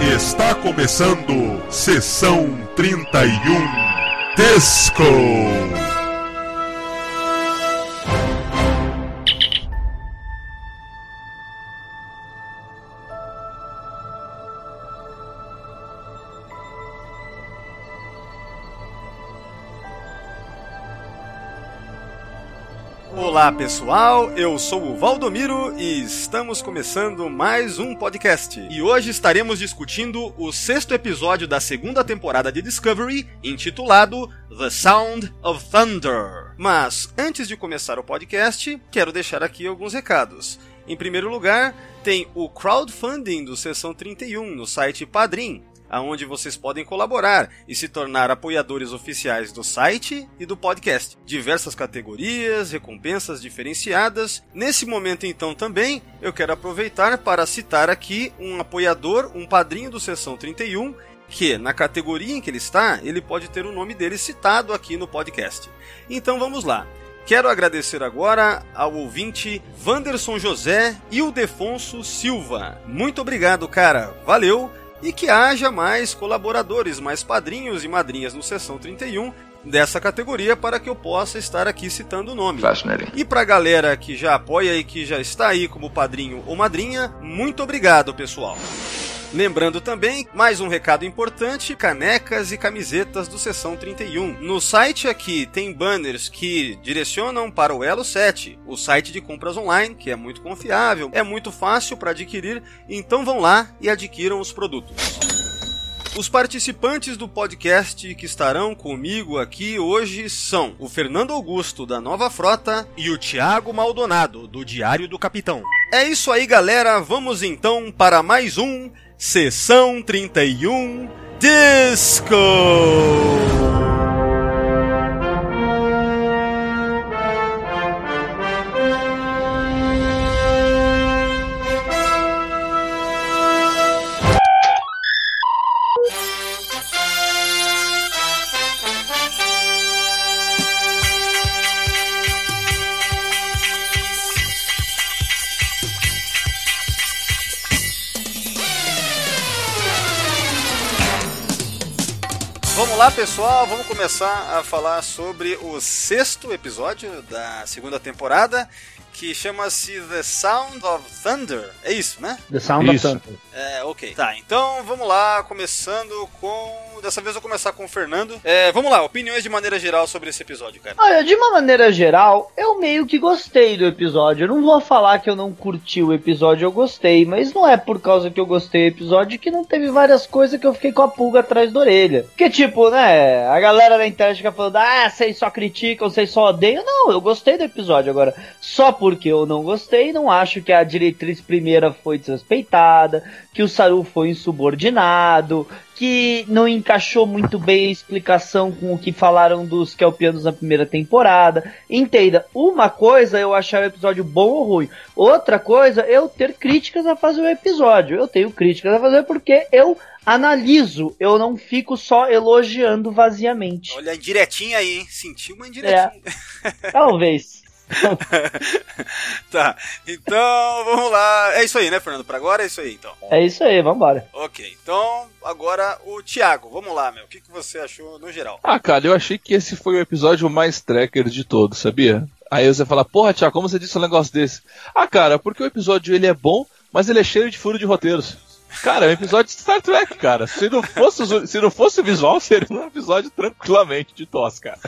Está começando Sessão 31 Disco. Olá pessoal, eu sou o Valdomiro e estamos começando mais um podcast. E hoje estaremos discutindo o sexto episódio da segunda temporada de Discovery, intitulado The Sound of Thunder. Mas antes de começar o podcast, quero deixar aqui alguns recados. Em primeiro lugar, tem o crowdfunding do Sessão 31 no site Padrim aonde vocês podem colaborar e se tornar apoiadores oficiais do site e do podcast. Diversas categorias, recompensas diferenciadas. Nesse momento, então, também eu quero aproveitar para citar aqui um apoiador, um padrinho do Sessão 31, que na categoria em que ele está, ele pode ter o nome dele citado aqui no podcast. Então vamos lá. Quero agradecer agora ao ouvinte Vanderson José e o Defonso Silva. Muito obrigado, cara. Valeu! E que haja mais colaboradores, mais padrinhos e madrinhas no Sessão 31 dessa categoria para que eu possa estar aqui citando o nome. E para a galera que já apoia e que já está aí como padrinho ou madrinha, muito obrigado, pessoal. Lembrando também, mais um recado importante: canecas e camisetas do Sessão 31. No site aqui tem banners que direcionam para o Elo 7, o site de compras online, que é muito confiável, é muito fácil para adquirir, então vão lá e adquiram os produtos. Os participantes do podcast que estarão comigo aqui hoje são o Fernando Augusto, da Nova Frota, e o Tiago Maldonado, do Diário do Capitão. É isso aí, galera. Vamos então para mais um Sessão 31 Disco! Pessoal, vamos começar a falar sobre o sexto episódio da segunda temporada, que chama-se The Sound of Thunder. É isso, né? The Sound Isso. of Thunder. É, ok. Tá, então vamos lá, começando com. Dessa vez eu vou começar com o Fernando. É, vamos lá, opiniões de maneira geral sobre esse episódio, cara. Olha, de uma maneira geral, eu meio que gostei do episódio. Eu não vou falar que eu não curti o episódio, eu gostei, mas não é por causa que eu gostei do episódio que não teve várias coisas que eu fiquei com a pulga atrás da orelha. Porque, tipo, né, a galera na internet fica falando, ah, vocês só criticam, vocês só odeiam. Não, eu gostei do episódio. Agora, só porque eu não gostei, não acho que a diretriz primeira foi desrespeitada, que o Saru foi insubordinado, que não encaixou muito bem a explicação com o que falaram dos Kelpianos na primeira temporada. Entenda, uma coisa é eu achar o episódio bom ou ruim, outra coisa é eu ter críticas a fazer o episódio. Eu tenho críticas a fazer porque eu analiso, eu não fico só elogiando vaziamente. Olha, indiretinha aí, hein? Senti uma indiretinha. Talvez. tá, então vamos lá. É isso aí, né, Fernando? Pra agora é isso aí, então. É isso aí, vambora. Ok, então agora o Thiago. Vamos lá, meu. O que, que você achou no geral? Ah, cara, eu achei que esse foi o episódio mais tracker de todos, sabia? Aí você fala, porra, Tiago, como você disse um negócio desse? Ah, cara, porque o episódio ele é bom, mas ele é cheio de furo de roteiros. Cara, é um episódio de Star Trek, cara. Se não fosse, o- se não fosse o visual, seria um episódio tranquilamente de tos, cara.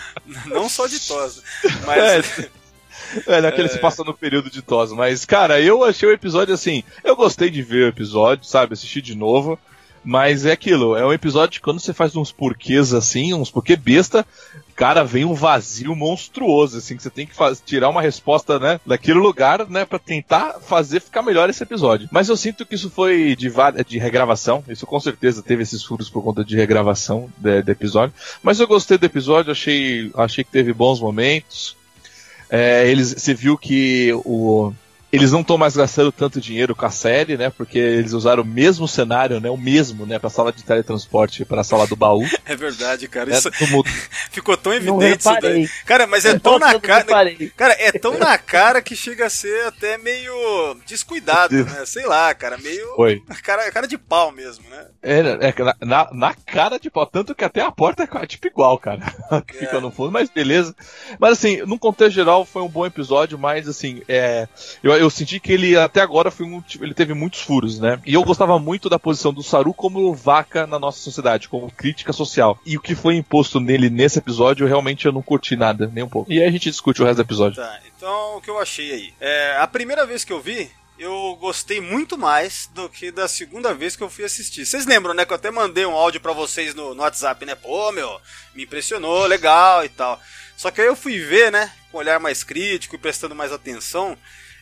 Não só de tosa, mas. É, naquele se passa no período de. Mas, cara, eu achei o episódio assim. Eu gostei de ver o episódio, sabe? Assistir de novo. Mas é aquilo, é um episódio que quando você faz uns porquês assim, uns porquê besta, cara, vem um vazio monstruoso, assim, que você tem que faz- tirar uma resposta, né, daquele lugar, né, pra tentar fazer ficar melhor esse episódio. Mas eu sinto que isso foi de, de regravação, isso com certeza teve esses furos por conta de regravação de- do episódio. Mas eu gostei do episódio, achei, achei que teve bons momentos. É, eles, você viu que o, eles não estão mais gastando tanto dinheiro com a série, né? Porque eles usaram o mesmo cenário, né? O mesmo, né? Pra sala de teletransporte para a sala do baú. É verdade, cara. né, Isso Ficou tão evidente isso daí. Cara, mas é tão na cara. Cara, é tão na cara que chega a ser até meio descuidado, né? Sei lá, cara, meio. Foi. Cara, cara de pau mesmo, né? É, é na, na cara de pau. Tanto que até a porta é tipo igual, cara. que é. fica no fundo, mas beleza. Mas assim, num contexto geral, foi um bom episódio, mas assim, é, eu, eu senti que ele até agora foi um, ele teve muitos furos, né? E eu gostava muito da posição do Saru como vaca na nossa sociedade, como crítica social. E o que foi imposto nele nesse episódio, realmente eu não curti nada, nem um pouco. E aí a gente discute o resto do episódio. Tá, então o que eu achei aí? É, a primeira vez que eu vi, eu gostei muito mais do que da segunda vez que eu fui assistir. Vocês lembram, né? Que eu até mandei um áudio para vocês no, no, WhatsApp, né? Pô, meu, me impressionou, legal e tal. Só que aí eu fui ver, né? Com um olhar mais crítico e prestando mais atenção.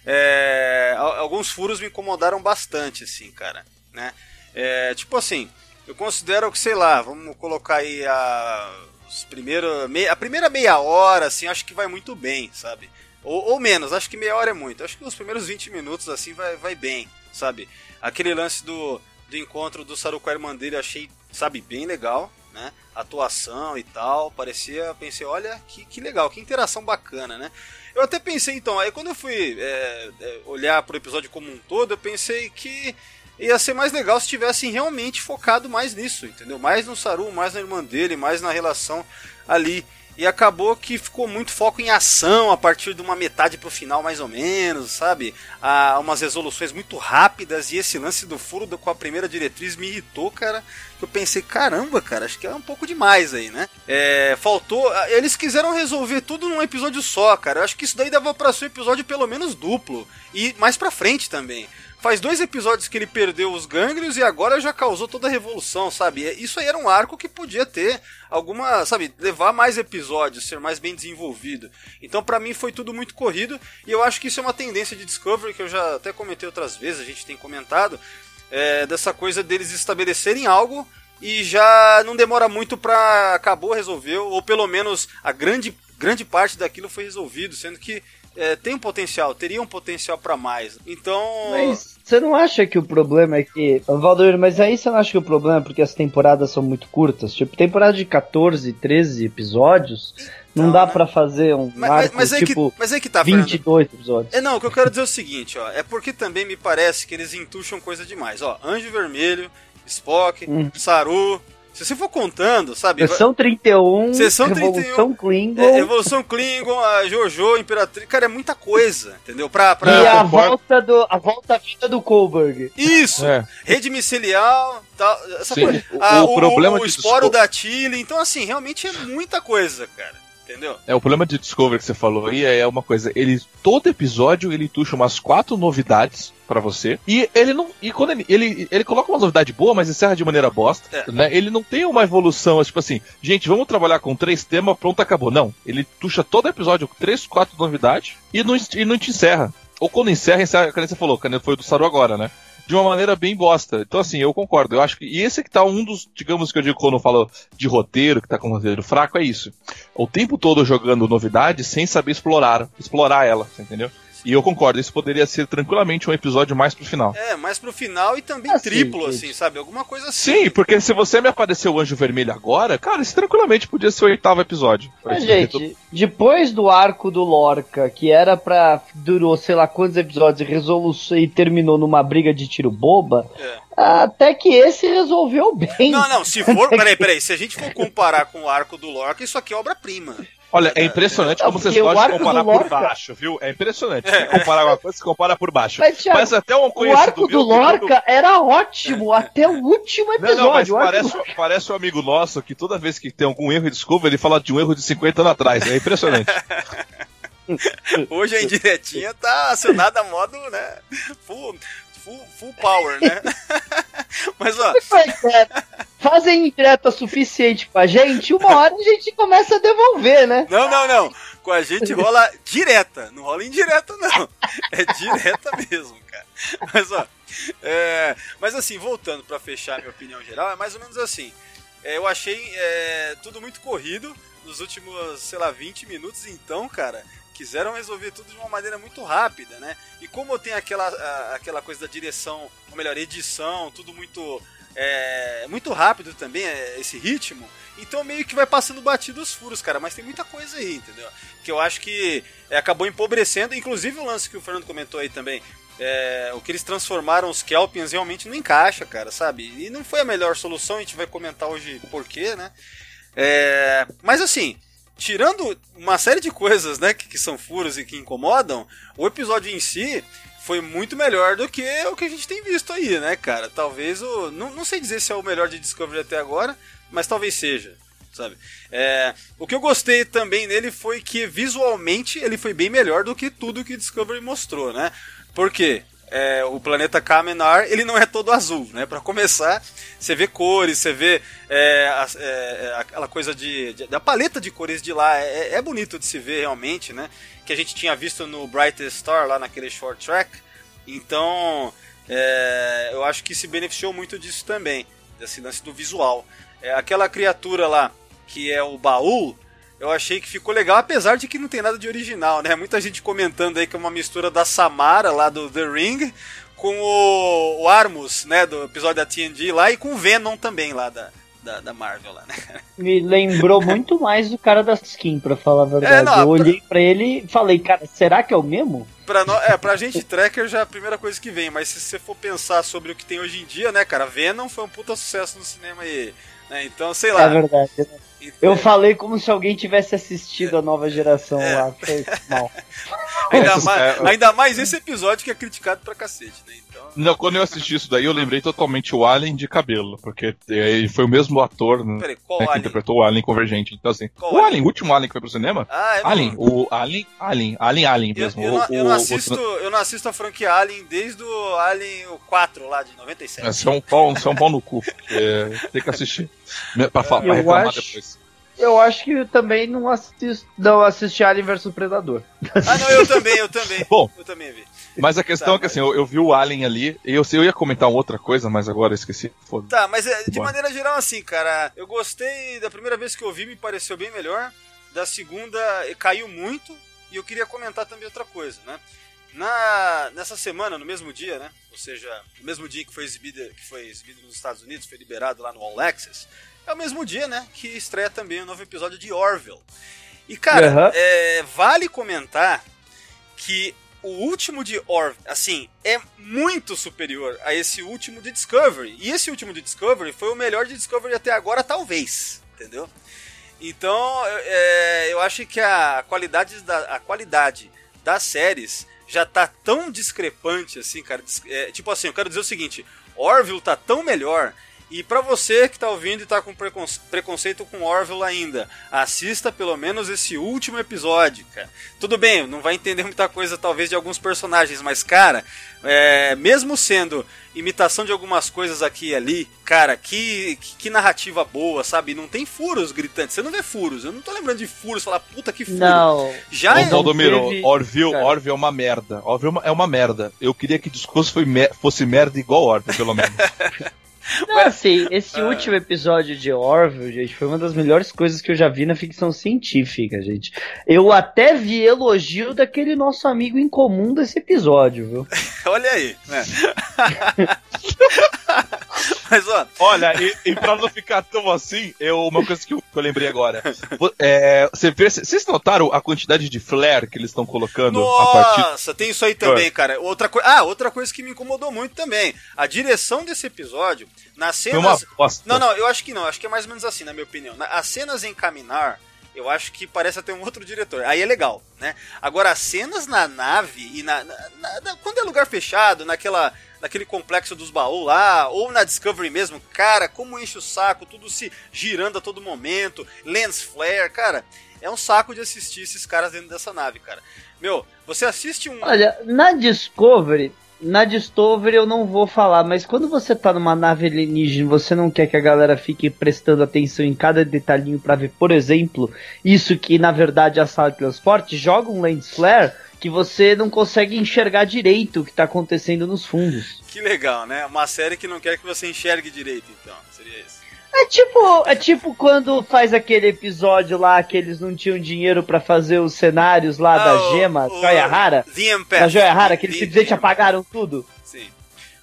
É, alguns furos me incomodaram bastante, assim, cara. Né? É, tipo assim, eu considero que, sei lá, vamos colocar aí a, os primeiro, a primeira meia hora, assim, acho que vai muito bem, sabe? Ou, ou, menos, acho que meia hora é muito. Acho que os primeiros 20 minutos, assim, vai, vai bem, sabe? Aquele lance do, do encontro do Saru com a irmã dele, achei, sabe, bem legal, né? Atuação e tal, parecia, pensei, olha, que, que legal, que interação bacana, né? Eu até pensei, então, aí quando eu fui é, é, olhar pro episódio como um todo, eu pensei que ia ser mais legal se tivessem realmente focado mais nisso, entendeu? Mais no Saru, mais na irmã dele, mais na relação ali. E acabou que ficou muito foco em ação a partir de uma metade pro final, mais ou menos, sabe? Ah, umas resoluções muito rápidas e esse lance do furo com a primeira diretriz me irritou, cara. Eu pensei, caramba, cara, acho que é um pouco demais aí, né? É, faltou. Ah, eles quiseram resolver tudo num episódio só, cara. Eu acho que isso daí dava pra ser um episódio pelo menos duplo. E mais pra frente também. Faz dois episódios que ele perdeu os gânglios e agora já causou toda a revolução, sabe? Isso aí era um arco que podia ter alguma, sabe, levar mais episódios, ser mais bem desenvolvido. Então, para mim, foi tudo muito corrido e eu acho que isso é uma tendência de Discovery que eu já até comentei outras vezes, a gente tem comentado, é, dessa coisa deles estabelecerem algo e já não demora muito pra acabou, resolveu, ou pelo menos a grande, grande parte daquilo foi resolvido, sendo que é, tem um potencial, teria um potencial para mais. Então. Mas você não acha que o problema é que. Valdir, mas aí você não acha que o problema é porque as temporadas são muito curtas? Tipo, temporada de 14, 13 episódios. Não, não dá né? para fazer um mas, arco, mas, é tipo, que, mas é que tá, 22 Fernando. episódios. É, não, o que eu quero dizer é o seguinte, ó. É porque também me parece que eles entucham coisa demais. Ó, Anjo Vermelho, Spock, hum. Saru, se você for contando, sabe? Sessão 31, Sessão Revolução 31, Klingon. É, Revolução Klingon, a Jojo, Imperatriz. Cara, é muita coisa, entendeu? Pra, pra... E a volta, do, a volta vida do Kohlberg. Isso! É. Rede micelial, tal, essa Sim, coisa. O, ah, o, o, problema o, o esporo da Tilly. Então, assim, realmente é muita coisa, cara entendeu? É, o problema de Discovery que você falou aí é uma coisa, ele todo episódio ele tuxa umas quatro novidades para você. E ele não. E quando ele, ele, ele coloca uma novidade boa, mas encerra de maneira bosta, é. né? Ele não tem uma evolução, tipo assim, gente, vamos trabalhar com três temas, pronto, acabou. Não. Ele tuxa todo episódio com três, quatro novidades e não, e não te encerra. Ou quando encerra, encerra, como você falou, quando foi do Saru agora, né? De uma maneira bem bosta. Então, assim, eu concordo. Eu acho que. E esse que tá um dos, digamos que eu digo quando eu falo de roteiro, que tá com roteiro fraco, é isso. O tempo todo jogando novidade sem saber explorar, explorar ela, entendeu? E eu concordo, isso poderia ser tranquilamente um episódio mais pro final. É, mais pro final e também assim, triplo, assim, sabe? Alguma coisa assim. Sim, porque se você me apareceu o Anjo Vermelho agora, cara, isso tranquilamente podia ser o oitavo episódio. Mas, gente, depois do arco do Lorca, que era pra. durou sei lá quantos episódios e, resolução, e terminou numa briga de tiro boba. É. Até que esse resolveu bem. Não, não, se for. Peraí, peraí. Se a gente for comparar com o arco do Lorca, isso aqui é obra-prima. Olha, é impressionante como vocês gostam de comparar por baixo, viu? É impressionante. É. comparar alguma coisa, você compara por baixo. Mas, Thiago, mas até um O arco do Lorca era ótimo até o último episódio. Não, não, mas parece, do... parece um amigo nosso que toda vez que tem algum erro e desculpa, ele fala de um erro de 50 anos atrás. É impressionante. Hoje a indiretinha tá acionada a modo, né? Full, full, full power, né? Mas ó. Fazem indireta suficiente pra gente, uma hora a gente começa a devolver, né? Não, não, não. Com a gente rola direta. Não rola indireta, não. É direta mesmo, cara. Mas ó. É... Mas assim, voltando para fechar minha opinião geral, é mais ou menos assim. É, eu achei é, tudo muito corrido nos últimos, sei lá, 20 minutos, então, cara quiseram resolver tudo de uma maneira muito rápida, né? E como tem aquela, aquela coisa da direção, ou melhor, edição, tudo muito é muito rápido também é, esse ritmo. Então meio que vai passando batido os furos, cara. Mas tem muita coisa aí, entendeu? Que eu acho que é, acabou empobrecendo. Inclusive o lance que o Fernando comentou aí também. É, o que eles transformaram os Kelpians realmente não encaixa, cara, sabe? E não foi a melhor solução, a gente vai comentar hoje porquê, né? É, mas assim, tirando uma série de coisas, né, que, que, são furos e que incomodam, o episódio em si foi muito melhor do que o que a gente tem visto aí, né, cara? Talvez o. Não, não sei dizer se é o melhor de Discovery até agora, mas talvez seja. Sabe? É, o que eu gostei também nele foi que visualmente ele foi bem melhor do que tudo que Discovery mostrou, né? Por quê? É, o planeta Kamenar ele não é todo azul, né? Para começar, você vê cores, você vê é, a, é, aquela coisa de, de, da paleta de cores de lá é, é, bonito de se ver realmente, né? Que a gente tinha visto no Brightest Star lá naquele short track. Então, é, eu acho que se beneficiou muito disso também, desse lance do visual. É, aquela criatura lá que é o baú, eu achei que ficou legal, apesar de que não tem nada de original, né? Muita gente comentando aí que é uma mistura da Samara lá do The Ring com o, o Armus, né, do episódio da TNG lá e com o Venom também lá da, da, da, Marvel lá, né? Me lembrou muito mais do cara da skin, pra falar a verdade. É, não, eu olhei pra... pra ele e falei, cara, será que é o mesmo? Pra, no... é, pra gente, tracker já é a primeira coisa que vem, mas se você for pensar sobre o que tem hoje em dia, né, cara, Venom foi um puta sucesso no cinema aí. Né? Então, sei lá. É verdade, né? Eu falei como se alguém tivesse assistido a nova geração é. lá. Foi mal. ainda, mais, é, ainda mais esse episódio que é criticado pra cacete, né? Então... Não, quando eu assisti isso daí, eu lembrei totalmente o Alien de cabelo, porque ele foi o mesmo ator né, Peraí, né, que interpretou o Alien Convergente. Então, assim, qual o Alien? Alien? o último Alien que foi pro cinema? Ah, é Alien, o Alien, Alien, Alien, Alien mesmo. Eu, eu, não, eu, não, assisto, o... eu não assisto a franquia Alien desde o Alien 4 lá de 97. É, você é um pau, você é um pau no cu. É, tem que assistir. Pra, pra reclamar acho... depois. Eu acho que eu também não assisto, não assisti Alien vs Predador. Ah, não, eu também, eu também. Bom, eu também vi. Mas a questão tá, é que assim, eu, eu, vi o Alien ali, e eu, eu ia comentar uma outra coisa, mas agora eu esqueci. Foda. Tá, mas é, de Bom. maneira geral, assim, cara, eu gostei da primeira vez que eu vi, me pareceu bem melhor. Da segunda, caiu muito. E eu queria comentar também outra coisa, né? Na, nessa semana, no mesmo dia, né? Ou seja, no mesmo dia que foi exibido, que foi exibido nos Estados Unidos, foi liberado lá no All Access, é o mesmo dia, né? Que estreia também o um novo episódio de Orville. E, cara, uhum. é, vale comentar que o último de Orville, assim, é muito superior a esse último de Discovery. E esse último de Discovery foi o melhor de Discovery até agora, talvez. Entendeu? Então, é, eu acho que a qualidade, da, a qualidade das séries já tá tão discrepante, assim, cara. É, tipo assim, eu quero dizer o seguinte: Orville tá tão melhor e para você que tá ouvindo e tá com preconceito com Orville ainda, assista pelo menos esse último episódio, cara. Tudo bem, não vai entender muita coisa talvez de alguns personagens, mas cara, é, mesmo sendo imitação de algumas coisas aqui e ali, cara, que, que, que, narrativa boa, sabe? Não tem furos gritantes. Você não vê furos. Eu não tô lembrando de furos, falar puta que furo. Não. Já é. Valdomiro, teve... Orville, Orville é uma merda. Orville é uma merda. Eu queria que o discurso fosse merda igual Orville, pelo menos. Não, assim, esse ah. último episódio de Orville, gente, foi uma das melhores coisas que eu já vi na ficção científica, gente. Eu até vi elogio daquele nosso amigo em comum desse episódio, viu? Olha aí, né? Mas, ó. Olha, e, e pra não ficar tão assim, eu, uma coisa que eu, que eu lembrei agora. É, você vê, vocês notaram a quantidade de flare que eles estão colocando Nossa, a partir. Tem isso aí também, é. cara. Outra coisa. Ah, outra coisa que me incomodou muito também. A direção desse episódio, nas cenas. Não, não, eu acho que não. Acho que é mais ou menos assim, na minha opinião. As cenas em Caminar eu acho que parece até um outro diretor. Aí é legal, né? Agora, as cenas na nave e na, na, na, quando é lugar fechado, naquela naquele complexo dos baús lá, ou na Discovery mesmo, cara, como enche o saco, tudo se girando a todo momento, lens flare, cara, é um saco de assistir esses caras dentro dessa nave, cara. Meu, você assiste um. Olha, na Discovery na Discovery eu não vou falar, mas quando você tá numa nave alienígena, você não quer que a galera fique prestando atenção em cada detalhinho para ver, por exemplo, isso que na verdade é a sala de transporte, joga um lens flare que você não consegue enxergar direito o que tá acontecendo nos fundos. Que legal, né? Uma série que não quer que você enxergue direito, então. É tipo, é tipo quando faz aquele episódio lá que eles não tinham dinheiro para fazer os cenários lá ah, da gema, o, Joia Rara. Da Joia Rara, que eles simplesmente apagaram tudo. Sim.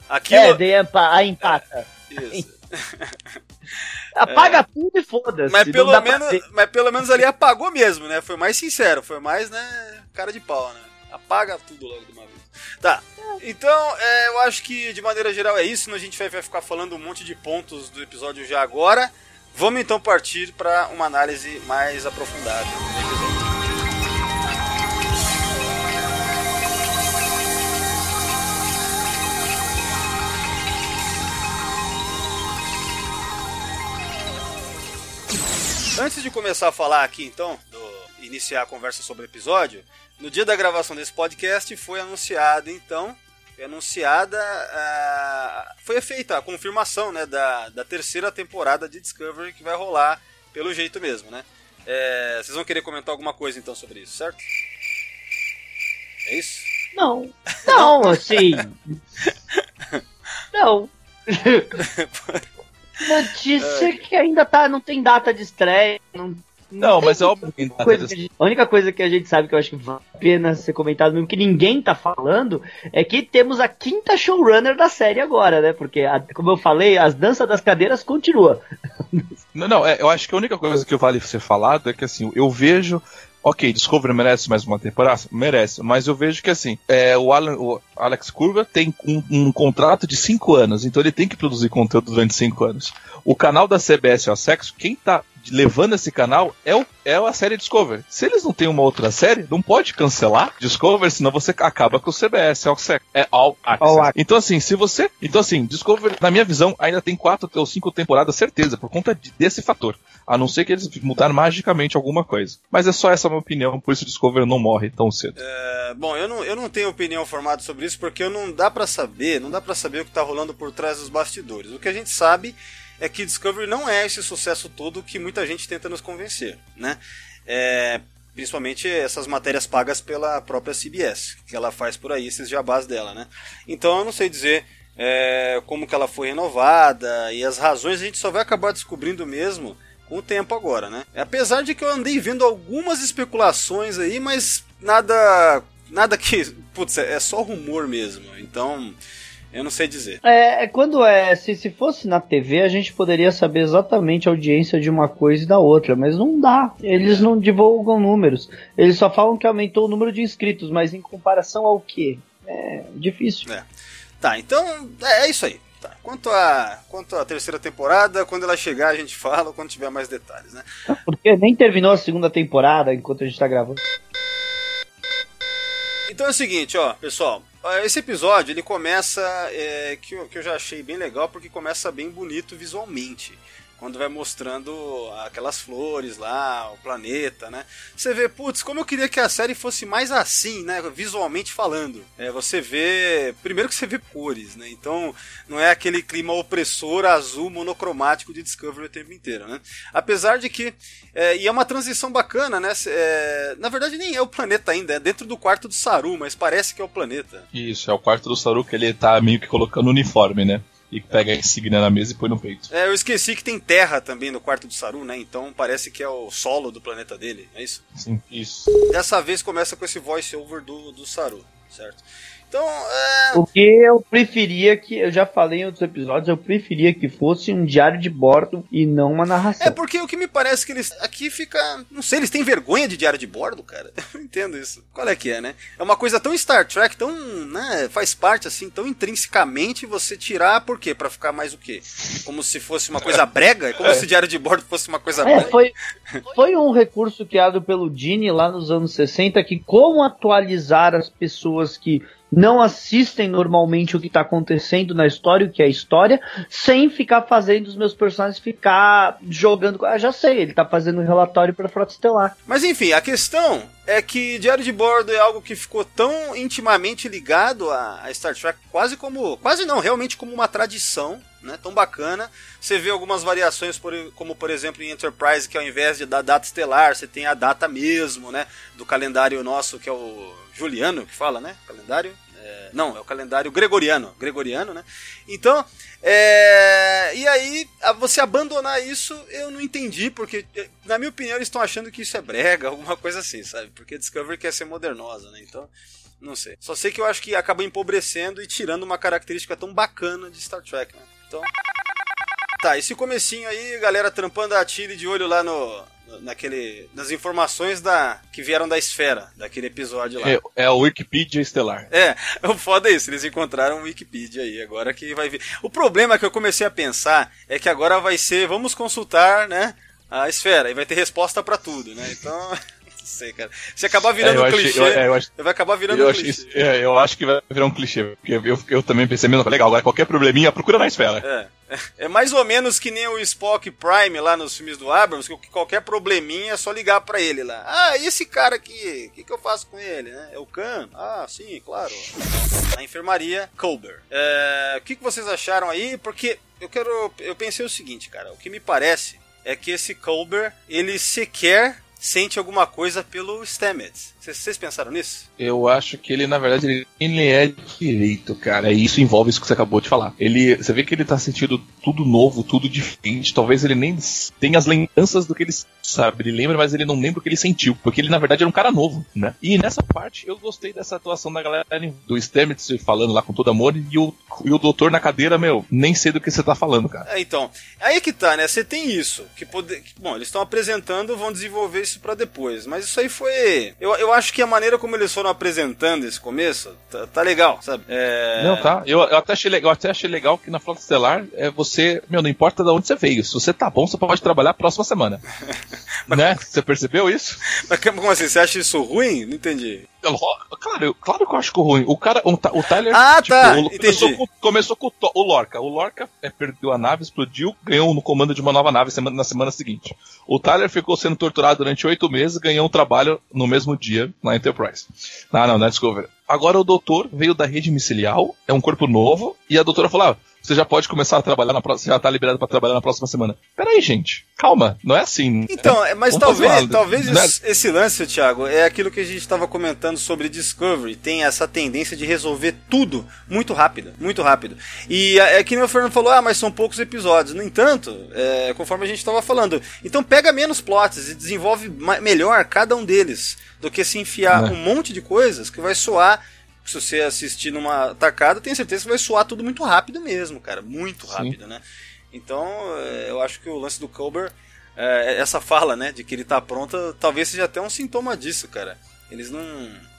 Aquilo... É, The Empa, a empata. Isso. Apaga é. tudo e foda-se. Mas, pelo menos, mas pelo menos ali apagou mesmo, né? Foi mais sincero, foi mais, né, cara de pau, né? Apaga tudo logo de uma vez. Tá, então é, eu acho que de maneira geral é isso. A gente vai, vai ficar falando um monte de pontos do episódio já agora. Vamos então partir para uma análise mais aprofundada do episódio. Antes de começar a falar aqui, então, do, iniciar a conversa sobre o episódio, no dia da gravação desse podcast foi anunciado, então, foi anunciada, a, foi feita a confirmação, né, da, da terceira temporada de Discovery que vai rolar pelo jeito mesmo, né? É, vocês vão querer comentar alguma coisa então sobre isso, certo? É isso? Não. Não, assim. não. Notícia é. que ainda tá, não tem data de estreia, não não, mas é óbvio coisa a, única coisa que a gente sabe que eu acho que vale a pena ser comentado, mesmo que ninguém tá falando, é que temos a quinta showrunner da série agora, né? Porque, a, como eu falei, as danças das cadeiras continua. Não, não, é, eu acho que a única coisa que vale ser falado é que assim, eu vejo Ok, Discovery merece mais uma temporada? Merece, mas eu vejo que assim, é, o, Alan, o Alex Curva tem um, um, contrato de 5 anos, então ele tem que produzir conteúdo durante 5 anos. O canal da CBS, o Sexo, quem tá levando esse canal é, o, é a série Discovery. Se eles não têm uma outra série, não pode cancelar Discovery, senão você acaba com o CBS, é, o é All Access. All Então assim, se você... Então assim, Discovery, na minha visão, ainda tem quatro ou cinco temporadas, certeza, por conta de, desse fator. A não ser que eles mudaram magicamente alguma coisa. Mas é só essa a minha opinião, por isso Discovery não morre tão cedo. É, bom, eu não, eu não tenho opinião formada sobre isso, porque eu não dá para saber, não dá para saber o que tá rolando por trás dos bastidores. O que a gente sabe é que Discovery não é esse sucesso todo que muita gente tenta nos convencer, né? É, principalmente essas matérias pagas pela própria CBS, que ela faz por aí, esses jabás dela, né? Então eu não sei dizer é, como que ela foi renovada e as razões a gente só vai acabar descobrindo mesmo com o tempo agora, né? Apesar de que eu andei vendo algumas especulações aí, mas nada nada que, putz, é só rumor mesmo. Então, eu não sei dizer. É, é, quando é. Se, se fosse na TV, a gente poderia saber exatamente a audiência de uma coisa e da outra, mas não dá. Eles não divulgam números. Eles só falam que aumentou o número de inscritos, mas em comparação ao quê? É difícil. É. Tá, então é, é isso aí. Tá. Quanto a quanto à terceira temporada, quando ela chegar a gente fala, quando tiver mais detalhes, né? Porque nem terminou a segunda temporada enquanto a gente tá gravando. Então é o seguinte, ó, pessoal. Esse episódio ele começa é, que, eu, que eu já achei bem legal porque começa bem bonito visualmente quando vai mostrando aquelas flores lá, o planeta, né? Você vê, putz, como eu queria que a série fosse mais assim, né? Visualmente falando. É, você vê. Primeiro que você vê cores, né? Então não é aquele clima opressor azul monocromático de Discovery o tempo inteiro, né? Apesar de que. É, e é uma transição bacana, né? É, na verdade, nem é o planeta ainda, é dentro do quarto do Saru, mas parece que é o planeta. Isso, é o quarto do Saru que ele tá meio que colocando uniforme, né? E pega a insígnia na mesa e põe no peito. É, eu esqueci que tem terra também no quarto do Saru, né? Então parece que é o solo do planeta dele, é isso? Sim, isso. Dessa vez começa com esse voice-over do, do Saru, certo? Então, é... O que eu preferia que, eu já falei em outros episódios, eu preferia que fosse um diário de bordo e não uma narração. É porque o que me parece que eles. Aqui fica. Não sei, eles têm vergonha de diário de bordo, cara? Eu não entendo isso. Qual é que é, né? É uma coisa tão Star Trek, tão. né? Faz parte, assim, tão intrinsecamente você tirar, por quê? Pra ficar mais o quê? Como se fosse uma coisa brega? Como é. se diário de bordo fosse uma coisa é, brega? Foi, foi um recurso criado pelo Gene lá nos anos 60 que como atualizar as pessoas que não assistem normalmente o que está acontecendo na história, o que é história, sem ficar fazendo os meus personagens ficar jogando. Ah, já sei, ele está fazendo um relatório para Frota Estelar. Mas enfim, a questão é que Diário de Bordo é algo que ficou tão intimamente ligado a, a Star Trek, quase como. quase não, realmente como uma tradição. Né, tão bacana. Você vê algumas variações, por, como por exemplo em Enterprise, que ao invés de dar data estelar, você tem a data mesmo, né? Do calendário nosso, que é o Juliano que fala, né? Calendário. É, não, é o calendário gregoriano. Gregoriano, né? Então, é, e aí, você abandonar isso, eu não entendi, porque, na minha opinião, eles estão achando que isso é brega, alguma coisa assim, sabe? Porque Discovery quer ser modernosa, né? Então, não sei. Só sei que eu acho que acaba empobrecendo e tirando uma característica tão bacana de Star Trek, né? Então. Tá, esse comecinho aí, galera trampando a Tilly de olho lá no, naquele nas informações da que vieram da esfera daquele episódio lá. É, é o Wikipedia estelar. É, o foda é isso, eles encontraram o Wikipedia aí, agora que vai vir. O problema que eu comecei a pensar é que agora vai ser, vamos consultar, né, a esfera e vai ter resposta para tudo, né? Então, sei, cara. Se acabar virando É, um achei- clichê, eu- é, eu acho- vai acabar virando Eu, um clichê. isso- é, eu acho que vai virar um clichê. Porque eu, eu também pensei mesmo, legal, agora qualquer probleminha, procura na esfera. É. É mais ou menos que nem o Spock Prime lá nos filmes do Abrams, que qualquer probleminha é só ligar pra ele lá. Ah, e esse cara aqui? O que, que eu faço com ele? né? É o Khan? Ah, sim, claro. Na enfermaria, Colbert. É, o que, que vocês acharam aí? Porque eu quero. Eu pensei o seguinte, cara. O que me parece é que esse Colbert, ele sequer sente alguma coisa pelo Stamets. Vocês- pensaram nisso? Eu acho que ele, na verdade, ele, ele é direito, cara. E isso envolve isso que você acabou de falar. Ele, você vê que ele tá sentindo tudo novo, tudo diferente. Talvez ele nem tenha as lembranças do que ele sabe. Ele lembra, mas ele não lembra o que ele sentiu. Porque ele, na verdade, era um cara novo, né? E nessa parte, eu gostei dessa atuação da galera do Stamets falando lá com todo amor. E o, e o doutor na cadeira, meu, nem sei do que você tá falando, cara. É, então, aí que tá, né? Você tem isso. Que pode... Bom, eles estão apresentando, vão desenvolver isso pra depois. Mas isso aí foi. Eu, eu acho que a maneira como eles foram apresentando esse começo tá, tá legal, sabe? É... Não, tá. Eu, eu até achei legal, até achei legal que na Frota Estelar é você, meu, não importa de onde você veio. Se você tá bom, você pode trabalhar a próxima semana. né? Você percebeu isso? Mas como assim? Você acha isso ruim? Não entendi. Claro, eu- claro que eu acho que é ruim. O cara, o, o Tyler, Ah, tá, o- começou, com, começou com o, o Lorca. O Lorca é, perdeu a nave, explodiu, ganhou no comando de uma nova nave semana- na semana seguinte. O Tyler ficou sendo torturado durante oito meses, ganhou um trabalho no mesmo dia na Enterprise. Ah, não, na Discovery. Agora o doutor veio da rede micelial, é um corpo novo, e a doutora falou: ah, você já pode começar a trabalhar na próxima, você já tá liberado pra trabalhar na próxima semana. Peraí, gente, calma, não é assim. Então, é, mas Vamos talvez, talvez né? esse, lance, Thiago, é aquilo que a gente estava comentando sobre Discovery. Tem essa tendência de resolver tudo muito rápido, muito rápido. E é é que nem o Fernando falou, ah, mas são poucos episódios. No entanto, é, conforme a gente estava falando, então pega menos plots e desenvolve melhor cada um deles do que se enfiar Né. um monte de coisas que vai soar. Se você assistir numa tacada, tenho certeza que vai soar tudo muito rápido mesmo, cara. Muito Sim. rápido, né? Então, é, eu acho que o lance do Colbert é, essa fala, né, de que ele tá pronto, talvez seja até um sintoma disso, cara. Eles não.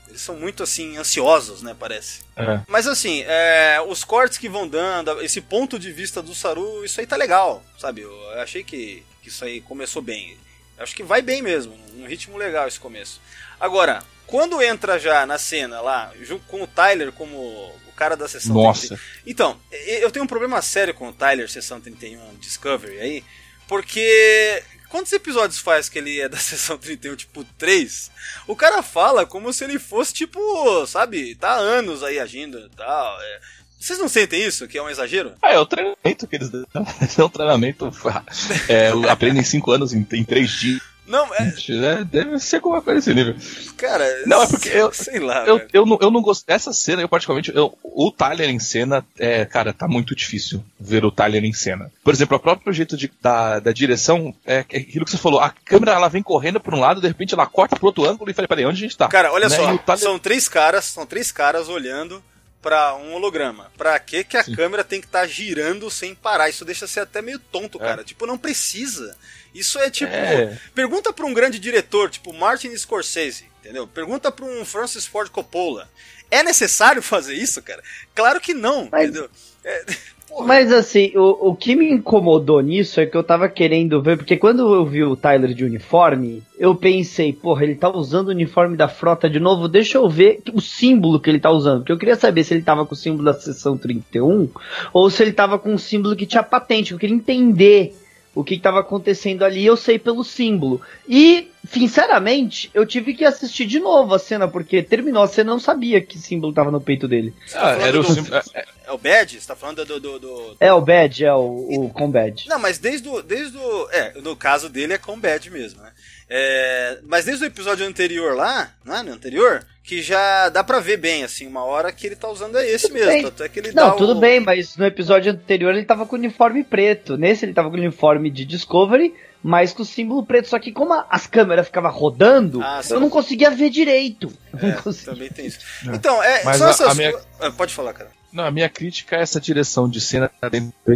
Eles são muito assim, ansiosos, né, parece. É. Mas assim, é, os cortes que vão dando, esse ponto de vista do Saru, isso aí tá legal, sabe? Eu achei que, que isso aí começou bem. Eu acho que vai bem mesmo, um ritmo legal esse começo. Agora, quando entra já na cena lá, junto com o Tyler como o cara da sessão 30, Nossa. então, e- eu tenho um problema sério com o Tyler, sessão 31 Discovery aí, porque quantos episódios faz que ele é da sessão 31, tipo 3? O cara fala como se ele fosse, tipo, sabe, tá há anos aí agindo e tal. é. Vocês não sentem isso, que é um exagero? Ah, é o treinamento que eles dão. É um treinamento. É, aprendem cinco anos em, em três dias. Não, é, É, deve ser alguma coisa desse nível. cara. Não, é porque eu- Sei lá, Eu, eu, não, eu não gosto. Essa cena, eu particularmente. Eu, o Tyler em cena, é, cara, tá muito difícil ver o Tyler em cena. Por exemplo, o próprio jeito de, da, da direção é aquilo que você falou. A câmera ela vem correndo por um lado, de repente ela corta pro outro ângulo e fala, peraí, onde a gente tá? Cara, olha Né? só, Tyler- são três caras, são três caras olhando pra um holograma. Pra que que a Sim. câmera tem que estar girando sem parar? Isso deixa ser até meio tonto, É. cara. Tipo, não precisa. Isso é tipo, É. pergunta pra um grande diretor, tipo Martin Scorsese, entendeu? Pergunta pra um Francis Ford Coppola. É necessário fazer isso, cara? Claro que não, Mas- entendeu? É, porra. Mas assim, o, o que me incomodou nisso é que eu tava querendo ver, porque quando eu vi o Tyler de uniforme, eu pensei, porra, ele tá usando o uniforme da frota de novo, deixa eu ver o símbolo que ele tá usando. Porque eu queria saber se ele tava com o símbolo da seção 31 ou se ele tava com um símbolo que tinha patente. Eu queria entender o que estava acontecendo ali, eu sei pelo símbolo. E, sinceramente, eu tive que assistir de novo a cena, porque terminou a cena e eu não sabia que símbolo tava no peito dele. Ah, era o do- sim- é- é- É o Badge? Você tá falando do. do, do- É o badge, é o, o com badge. Não, mas desde o. Desde o é, no caso dele é com Badge mesmo, né? É, mas desde o episódio anterior lá, não é? No anterior, que já dá pra ver bem, assim, uma hora que ele tá usando é esse mesmo. bem. Tanto é que ele dá Não, tudo o- bem, mas no episódio anterior ele tava com o uniforme preto. Nesse ele tava com o uniforme de Discovery, mas com o símbolo preto. Só que como a- as câmeras ficavam rodando, Ah, eu não conseguia ver direito. É, não conseguia. também tem isso. Então, é, Mas são a- essas a minha- ah, Pode falar, cara. Não, a minha crítica é essa direção de cena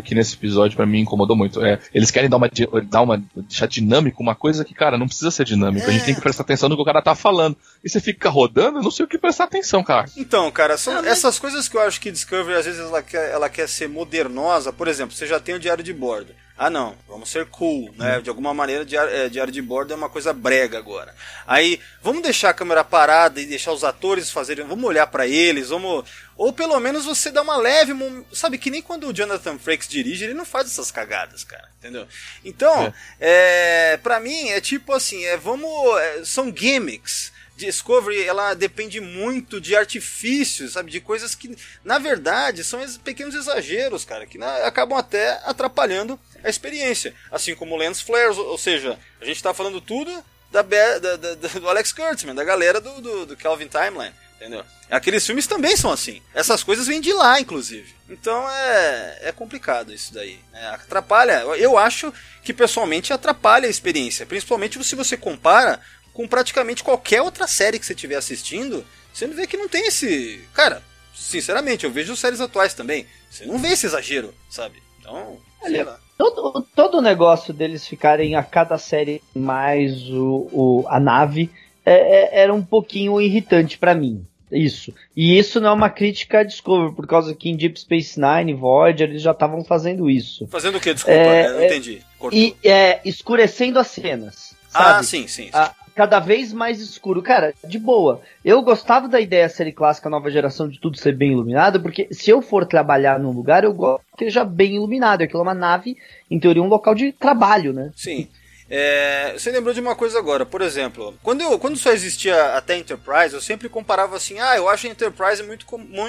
que nesse episódio para mim incomodou muito. É, eles querem dar uma, dar uma deixar dinâmico uma coisa que, cara, não precisa ser dinâmico. É. A gente tem que prestar atenção no que o cara tá falando. E você fica rodando, eu não sei o que prestar atenção, cara. Então, cara, são é, essas coisas que eu acho que Discovery às vezes ela quer, ela quer ser modernosa. Por exemplo, você já tem o diário de bordo. Ah, não, vamos ser cool, né? Uhum. De alguma maneira, diário, é, diário de bordo é uma coisa brega agora. Aí, vamos deixar a câmera parada e deixar os atores fazerem. Vamos olhar para eles, vamos. Ou pelo menos você dá uma leve. Sabe, que nem quando o Jonathan Frakes dirige, ele não faz essas cagadas, cara. Entendeu? Então, é. é pra mim, é tipo assim: é, vamos. É, são gimmicks. Discovery ela depende muito de artifícios, sabe, de coisas que na verdade são pequenos exageros, cara, que na, acabam até atrapalhando a experiência, assim como lens flares, ou, ou seja, a gente está falando tudo da, da, da, do Alex Kurtzman, da galera do, do, do Calvin Timeline, entendeu? Aqueles filmes também são assim. Essas coisas vêm de lá, inclusive. Então é, é complicado isso daí. É, atrapalha. Eu acho que pessoalmente atrapalha a experiência. Principalmente se você compara com praticamente qualquer outra série que você estiver assistindo, você não vê que não tem esse. Cara, sinceramente, eu vejo séries atuais também. Você não vê esse exagero, sabe? Então, sei lá. Todo, todo o negócio deles ficarem a cada série mais o, o a nave é, é, era um pouquinho irritante para mim. Isso. E isso não é uma crítica a Discovery, por causa que em Deep Space Nine, Voyager, eles já estavam fazendo isso. Fazendo o quê? Desculpa, é, não entendi. Cortou. E é, escurecendo as cenas. Ah, sabe? Ah, sim, sim. sim. A, cada vez mais escuro. Cara, de boa. Eu gostava da ideia série clássica nova geração de tudo ser bem iluminado, porque se eu for trabalhar num lugar, eu gosto que seja bem iluminado. Aquilo é uma nave, em teoria, um local de trabalho, né? Sim. É, você lembrou de uma coisa agora, por exemplo, quando, eu, quando só existia até Enterprise, eu sempre comparava assim, ah, eu acho a Enterprise muito,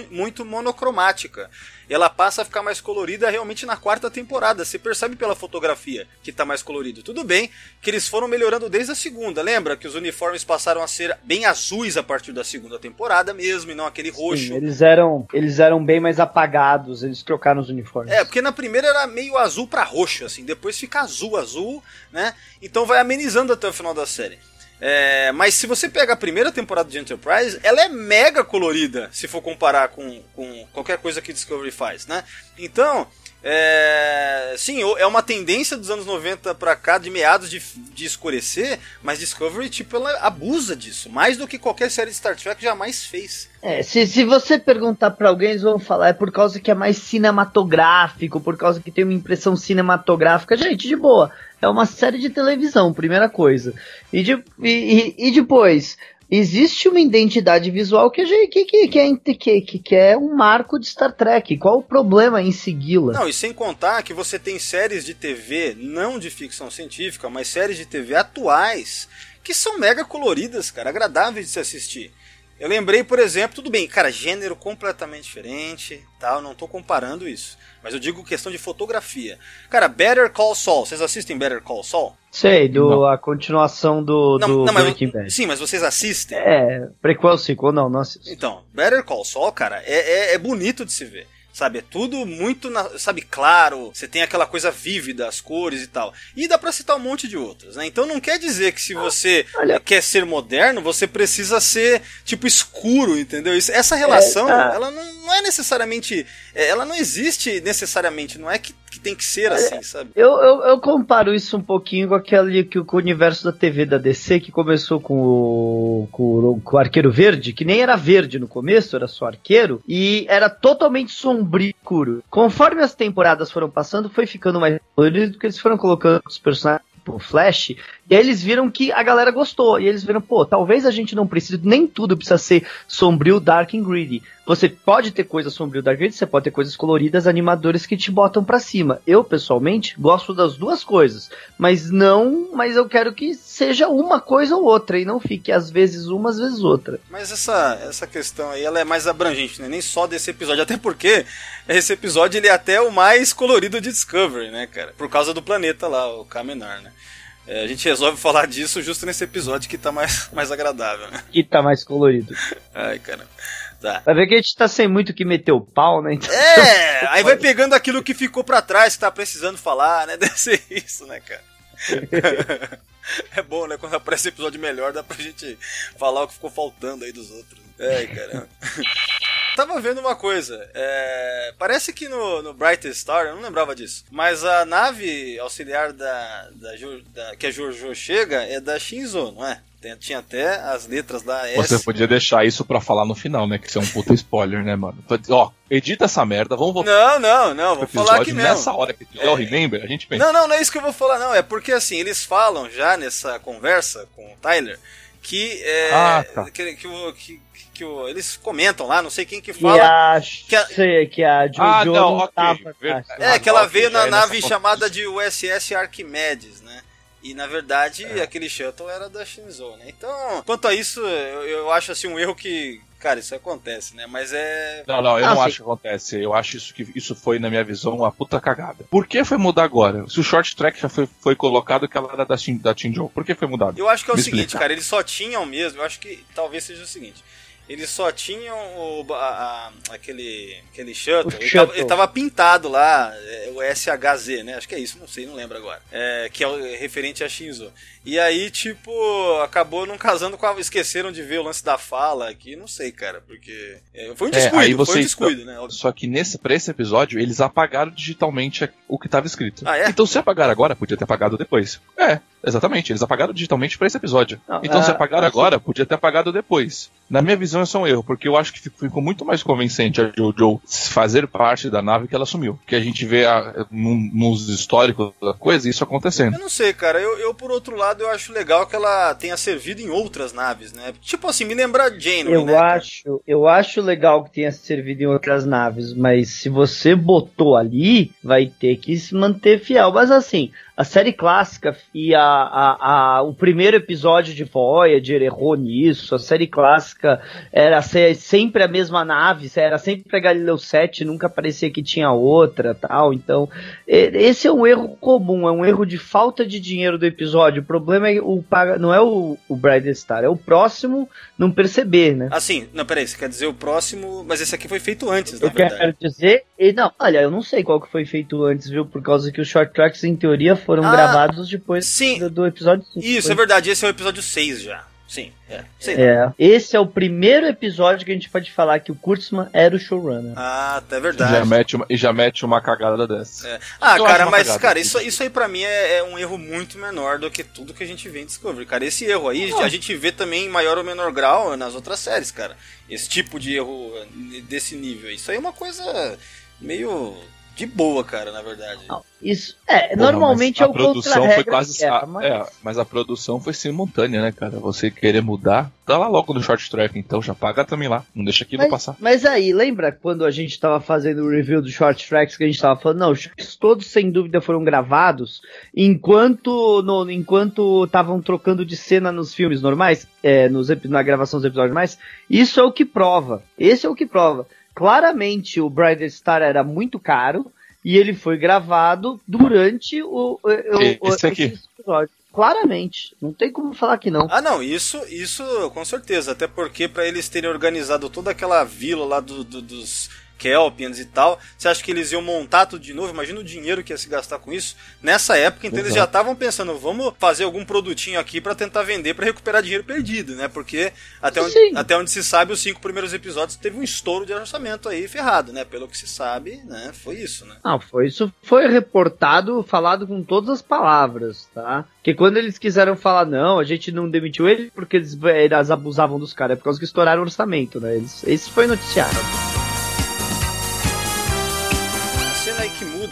muito monocromática ela passa a ficar mais colorida realmente na quarta temporada. Você percebe pela fotografia que tá mais colorido. Tudo bem que eles foram melhorando desde a segunda. Lembra que os uniformes passaram a ser bem azuis a partir da segunda temporada mesmo, e não aquele roxo. Sim, eles eram, eles eram bem mais apagados, eles trocaram os uniformes. É, porque na primeira era meio azul para roxo, assim, depois fica azul, azul, né? Então vai amenizando até o final da série. É, mas se você pega a primeira temporada de Enterprise, ela é mega colorida, se for comparar com, com qualquer coisa que Discovery faz, né? Então, é, sim, é uma tendência dos anos 90 para cá, de meados de, de escurecer, mas Discovery, tipo, ela abusa disso, mais do que qualquer série de Star Trek jamais fez. É, se, se você perguntar para alguém, eles vão falar, é por causa que é mais cinematográfico, por causa que tem uma impressão cinematográfica. Gente, de boa, é uma série de televisão, primeira coisa. E, de, e, e, e depois, existe uma identidade visual que, que, que, que, é, que, que é um marco de Star Trek. Qual o problema em segui-la? Não, e sem contar que você tem séries de TV, não de ficção científica, mas séries de TV atuais, que são mega coloridas, cara, agradáveis de se assistir. Eu lembrei, por exemplo, tudo bem, cara, gênero completamente diferente, tal, não tô comparando isso. Mas eu digo questão de fotografia. Cara, Better Call Saul, vocês assistem Better Call Saul? Sei, do, a continuação do, não, do não, mas, Breaking Bad. Sim, mas vocês assistem? É, prequel, sequel, não, não assisto. Então, Better Call Saul, cara, é, é, é bonito de se ver. Sabe, é tudo muito, na, sabe, claro. Você tem aquela coisa vívida, as cores e tal. E dá pra citar um monte de outras, né? Então não quer dizer que se você Olha. quer ser moderno, você precisa ser, tipo, escuro, entendeu? essa relação, é, tá. ela não, não, é necessariamente. É, ela não existe necessariamente, não é que, que tem que ser assim, sabe? Eu, eu, eu, comparo isso um pouquinho com aquele que com o universo da TV da DC que começou com o, com, com o Arqueiro Verde, que nem era verde no começo, era só arqueiro, e era totalmente sombrio sombrio escuro. Conforme as temporadas foram passando, foi ficando mais colorido, porque eles foram colocando os personagens tipo Flash, e aí eles viram que a galera gostou, e eles viram, pô, talvez a gente não precise, nem tudo precisa ser sombrio, dark and greedy. Você pode ter coisas sombrio, dark and greedy, você pode ter coisas coloridas, animadoras que te botam para cima. Eu, pessoalmente, gosto das duas coisas, mas não, mas eu quero que seja uma coisa ou outra, e não fique às vezes uma, às vezes outra. Mas essa, essa questão aí, ela é mais abrangente, né? nem só desse episódio, até porque esse episódio ele é até o mais colorido de Discovery, né, cara? Por causa do planeta lá, o Kamenar, né? É, a gente resolve falar disso justo nesse episódio que tá mais, mais agradável, né? Que tá mais colorido. Ai, cara. Tá. Vai ver que a gente tá sem muito que meter o pau, né? Então, é, aí vai pegando aquilo que ficou para trás, que tá precisando falar, né? Deve ser isso, né, cara? é bom, né? Quando aparece episódio melhor, dá pra gente falar o que ficou faltando aí dos outros. Ai, caramba. Tava vendo uma coisa. É, parece que no, no Bright Star, eu não lembrava disso. Mas a nave auxiliar da, da, da que a Jojo chega é da Shinzo, não é? Tinha até as letras lá. S. Você podia deixar isso pra falar no final, né? Que isso é um puta spoiler, né, mano? Ó, edita essa merda, vamos voltar. Não, não, não, vou falar aqui mesmo. Nessa hora que é... o Remember, a gente pensa. Não, não, não é isso que eu vou falar, não. É porque assim, eles falam já nessa conversa com o Tyler que é. Ah, tá. que, que, que, que o, eles comentam lá, não sei quem que fala. Que a, que a, que a Jojo ah, não, não okay. tava, É, que ela veio na nave chamada de USS Arquimedes, né? E na verdade, é. aquele shuttle era da Shinzo, né? Então, quanto a isso, eu, eu acho assim um erro que Cara, isso acontece, né? Mas é. Não, não, eu ah, não sim. acho que acontece. Eu acho isso que isso foi, na minha visão, uma puta cagada. Por que foi mudar agora? Se o short track já foi, foi colocado que ela era da, da por que foi mudado? Eu acho que é o Me seguinte, explica. cara, eles só tinham mesmo, eu acho que talvez seja o seguinte eles só tinham o, a, a, aquele, aquele shuttle. Ele. Tava, ele tava pintado lá, é, o SHZ, né? Acho que é isso, não sei, não lembro agora. É, que é referente a Shinzo. E aí, tipo, acabou não casando com a. Esqueceram de ver o lance da fala aqui, não sei, cara, porque. É, foi um é, descuido, é, você, foi um descuido, né? Só que nesse, pra esse episódio, eles apagaram digitalmente o que tava escrito. Ah, é? Então se apagar agora, podia ter apagado depois. É, exatamente, eles apagaram digitalmente pra esse episódio. Não, então é, se apagar agora, podia ter apagado depois. Na minha visão, isso é um erro, porque eu acho que ficou muito mais convincente a Jojo fazer parte da nave que ela assumiu. Que a gente vê a, nos históricos da coisa isso acontecendo. Eu não sei, cara. Eu, eu, por outro lado, eu acho legal que ela tenha servido em outras naves, né? Tipo assim, me lembra Jane. Eu né, acho, eu acho legal que tenha servido em outras naves, mas se você botou ali, vai ter que se manter fiel. Mas assim, a série clássica e a, a, a, o primeiro episódio de Voyager errou nisso. A série clássica era sempre a mesma nave, era sempre a Galileu 7, nunca parecia que tinha outra tal. Então, esse é um erro comum, é um erro de falta de dinheiro do episódio. O problema é o não é o, o Bright Star, é o próximo não perceber, né? Assim, não, peraí, você quer dizer o próximo, mas esse aqui foi feito antes, na eu verdade. quero dizer, não, olha, eu não sei qual que foi feito antes, viu? Por causa que os short tracks, em teoria, foram ah, gravados depois sim. Do, do, episódio 5. Isso, foi. é verdade, esse é o episódio 6 já. Sim, é. é. Esse é o primeiro episódio que a gente pode falar que o Kurtzman era o showrunner. Ah, tá, é verdade. Já mete uma, e já mete uma cagada dessa. É. Ah, Eu cara, mas, cara, isso, isso aí pra mim é, é, um erro muito menor do que tudo que a gente vê em Discovery. Cara, esse erro aí a gente vê também em maior ou menor grau nas outras séries, cara. Esse tipo de erro desse nível. Isso aí é uma coisa meio de boa, cara, na verdade. Não, isso é, Porra, normalmente é o produção foi quase mas... É, mas a produção foi simultânea, né, cara? Você querer mudar, tá lá logo no short track, então já paga também lá, não deixa aquilo mas, passar. Mas aí, lembra quando a gente tava fazendo o review do short tracks que a gente tava falando, não, os todos sem dúvida foram gravados enquanto no, enquanto estavam trocando de cena nos filmes normais, é, nos na gravação dos episódios normais. Isso é o que prova. Esse é o que prova claramente o Bright Star era muito caro e ele foi gravado durante o, o, esse, aqui. episódio. Claramente, não tem como falar que não. Ah, não, isso, isso com certeza. Até porque para eles terem organizado toda aquela vila lá do, do, dos Kelpians e tal. Você acha que eles iam montar tudo de novo? Imagina o dinheiro que ia se gastar com isso. Nessa época, então Exato. eles já estavam pensando, vamos fazer algum produtinho aqui para tentar vender para recuperar dinheiro perdido, né? Porque até onde, até onde se sabe, os cinco primeiros episódios teve um estouro de orçamento aí ferrado, né? Pelo que se sabe, né? Foi isso, né? Não, foi isso. Foi reportado, falado com todas as palavras, tá? Que quando eles quiseram falar, não, a gente não demitiu ele porque eles, eles abusavam dos caras, é por causa que estouraram o orçamento, né? Eles, isso foi noticiado.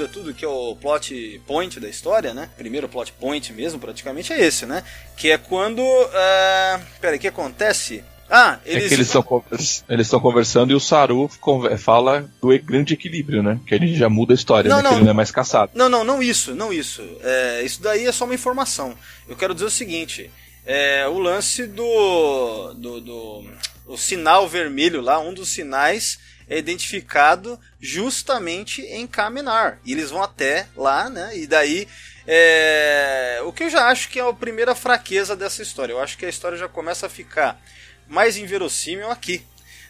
Tudo, que é o plot point da história, né? Primeiro plot point mesmo, praticamente, é esse, né? Que é quando. Uh... Peraí, o que acontece? Ah, eles. É que eles estão eles estão conversando e o Saru fala do grande equilíbrio, né? Que ele já muda a história, não, né? não, que ele não é mais caçado. Não, não, não isso, não isso. É, isso daí é só uma informação. Eu quero dizer o seguinte: é, o lance do, do, do o sinal vermelho lá, um dos sinais é identificado justamente em Kamenar. E eles vão até lá, né? E daí. É... O que eu já acho que é a primeira fraqueza dessa história. Eu acho que a história já começa a ficar mais inverossímil aqui.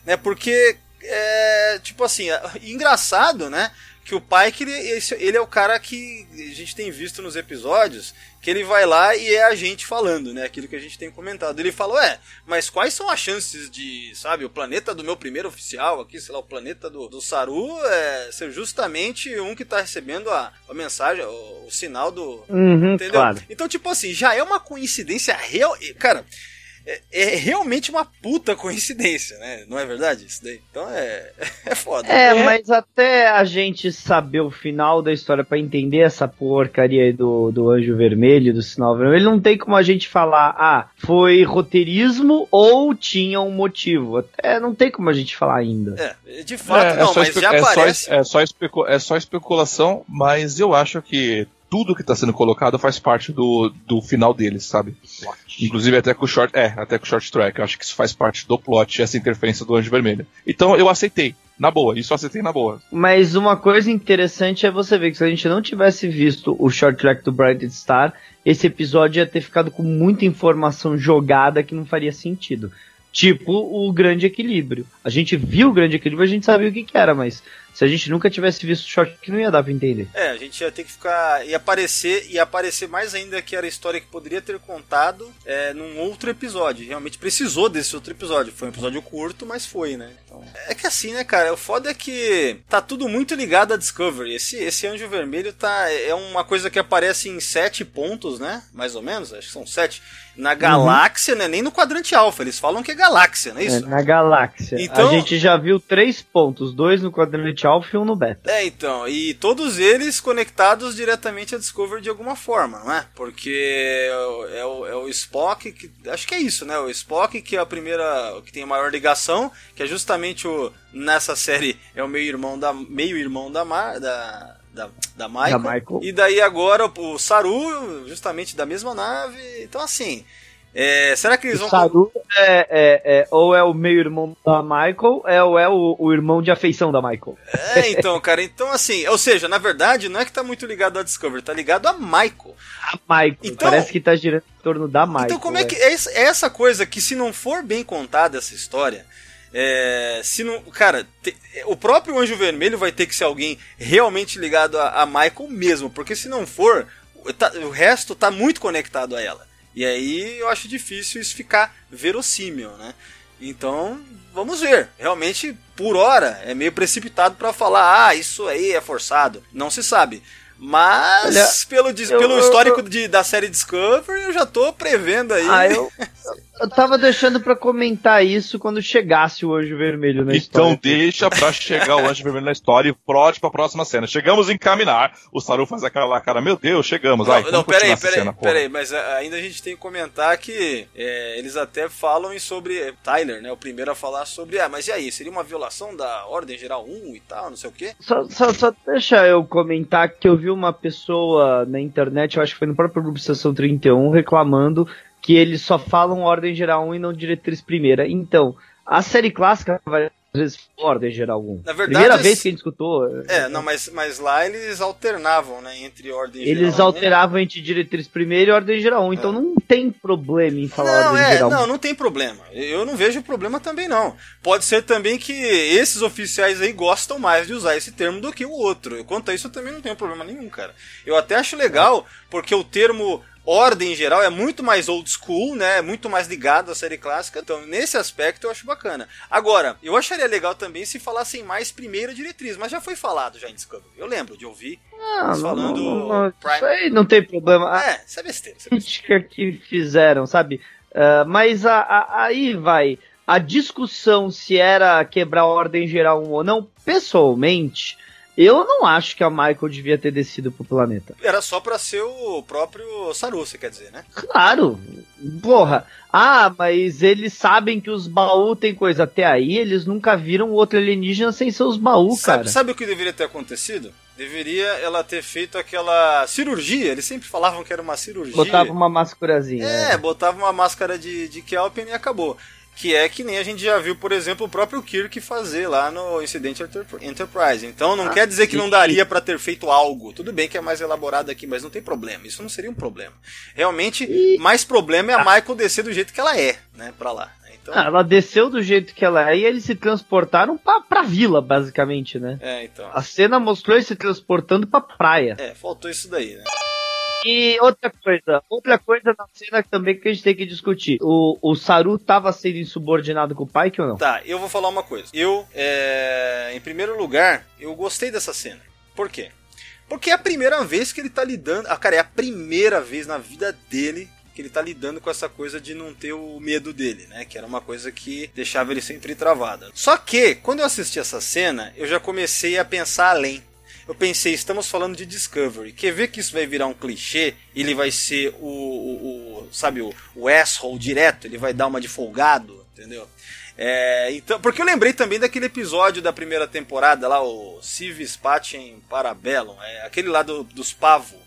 Né? Porque, é... tipo assim, engraçado, né? Que o Pike, ele, ele é o cara que a gente tem visto nos episódios, que ele vai lá e é a gente falando, né? Aquilo que a gente tem comentado. Ele falou, é, mas quais são as chances de, sabe, o planeta do meu primeiro oficial aqui, sei lá, o planeta do, do Saru é ser justamente um que tá recebendo a, a mensagem, o, o sinal do. Uhum, entendeu? Claro. Então, tipo assim, já é uma coincidência real. Cara, é, é, realmente uma puta coincidência, né? Não é verdade isso daí? Então é, é foda. É, é, mas até a gente saber o final da história para entender essa porcaria aí do, do Anjo Vermelho, do Sinal Vermelho, não tem como a gente falar, ah, foi roteirismo ou tinha um motivo. Até não tem como a gente falar ainda. É, de fato, é, não, mas já é aparece... Só, é, só é só especulação, mas eu acho que tudo que está sendo colocado faz parte do, do final deles, sabe? Plot. Inclusive até com o short, é, até com o short track, eu acho que isso faz parte do plot, essa interferência do Anjo Vermelho. Então eu aceitei. Na boa, isso eu aceitei na boa. Mas uma coisa interessante é você ver que se a gente não tivesse visto o short track do Bright Star, esse episódio ia ter ficado com muita informação jogada que não faria sentido. Tipo o grande equilíbrio. A gente viu o grande equilíbrio, a gente sabia o que, que era, mas se a gente nunca tivesse visto o short, que não ia dar pra entender. É, a gente ia ter que ficar. ia aparecer, e aparecer mais ainda que era a história que poderia ter contado é, num outro episódio. Realmente precisou desse outro episódio. Foi um episódio curto, mas foi, né? Então, é que assim, né, cara? O foda é que tá tudo muito ligado à Discovery. Esse, esse anjo vermelho tá. É uma coisa que aparece em sete pontos, né? Mais ou menos, acho que são sete. Na galáxia, uhum. né? Nem no quadrante alfa. Eles falam que é galáxia, não é isso? É, na galáxia. Então, a gente já viu três pontos: dois no quadrante alfa e um no beta. É, então. E todos eles conectados diretamente à Discovery de alguma forma, não é? Porque é, é o, é o Spock, que, acho que é isso, né? O Spock, que é a primeira. que tem a maior ligação, que é justamente o. Nessa série é o meio-irmão da. meio-irmão da, Mar, da da, da, Michael, da Michael. E daí agora o Saru, justamente da mesma nave. Então, assim. É, será que eles vão. O Saru é, é, é, ou é o meio-irmão da Michael, é, ou é o, o, irmão de afeição da Michael. É, então, cara, então assim, ou seja, na verdade, não é que tá muito ligado à Discovery, tá ligado a Michael. A Michael, então, parece que tá girando em torno da Michael. Então, como é que. É, é essa coisa que, se não for bem contada essa história, é, se não, cara, te, o próprio Anjo Vermelho vai ter que ser alguém realmente ligado a, a Michael mesmo, porque se não for, tá, o resto tá muito conectado a ela. E aí eu acho difícil isso ficar verossímil, né? Então, vamos ver. Realmente, por hora, é meio precipitado para falar, ah, isso aí é forçado. Não se sabe. Mas, Olha, pelo, eu, pelo histórico eu, De, da série Discovery, eu já tô prevendo aí. Ah, eu, eu tava deixando para comentar isso quando chegasse o Anjo Vermelho na então história. Então deixa pra chegar o Anjo Vermelho na história e prote pra próxima cena. Chegamos em caminar. O Saru faz aquela cara, meu Deus, chegamos. Não, Ai, não peraí, peraí, cena, peraí, mas ainda a gente tem que comentar que é, eles até falam sobre eh, Tyler, né? O primeiro a falar sobre, ah, mas e aí, seria uma violação da Ordem Geral 1 e tal, não sei o quê? Só, só, só deixa eu comentar que eu vi uma pessoa na internet, eu acho que foi no próprio grupo Sessão 31, reclamando que eles só falam ordem geral 1 e não diretriz primeira. Então, a série clássica várias vezes ordem geral 1. Na verdade, Primeira vez que a gente escutou. É, não, mas, mas lá eles alternavam, né, entre ordem eles geral 1. Eles alteravam entre diretriz primeira e ordem geral 1, então é. não tem problema em falar não, ordem é, geral 1. Não, não tem problema. Eu não vejo problema também não. Pode ser também que esses oficiais aí gostam mais de usar esse termo do que o outro. Quanto a isso eu também não tenho problema nenhum, cara. Eu até acho legal, porque o termo ordem em geral é muito mais old school, né? É muito mais ligado à série clássica. Então, nesse aspecto, eu acho bacana. Agora, eu acharia legal também se falassem mais primeira diretriz, mas já foi falado já em Discovery. Eu lembro de ouvir ah, falando. Não, não, Prime... Isso aí não tem problema. É, isso é besteira. Isso é besteira. que fizeram, sabe? Uh, mas a, a, aí vai. A discussão se era quebrar a ordem geral ou não, pessoalmente, eu não acho que a Michael devia ter descido pro planeta. Era só pra ser o próprio Saru, você quer dizer, né? Claro! Porra! Ah, mas eles sabem que os baús tem coisa. Até aí, eles nunca viram outro alienígena sem seus baús, sabe, cara. Sabe o que deveria ter acontecido? Deveria ela ter feito aquela cirurgia. Eles sempre falavam que era uma cirurgia. Botava uma máscarazinha. É, é. botava uma máscara de, de Kelpin e acabou que é que nem a gente já viu, por exemplo, o próprio Kirk fazer lá no Incidente Enterprise. Então não ah, quer dizer que não daria para ter feito algo. Tudo bem que é mais elaborado aqui, mas não tem problema. Isso não seria um problema. Realmente, mais problema é a ah. Michael descer do jeito que ela é, né, para lá. então. Ah, ela desceu do jeito que ela é e eles se transportaram pra, pra vila, basicamente, né? É, então. A cena mostrou eles se transportando pra praia. É, faltou isso daí, né? E outra coisa, outra coisa na cena também que a gente tem que discutir. O, o Saru tava sendo insubordinado com o Pike ou não? Tá, eu vou falar uma coisa. Eu, é, em primeiro lugar, eu gostei dessa cena. Por quê? Porque é a primeira vez que ele tá lidando. Ah, cara, é a primeira vez na vida dele que ele tá lidando com essa coisa de não ter o medo dele, né? Que era uma coisa que deixava ele sempre travado. Só que, quando eu assisti essa cena, eu já comecei a pensar além. Eu pensei, estamos falando de Discovery. Quer ver que isso vai virar um clichê? Ele vai ser o, o, o sabe, o, o asshole direto, ele vai dar uma de folgado, entendeu? É, então, porque eu lembrei também daquele episódio da primeira temporada lá, o Civis Pacem Parabellum, é, aquele lá do, dos pavos,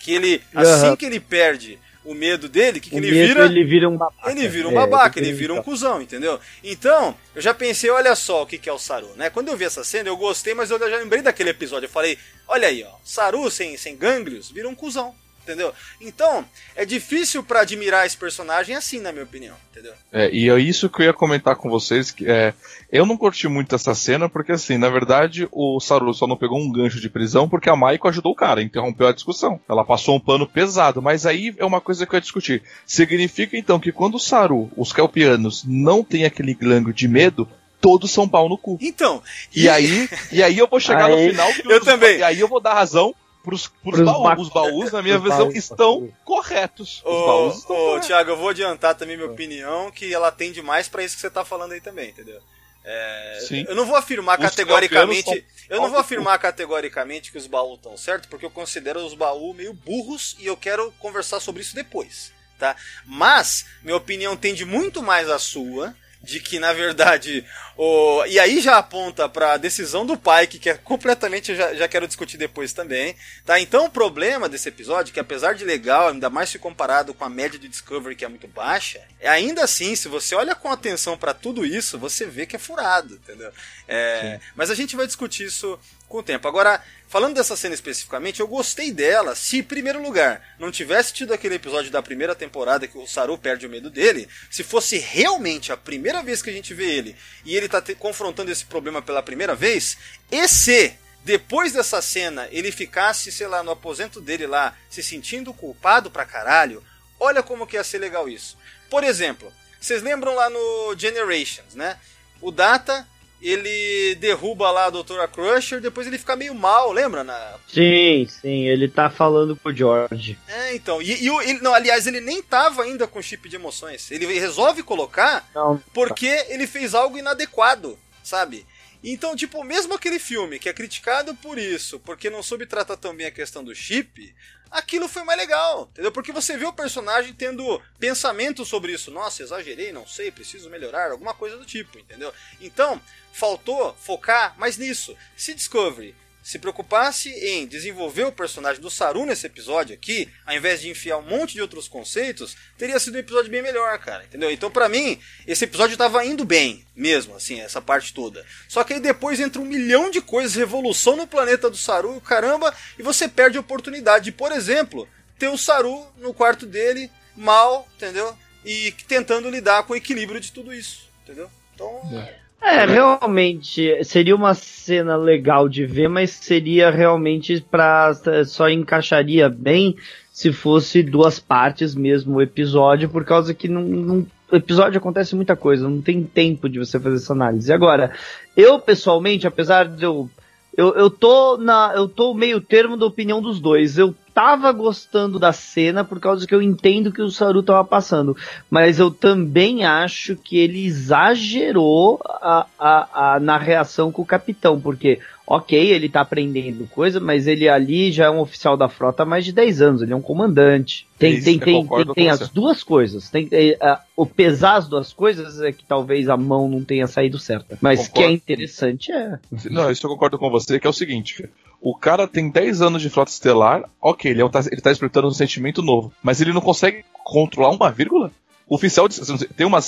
que ele, assim que ele perde o medo dele, que, que ele vira? Ele vira um babaca. Ele vira um babaca, é, ele vira um cuzão, entendeu? Então, eu já pensei, olha só o que, que é o Saru, né? Quando eu vi essa cena, eu gostei, mas eu já lembrei daquele episódio. Eu falei, olha aí, ó, Saru sem, sem gânglios vira um cuzão entendeu? Então, é difícil para admirar esse personagem assim, na minha opinião, entendeu? É, e é isso que eu ia comentar com vocês, que é, eu não curti muito essa cena, porque assim, na verdade, o Saru só não pegou um gancho de prisão porque a Maiko ajudou o cara, interrompeu a discussão. Ela passou um pano pesado, mas aí é uma coisa que eu ia discutir. Significa então que quando o Saru, os Kelpianos, não tem aquele glango de medo, todos são pau no cu. Então. E, e aí, e aí eu vou chegar aí, no final. eu também. E aí eu vou dar razão pros, pros, pros baús. Os baús, na minha visão, baús, estão corretos. Os ô, baús estão ô, corretos. Thiago, eu vou adiantar também minha opinião, que ela tende mais para isso que você tá falando aí também, entendeu? É, Sim. Eu não vou afirmar os categoricamente. Eu não vou afirmar categoricamente que os baús estão certos, porque eu considero os baús meio burros e eu quero conversar sobre isso depois. Tá? Mas, minha opinião tende muito mais à sua de que na verdade o e aí já aponta para a decisão do Pike que é completamente já, já quero discutir depois também tá? Então o problema desse episódio que apesar de legal ainda mais se comparado com a média de Discovery que é muito baixa é ainda assim se você olha com atenção para tudo isso você vê que é furado entendeu? É, mas a gente vai discutir isso com o tempo. Agora, falando dessa cena especificamente, eu gostei dela se, em primeiro lugar, não tivesse tido aquele episódio da primeira temporada que o Saru perde o medo dele, se fosse realmente a primeira vez que a gente vê ele e ele tá confrontando esse problema pela primeira vez, e se depois dessa cena ele ficasse, sei lá, no aposento dele lá, se sentindo culpado pra caralho, olha como que ia ser legal isso. Por exemplo, vocês lembram lá no Generations, né? O Data ele derruba lá a Doutora Crusher, depois ele fica meio mal, lembra? Na... Sim, sim, ele tá falando com o George. É, então. E, e ele, não, aliás, ele nem tava ainda com chip de emoções. Ele resolve colocar não, porque ele fez algo inadequado, sabe? Então, tipo, mesmo aquele filme que é criticado por isso, porque não soube tratar tão bem a questão do chip, aquilo foi mais legal, entendeu? Porque você vê o personagem tendo pensamento sobre isso. Nossa, exagerei, não sei, preciso melhorar, alguma coisa do tipo, entendeu? Então, faltou focar mais nisso. Se Discovery se preocupasse em desenvolver o personagem do Saru nesse episódio aqui, ao invés de enfiar um monte de outros conceitos, teria sido um episódio bem melhor, cara, entendeu? Então, para mim, esse episódio tava indo bem, mesmo, assim, essa parte toda. Só que aí depois entra um milhão de coisas, revolução no planeta do Saru, caramba, e você perde a oportunidade de, por exemplo, ter o Saru no quarto dele, mal, entendeu? E tentando lidar com o equilíbrio de tudo isso, entendeu? Então. É. É, realmente seria uma cena legal de ver, mas seria realmente para só encaixaria bem se fosse duas partes mesmo o episódio, por causa que não, não o episódio acontece muita coisa, não tem tempo de você fazer essa análise. Agora, eu pessoalmente, apesar de eu eu, eu tô na eu tô meio termo da opinião dos dois. Eu tava gostando da cena por causa que eu entendo que o Saru tava passando. Mas eu também acho que ele exagerou a, a, a, na reação com o capitão, porque ok, ele tá aprendendo coisa, mas ele ali já é um oficial da frota há mais de 10 anos, ele é um comandante. Tem, Isso, tem, tem, tem, tem as duas coisas. Tem, é, o pesar as duas coisas é que talvez a mão não tenha saído certa. Mas concordo. que é interessante é. Não, isso eu concordo com você, que é o seguinte. O cara tem 10 anos de frota estelar, ok, ele, é um, ele tá explorando um sentimento novo, mas ele não consegue controlar uma vírgula? O oficial de, tem uma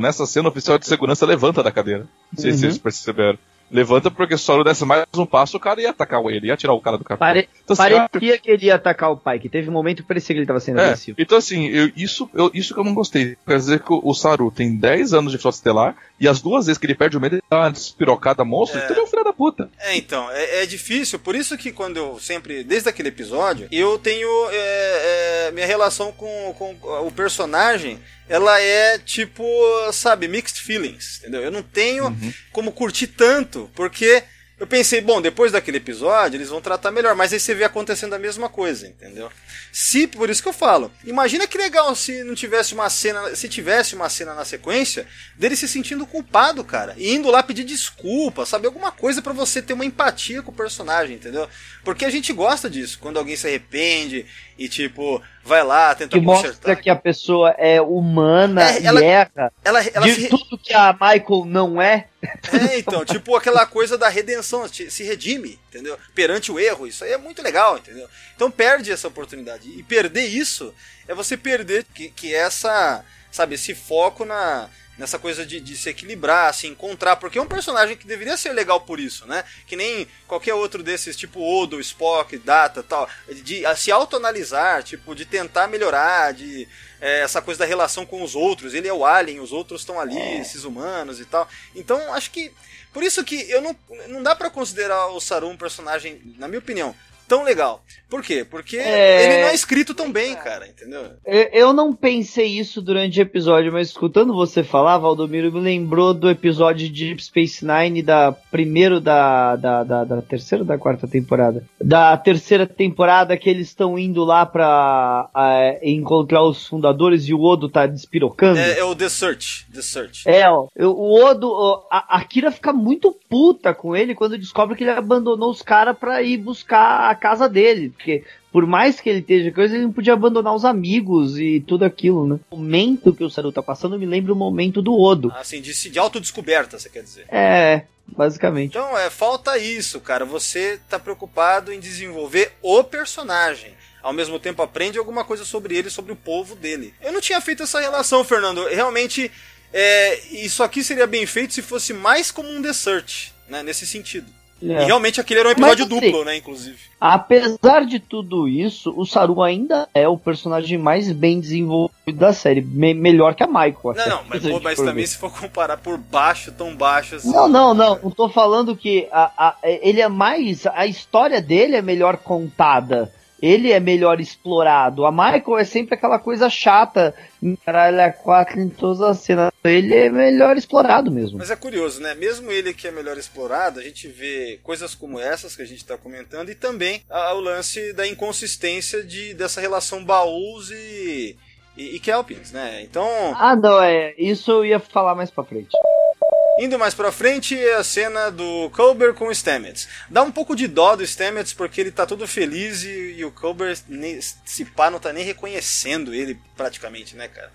nessa cena o oficial de segurança levanta da cadeira. Não sei uhum. se vocês perceberam. Levanta porque se o Saru desse mais um passo, o cara ia atacar ele, ia tirar o cara do capitão. Pare... Então, assim, parecia que ele ia atacar o pai, que teve um momento que parecia que ele estava sendo é, agressivo. Então, assim, eu, isso, eu, isso que eu não gostei. Quer dizer que o, o Saru tem 10 anos de frota estelar e as duas vezes que ele perde o medo, ele dá uma despirocada monstro, é. então ele é um filho da puta. É, então, é, é, difícil, por isso que quando eu sempre, desde aquele episódio, eu tenho é, é minha relação com, com o personagem ela é tipo, sabe, mixed feelings, entendeu? Eu não tenho uhum. como curtir tanto, porque eu pensei, bom, depois daquele episódio eles vão tratar melhor, mas aí você vê acontecendo a mesma coisa, entendeu? Se, por isso que eu falo, imagina que legal se não tivesse uma cena, se tivesse uma cena na sequência dele se sentindo culpado, cara, e indo lá pedir desculpa, sabe? Alguma coisa para você ter uma empatia com o personagem, entendeu? Porque a gente gosta disso, quando alguém se arrepende e, tipo, vai lá, tenta que consertar. mostra que a pessoa é humana é, ela, e erra ela, ela de se... tudo que a Michael não é. É, então, tipo aquela coisa da redenção, se redime, entendeu? Perante o erro, isso aí é muito legal, entendeu? Então perde essa oportunidade. E perder isso é você perder que, que essa, sabe, esse foco na, nessa coisa de, de, se equilibrar, se encontrar, porque é um personagem que deveria ser legal por isso, né? Que nem qualquer outro desses, tipo Odo, Spock, Data tal, de, se autoanalisar, tipo, de tentar melhorar, de é, essa coisa da relação com os outros. Ele é o alien, os outros estão ali, é. esses humanos e tal. Então, acho que. Por isso que eu não, não dá para considerar o Saru um personagem, na minha opinião, tão legal. Por quê? Porque é... ele não é escrito tão bem, cara, entendeu? Eu não pensei isso durante o episódio, mas escutando você falar, Valdomiro, me lembrou do episódio de Deep Space Nine da primeiro da, da, da, da terceira ou da quarta temporada? Da terceira temporada que eles estão indo lá pra é, encontrar os fundadores e o Odo tá despirocando. É, é o The Search. The Search. É, ó, o Odo, a, a Kira fica muito puta com ele quando descobre que ele abandonou os caras pra ir buscar a casa dele. Porque por mais que ele esteja coisa, ele não podia abandonar os amigos e tudo aquilo, né? O momento que o Saru tá passando me lembra o momento do Odo. Assim, de, de autodescoberta, você quer dizer? É, basicamente. Então, é, falta isso, cara. Você tá preocupado em desenvolver o personagem. Ao mesmo tempo, aprende alguma coisa sobre ele, sobre o povo dele. Eu não tinha feito essa relação, Fernando. Realmente, é, isso aqui seria bem feito se fosse mais como um The Search, né? Nesse sentido. É. E realmente aquele era um episódio Mas, assim, duplo, né, inclusive. Apesar de tudo isso, o Saru ainda é o personagem mais bem desenvolvido da série. Me melhor que a Michael. Não, não, mas, pô, mas também se for comparar por baixo, tão baixo assim. Não, não, não. Não tô falando que a, a, ele é mais. A história dele é melhor contada ele é melhor explorado. A Michael é sempre aquela coisa chata. Caralho, é quatro em todas as cenas. Ele é melhor explorado mesmo. Mas é curioso, né? Mesmo ele que é melhor explorado, a gente vê coisas como essas que a gente está comentando e também o lance da inconsistência de, dessa relação baús e, e, e Kelpins, né? Então. Ah, não, é. Isso eu ia falar mais pra frente. Indo mais pra frente é a cena do Colbert com o Stamets. Dá um pouco de dó do Stamets porque ele tá todo feliz e, e o Colbert, nem, se pá, não tá nem reconhecendo ele praticamente, né, cara?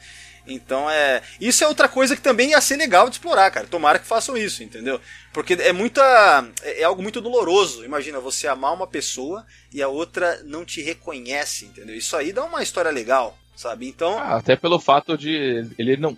Então é. Isso é outra coisa que também ia ser legal de explorar, cara. Tomara que façam isso, entendeu? Porque é muita. É, é algo muito doloroso. Imagina você amar uma pessoa e a outra não te reconhece, entendeu? Isso aí dá uma história legal sabe? Então. Ah, até pelo fato de ele não.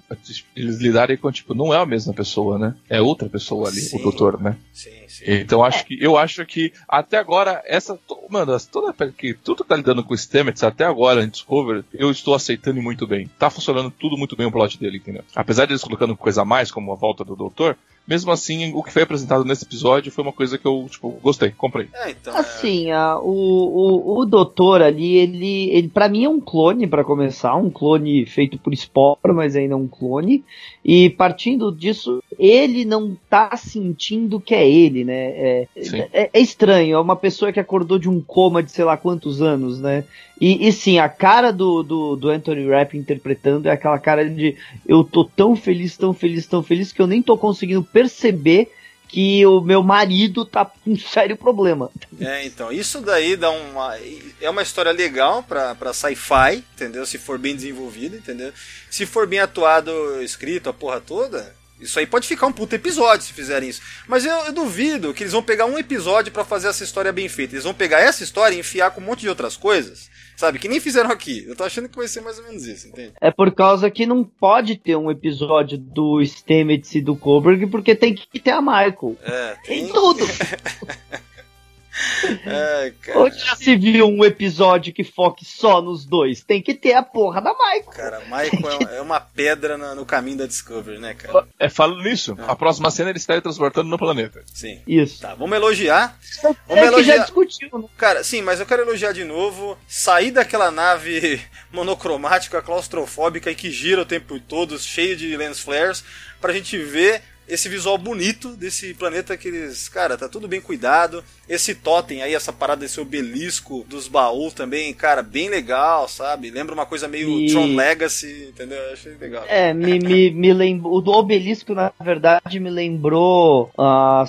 Eles lidarem com, tipo, não é a mesma pessoa, né? É outra pessoa ali, sim, o doutor, né? Sim, sim. Então acho que. Eu acho que até agora, essa. Mano, toda, que tudo que tá lidando com o Stamets até agora em Discovery, eu estou aceitando muito bem. Tá funcionando tudo muito bem o plot dele, entendeu? Apesar de eles colocando coisa a mais, como a volta do doutor, mesmo assim, o que foi apresentado nesse episódio foi uma coisa que eu, tipo, gostei, comprei. É, então, é. assim, a, o, o, o doutor ali, ele, ele para mim é um clone, para começar, um clone feito por Spore, mas ainda é um clone. E partindo disso, ele não tá sentindo que é ele, né? É, é, é, estranho, é uma pessoa que acordou de um coma de sei lá quantos anos, né? E, e sim, a cara do, do, do Anthony Rapp interpretando é aquela cara de eu tô tão feliz, tão feliz, tão feliz que eu nem tô conseguindo perceber que o meu marido tá com um sério problema. É, então, isso daí dá uma. É uma história legal pra, pra sci-fi, entendeu? Se for bem desenvolvido, entendeu? Se for bem atuado, escrito, a porra toda, Isso aí pode ficar um puto episódio se fizerem isso. Mas eu, eu duvido que eles vão pegar um episódio para fazer essa história bem feita. Eles vão pegar essa história e enfiar com um monte de outras coisas. Sabe, que nem fizeram aqui. Eu tô achando que vai ser mais ou menos isso, entende? É por causa que não pode ter um episódio do Stamets e do Koberg, porque tem que ter a Michael. É, tem... Em tudo! É, cara. Onde já se viu um episódio que foque só nos dois? Tem que ter a porra da Michael. Cara, Michael é, é uma pedra na- no caminho da Discovery, né, cara? É, falando nisso, a próxima cena ele está transportando no planeta. Sim. Isso. Tá, vamos elogiar. É Vamos que já elogiar. discutiu, né? Cara, sim, mas eu quero elogiar de novo. Sair daquela nave monocromática, claustrofóbica e que gira o tempo todo, cheio de lens flares, pra gente ver esse visual bonito desse planeta que eles. Cara, tá tudo bem cuidado. Esse totem aí, essa parada desse obelisco dos baús também, cara, bem legal, sabe? Lembra uma coisa meio E- Tron Legacy, entendeu? Eu achei legal. É, me, me, me lembrou. O do obelisco, na verdade, me lembrou a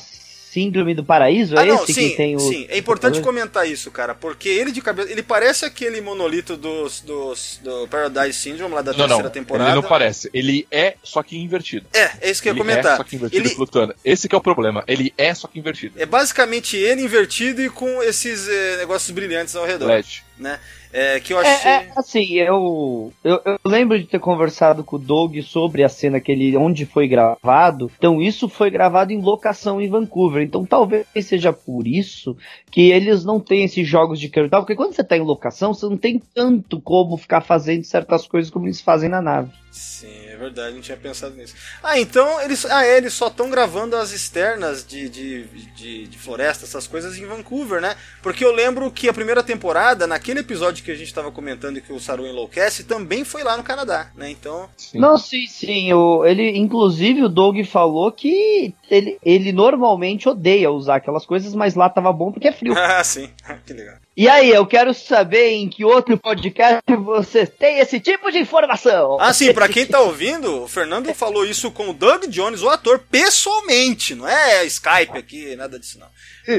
Síndrome do Paraíso, é Ah, não, esse sim, que tem o. sim. É importante comentar isso, cara, porque ele de cabeça. Ele parece aquele monolito dos, dos, do Paradise Syndrome lá da Não, terceira não, temporada. ele não parece. Ele é só que invertido. É, é isso que eu ia ele comentar. é só que invertido Ele, flutuando. Esse que é o problema. Ele é só que invertido. É basicamente ele invertido e com esses eh, negócios brilhantes ao redor. LED. Né? É, que eu achei. É, é, assim, eu, eu, eu lembro de ter conversado com o Doug sobre a cena que ele, onde foi gravado. Então, isso foi gravado em locação em Vancouver. Então, talvez seja por isso que eles não têm esses jogos de tal. Porque quando você tá em locação, você não tem tanto como ficar fazendo certas coisas como eles fazem na nave. Sim, é verdade, não tinha pensado nisso. Ah, então eles, ah, é, eles só estão gravando as externas de, de, de, de floresta, essas coisas em Vancouver, né? Porque eu lembro que a primeira temporada, naquele episódio que a gente estava comentando que o Saru enlouquece, também foi lá no Canadá, né? Então. Sim. Não, sim, sim. O, ele, inclusive, o Doug falou que ele, ele normalmente odeia usar aquelas coisas, mas lá tava bom porque é frio. Ah, sim, que legal. E aí, eu quero saber em que outro podcast você tem esse tipo de informação. Ah, sim, pra quem tá ouvindo, o Fernando falou isso com o Doug Jones, o ator, pessoalmente, não é Skype aqui, nada disso não.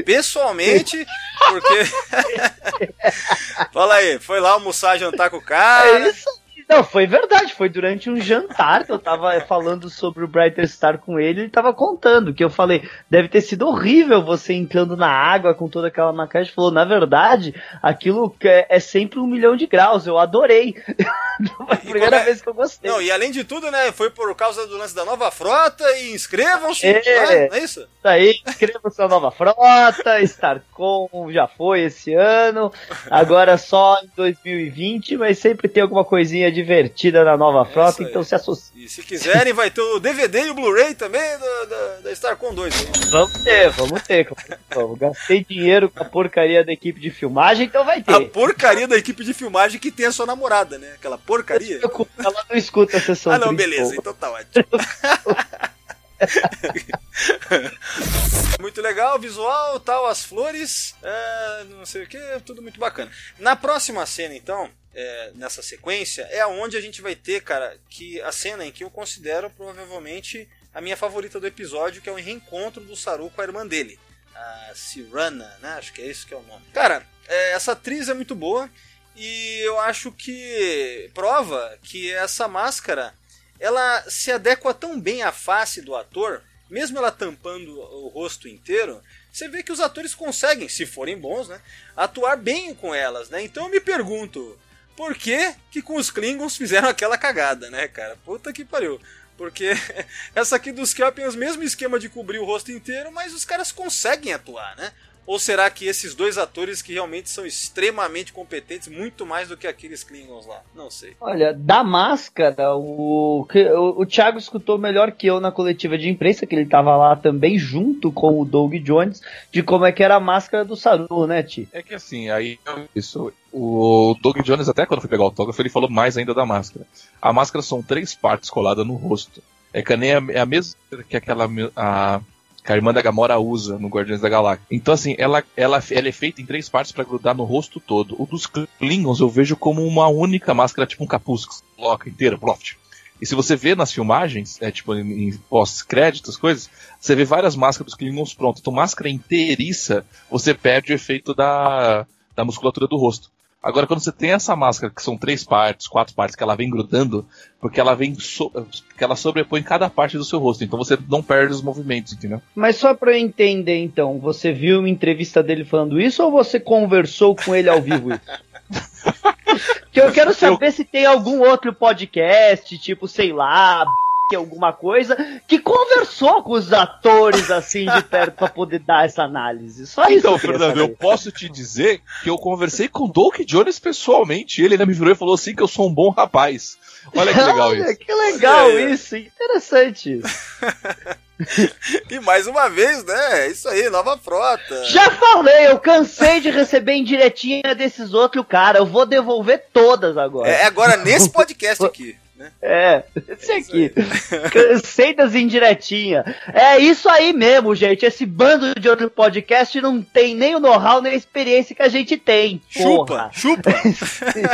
Pessoalmente, porque. Fala aí, foi lá almoçar, jantar com o É cara. isso aí. Não, foi verdade. Foi durante um jantar que eu tava falando sobre o Brighter Star com ele. Ele tava contando que eu falei: deve ter sido horrível você entrando na água com toda aquela maquiagem. Ele Falou: na verdade, aquilo é, é sempre um milhão de graus. Eu adorei. Foi a primeira é- vez que eu gostei. Não, e além de tudo, né, foi por causa do lance da nova frota e inscrevam-se, É. né, não é isso? Isso aí, inscreva sua nova frota, Starcom já foi esse ano, agora só em 2020, mas sempre tem alguma coisinha divertida na nova frota, isso aí. então se associe. E se quiserem, vai ter o DVD e o Blu-ray também da, Starcom 2. aí. Vamos ter, vamos ter. Vamos. Gastei dinheiro com a porcaria da equipe de filmagem, então vai A ter. porcaria da equipe de filmagem que tem a sua namorada, né? Aquela porcaria. Ela não escuta a sessão Ah, não, 30. beleza, então tá ótimo. muito legal, visual, tal, as flores, é, não sei o que, tudo muito bacana. Na próxima cena, então, é, nessa sequência, é onde a gente vai ter, cara, que a cena em que eu considero provavelmente a minha favorita do episódio, que é o reencontro do Saru com a irmã dele, a Sirana, né? Acho que é esse que é o nome. Cara, é, essa atriz é muito boa e eu acho que prova que essa máscara ela se adequa tão bem à face do ator, mesmo ela tampando o rosto inteiro, você vê que os atores conseguem, se forem bons, né, atuar bem com elas, né? Então eu me pergunto, por que que com os Klingons fizeram aquela cagada, né, cara? Puta que pariu. Porque essa aqui dos Kelpians, mesmo esquema de cobrir o rosto inteiro, mas os caras conseguem atuar, né? Ou será que esses dois atores que realmente são extremamente competentes, muito mais do que aqueles Klingons lá? Não sei. Olha, da máscara, o, que- o, o Thiago escutou melhor que eu na coletiva de imprensa, que ele tava lá também junto com o Doug Jones, de como é que era a máscara do Saru, né, Ti? É que assim, aí isso. O Doug Jones, até quando foi pegar o autógrafo, ele falou mais ainda da máscara. A máscara são três partes coladas no rosto. É que nem a, é a mesma que aquela a, que a irmã da Gamora usa no Guardiões da Galáxia. Então, assim, ela, ela, ela é feita em três partes pra grudar no rosto todo. O dos Klingons eu vejo como uma única máscara, tipo um capuz que se coloca inteira, ploft. E se você vê nas filmagens, é tipo em, em pós-créditos, coisas, você vê várias máscaras dos Klingons prontas. Então, máscara inteiriça, você perde o efeito da, da musculatura do rosto. Agora, quando você tem essa máscara, que são três partes, quatro partes, que ela vem grudando, porque ela vem. So que ela sobrepõe cada parte do seu rosto, então você não perde os movimentos, entendeu? Mas só pra eu entender, então, você viu uma entrevista dele falando isso ou você conversou com ele ao vivo isso? que eu quero saber eu... se tem algum outro podcast, tipo, sei lá, alguma coisa, que conversou com os atores assim de perto para poder dar essa análise. Só isso. Então, Fernando, eu posso te dizer que eu conversei com o Doug Jones pessoalmente. Ele ainda me virou e falou assim que eu sou um bom rapaz. Olha que legal Olha, isso. Que legal é. isso, interessante. e mais uma vez, né? Isso aí, nova frota. Já falei, eu cansei de receber indiretinha desses outros cara. Eu vou devolver todas agora. É agora nesse podcast aqui né? É, esse é aqui. Cansei das indiretinhas. É isso aí mesmo, gente. Esse bando de outro podcast não tem nem o know-how nem a experiência que a gente tem. Porra. Chupa, chupa.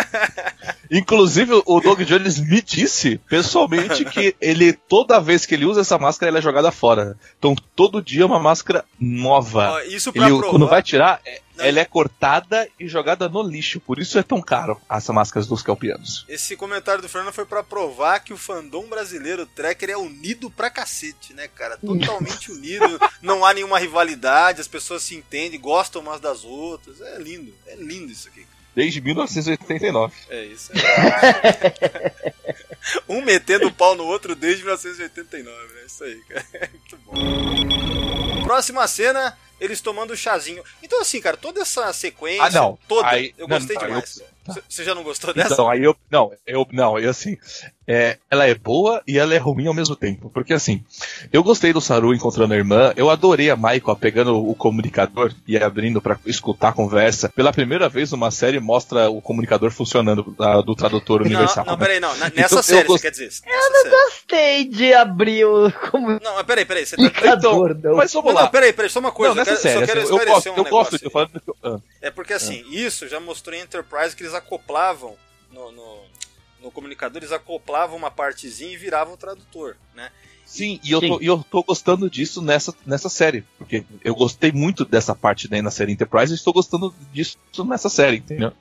Inclusive, o Doug Jones me disse pessoalmente que ele, toda vez que ele usa essa máscara, ela é jogada fora. Então, todo dia é uma máscara nova. isso pra ele, quando vai tirar, é, ela é cortada e jogada no lixo. Por isso é tão caro essa máscara dos calpianos. Esse comentário do Fernando foi para provar que o fandom brasileiro o Trekker é unido pra cacete, né, cara? Totalmente unido. Não há nenhuma rivalidade, as pessoas se entendem, gostam umas das outras. É lindo, é lindo isso aqui. Desde 1989. É isso. É. um metendo o pau no outro desde 1989. É isso aí, cara. Muito bom. Próxima cena eles tomando chazinho. Então, assim, cara, toda essa sequência, ah, não. toda, aí, eu gostei não, demais. Você já não gostou então, dessa? Então, aí eu. Não, eu. Não, eu assim é, ela é boa e ela é ruim ao mesmo tempo. Porque assim, eu gostei do Saru encontrando a irmã, eu adorei a Maiko pegando o comunicador e abrindo para escutar a conversa. Pela primeira vez uma série mostra o comunicador funcionando a, do tradutor universal. Não, não, peraí, não. Nessa então, série, gost... quer dizer? Eu não série. gostei de abrir o comunicador. Não, mas peraí, peraí. Você tá... então, não. Mas vamos não, lá. Não, peraí, peraí, só uma coisa. Não, nessa série, eu, quero, assim, eu gosto, um eu gosto de eu falando que eu... ah. É porque assim, ah. isso já mostrou em Enterprise que eles acoplavam no, no no comunicador, eles acoplavam uma partezinha e viravam o tradutor, né? Sim, e eu, Sim. Tô, eu tô gostando disso nessa, nessa série. Porque eu gostei muito dessa parte daí na série Enterprise e estou gostando disso nessa série, entendeu?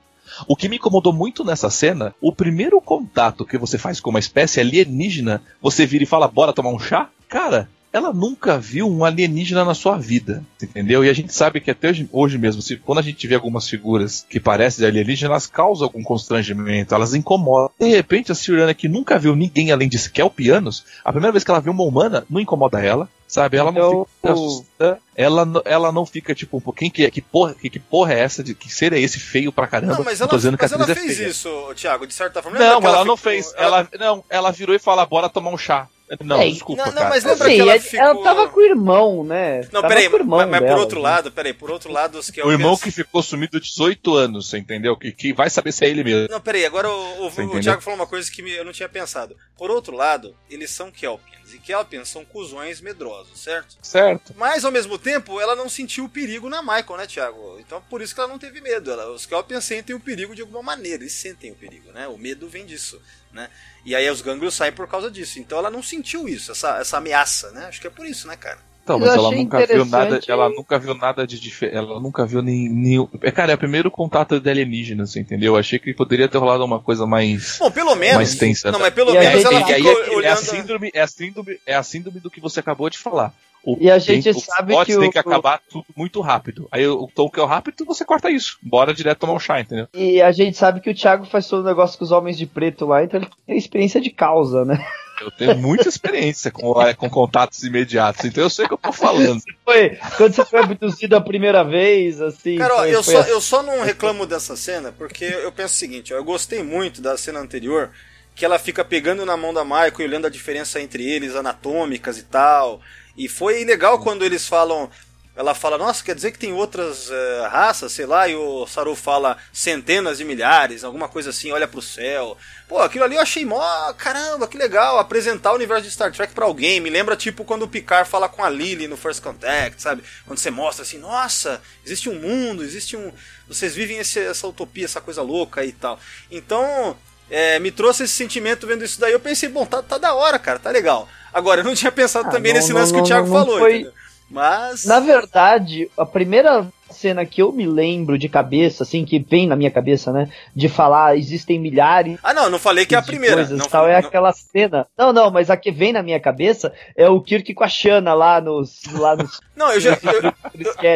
O que me incomodou muito nessa cena, o primeiro contato que você faz com uma espécie alienígena, você vira e fala, bora tomar um chá? Cara, ela nunca viu um alienígena na sua vida, entendeu? E a gente sabe que até hoje, hoje mesmo, se, quando a gente vê algumas figuras que parecem alienígenas, elas causam algum constrangimento, elas incomodam. De repente, a Siriana, que nunca viu ninguém além de Skelpianos, a primeira vez que ela vê uma humana, não incomoda ela, sabe? Ela não eu... fica assustada, ela, ela não fica tipo, um pouquinho que, que, porra, que, que porra é essa? De, que ser é esse feio pra caramba? Não, mas ela, mas ela é fez isso, Thiago, de certa forma. Não, ela, ela não fez. Ela... ela... não, ela virou e fala, bora tomar um chá. Não, é, desculpa, não, não, mas lembra assim, que ela, é, ficou... ela tava com o irmão, né? Não, peraí, mas, mas por outro né? lado, peraí, por outro lado, os O irmão que ficou sumido 18 anos, você entendeu? Que, que vai saber se é ele mesmo. Não, peraí, agora o, o, o Thiago falou uma coisa que eu não tinha pensado. Por outro lado, eles são Kelpians, e Kelpians são cuzões medrosos, certo? Certo. Mas, ao mesmo tempo, ela não sentiu o perigo na Michael, né, Thiago? Então, por isso que ela não teve medo. Ela, os Kelpians sentem o perigo de alguma maneira, eles sentem o perigo, né? O medo vem disso, né? E aí os gânglios saem por causa disso. Então ela não sentiu isso, essa, essa ameaça, né? Acho que é por isso, né, cara? Então, mas ela nunca viu nada, ela nunca viu nada de diferente, ela nunca viu nem, nem, é, cara, é o primeiro contato de alienígenas, entendeu? Eu achei que poderia ter rolado uma coisa mais Bom, pelo menos. mais tensa. Não, mas pelo e menos ela e, ficou é, olhando... é a síndrome, é a síndrome, é a síndrome do que você acabou de falar. O e a gente tem, sabe o que o tem que acabar tudo muito rápido. Aí o tom que é rápido, você corta isso. Bora direto tomar um chá, entendeu? E a gente sabe que o Thiago faz todo o negócio com os homens de preto lá, então ele tem experiência de causa, né? Eu tenho muita experiência com, é, com contatos imediatos, então eu sei o que eu tô falando. Foi, quando você foi abduzido a primeira vez, assim. Cara, foi, eu, foi só, assim. eu só não reclamo dessa cena, porque eu penso o seguinte, eu gostei muito da cena anterior, que ela fica pegando na mão da Michael e olhando a diferença entre eles, anatômicas e tal. E foi legal quando eles falam. Ela fala, nossa, quer dizer que tem outras uh, raças, sei lá, e o Saru fala centenas de milhares, alguma coisa assim, olha pro céu. Pô, aquilo ali eu achei mó, caramba, que legal, apresentar o universo de Star Trek para alguém. Me lembra tipo quando o Picard fala com a Lily no First Contact, sabe? Quando você mostra assim, nossa, existe um mundo, existe um. Vocês vivem esse, essa utopia, essa coisa louca e tal. Então, é, me trouxe esse sentimento vendo isso daí. Eu pensei, bom, tá, tá da hora, cara, tá legal. Agora, eu não tinha pensado ah, também não, nesse lance não, que o Thiago falou, foi... Mas. Na verdade, a primeira cena que eu me lembro de cabeça, assim, que vem na minha cabeça, né? De falar, existem milhares. Ah, não, não falei que é a primeira. Coisas, não, tal, não, é aquela cena. Não, não, mas a que vem na minha cabeça é o Kirk com a Shana lá nos. Lá nos não, eu já.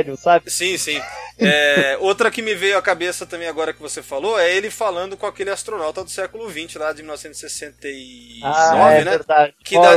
Eu, sabe? Sim, sim. É, outra que me veio à cabeça também agora que você falou é ele falando com aquele astronauta do século XX, lá de 1969, ah, é, né? Verdade. Que dá,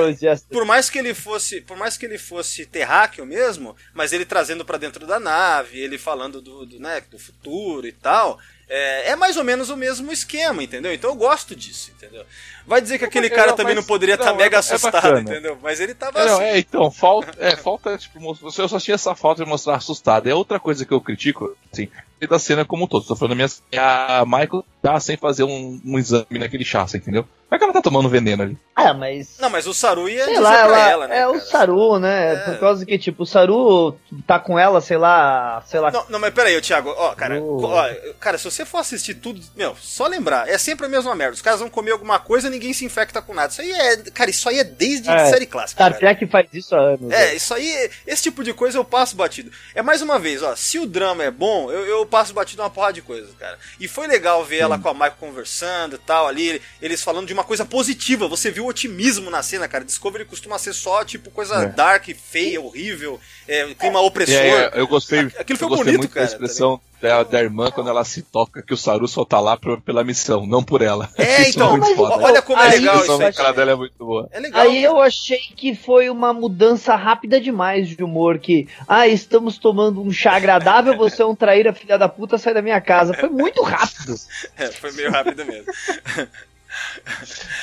por mais que ele fosse, por mais que ele fosse terráqueo mesmo, mas ele trazendo para dentro da nave, ele falando do, do, né, do futuro e tal, é, é, mais ou menos o mesmo esquema, entendeu? Então eu gosto disso, entendeu? Vai dizer que aquele cara não, também não poderia estar tá mega é, é assustado, é entendeu? Mas ele tava é, assim. Não, é, então, falta, é, falta, tipo, eu só tinha essa falta de mostrar assustado. É outra coisa que eu critico, assim, da cena como um todo. Tô falando minha, a Michael tá sem fazer um, um exame naquele chá, entendeu? Como é que ela tá tomando veneno ali? Ah, mas. Não, mas o Saru ia sei lá, ela, ela, né? É cara? o Saru, né? É. Por causa que, tipo, o Saru tá com ela, sei lá. Sei lá. Não, não mas peraí, Thiago, ó, cara, ó, cara, se você for assistir tudo, meu, só lembrar, é sempre a mesma merda. Os caras vão comer alguma coisa ninguém se infecta com nada. Isso aí é. Cara, isso aí é desde é, série clássica. Star Trek faz isso há anos. É, né? isso aí, esse tipo de coisa eu passo batido. É mais uma vez, ó, se o drama é bom, eu, eu passo batido uma porrada de coisa, cara. E foi legal ver Sim. ela com a Michael conversando e tal, ali, eles falando de uma coisa positiva você viu otimismo na cena, cara. Discovery costuma ser só, tipo, coisa é. dark, feia, horrível, é, clima opressor. É, eu gostei, Aquilo foi eu gostei bonito, muito cara, da expressão tá da, da, irmã quando ela se toca que o Saru só tá lá pra, pela missão, não por ela. É, isso então, é olha como é legal isso. A cara dela é muito boa. É legal, aí eu achei que foi uma mudança rápida demais de humor, que, ah, estamos tomando um chá agradável, você é um traíra, filha da puta, sai da minha casa. Foi muito rápido. é, foi meio rápido mesmo.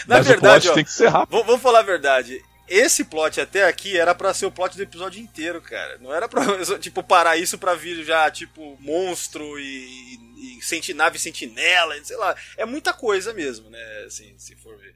Na Mas verdade, ó, tem que ser rápido. Vamos falar a verdade. Esse plot até aqui era para ser o plot do episódio inteiro, cara. Não era pra, tipo, parar isso pra vir já, tipo, monstro e, e senti, nave sentinela, sei lá. É muita coisa mesmo, né? Assim, se for ver.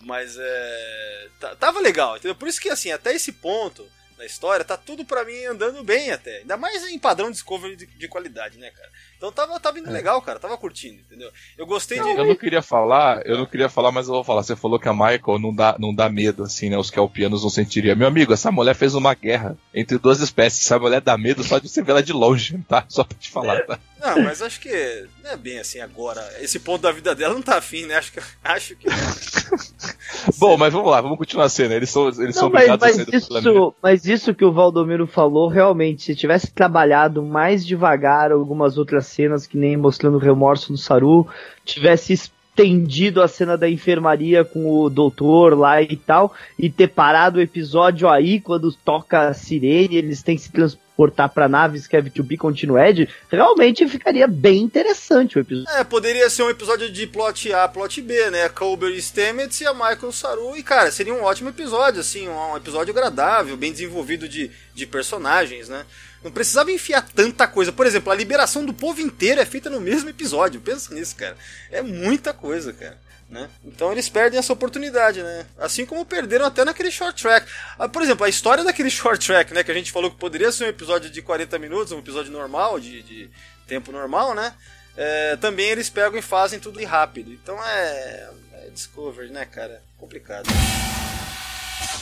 Mas é. Tava legal, entendeu? Por isso que, assim, até esse ponto da história, tá tudo para mim andando bem até. Ainda mais em padrão Discovery de, de qualidade, né, cara? Então tava, tava indo é. legal, cara. Tava curtindo, entendeu? Eu gostei não, de. Eu não queria falar, eu não queria falar, mas eu vou falar. Você falou que a Michael não dá, não dá medo, assim, né? Os Kelpianos não sentiriam. Meu amigo, essa mulher fez uma guerra entre duas espécies. Essa mulher dá medo só de você ver ela de longe, tá? Só pra te falar, tá? Não, mas acho que não é bem assim agora. Esse ponto da vida dela não tá afim, né? Acho que. Acho que... Bom, mas vamos lá, vamos continuar a cena. Eles são, eles não, são mas, obrigados mas a sair isso, Mas isso que o Valdomiro falou, realmente, se tivesse trabalhado mais devagar algumas outras cenas, que nem mostrando o remorso do Saru, tivesse estendido a cena da enfermaria com o doutor lá e tal, e ter parado o episódio aí, quando toca a sirene, eles têm que se transportar para naves que é to be continued, realmente ficaria bem interessante o episódio. É, poderia ser um episódio de plot A, plot B, né? Culber e Stamets e a Michael Saru, e cara, seria um ótimo episódio, assim, um episódio agradável, bem desenvolvido de, de personagens, né? Não precisava enfiar tanta coisa. Por exemplo, a liberação do povo inteiro é feita no mesmo episódio. Pensa nisso, cara. É muita coisa, cara. Né? Então eles perdem essa oportunidade, né? Assim como perderam até naquele short track. Ah, por exemplo, a história daquele short track, né? Que a gente falou que poderia ser um episódio de 40 minutos, um episódio normal, de, de tempo normal, né? É, também eles pegam e fazem tudo rápido. Então é, é Discovery, né, cara? Complicado.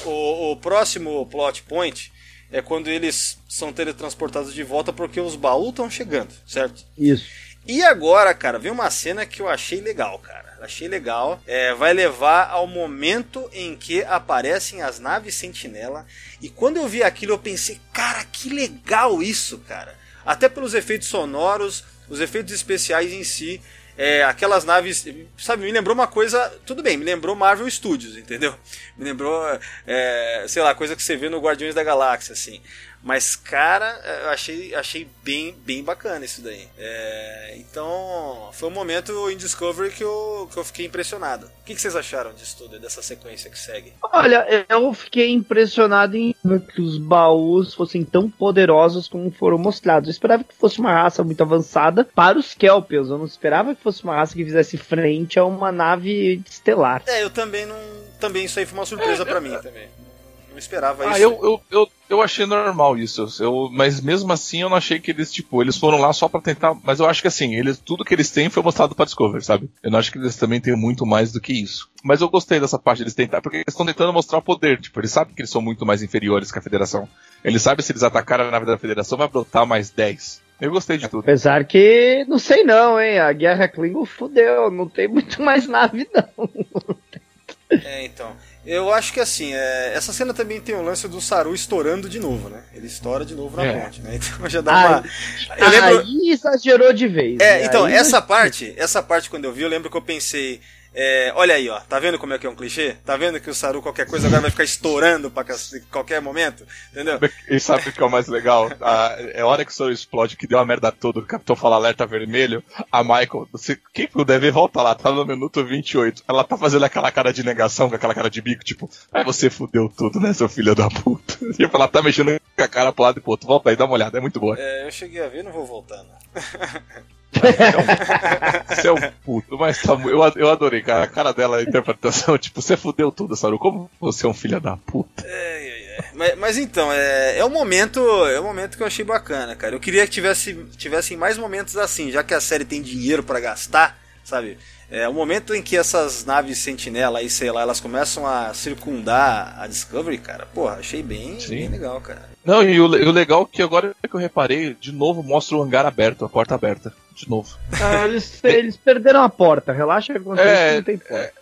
O, o próximo plot point é quando eles são teletransportados de volta porque os baús estão chegando, certo? Isso. E agora, cara, vem uma cena que eu achei legal, cara. Achei legal. É, vai levar ao momento em que aparecem as naves sentinela. E quando eu vi aquilo, eu pensei, cara, que legal isso, cara. Até pelos efeitos sonoros, os efeitos especiais em si é, aquelas naves, sabe, me lembrou uma coisa, tudo bem, me lembrou Marvel Studios, entendeu? Me lembrou, é, sei lá, coisa que você vê no Guardiões da Galáxia, assim. Mas, cara, eu achei, achei bem, bem bacana isso daí. É, então, foi um momento em Discovery que eu, que eu fiquei impressionado. O que, que vocês acharam disso tudo, dessa sequência que segue? Olha, eu fiquei impressionado em que os baús fossem tão poderosos como foram mostrados. Eu esperava que fosse uma raça muito avançada para os Kelpios. Eu não esperava que fosse uma raça que fizesse frente a uma nave estelar. É, eu também não. Também isso aí foi uma surpresa para mim também não esperava ah, isso. Eu, eu, eu, eu achei normal isso. Eu, mas mesmo assim eu não achei que eles, tipo, eles foram lá só para tentar. Mas eu acho que assim, eles, tudo que eles têm foi mostrado pra Discovery, sabe? Eu não acho que eles também têm muito mais do que isso. Mas eu gostei dessa parte deles tentar, porque eles estão tentando mostrar o poder. Tipo, eles sabem que eles são muito mais inferiores que a Federação. Eles sabem se eles atacarem a nave da Federação, vai brotar mais 10 Eu gostei de tudo. Apesar que, não sei não, hein? A Guerra Klingon fudeu, não tem muito mais nave não. É, então. Eu acho que assim, é, essa cena também tem o lance do Saru estourando de novo, né? Ele estoura de novo na É. ponte, né? Então já dá uma. Eu Aí lembro. exagerou de vez. É, né? então, Aí- essa parte, essa parte quando eu vi, eu lembro que eu pensei. É, olha aí, ó, tá vendo como é que é um clichê? Tá vendo que o Saru qualquer coisa agora vai ficar estourando pra qualquer momento? Entendeu? E sabe o que é o mais legal? A, é a hora que o Soro explode, que deu a merda toda, o Capitão fala alerta vermelho, a Michael, você, quem puder ver, volta lá, tá no minuto 28. Ela tá fazendo aquela cara de negação, com aquela cara de bico, tipo, ah, você fudeu tudo, né, seu filho da puta? Tipo, ela tá mexendo com a cara pro lado e pro outro. Volta aí, dá uma olhada, é muito boa. É, eu cheguei a ver, não vou voltar, não. Você é um puto, mas tá, eu, eu adorei, cara. A cara dela, a interpretação, tipo, você fudeu tudo, Saru. Como você é um filho da puta? É, é, é. Mas, mas então, é, é um momento. É um momento que eu achei bacana, cara. Eu queria que tivesse, tivessem mais momentos assim, já que a série tem dinheiro pra gastar, sabe? É o momento em que essas naves sentinela aí, sei lá, elas começam a circundar a Discovery, cara. Porra, achei bem, Sim. bem legal, cara. Não, e o, e o legal é que agora que eu reparei, de novo mostra o hangar aberto, a porta aberta. De novo. Ah, eles, eles perderam a porta, relaxa que É, não tem porta.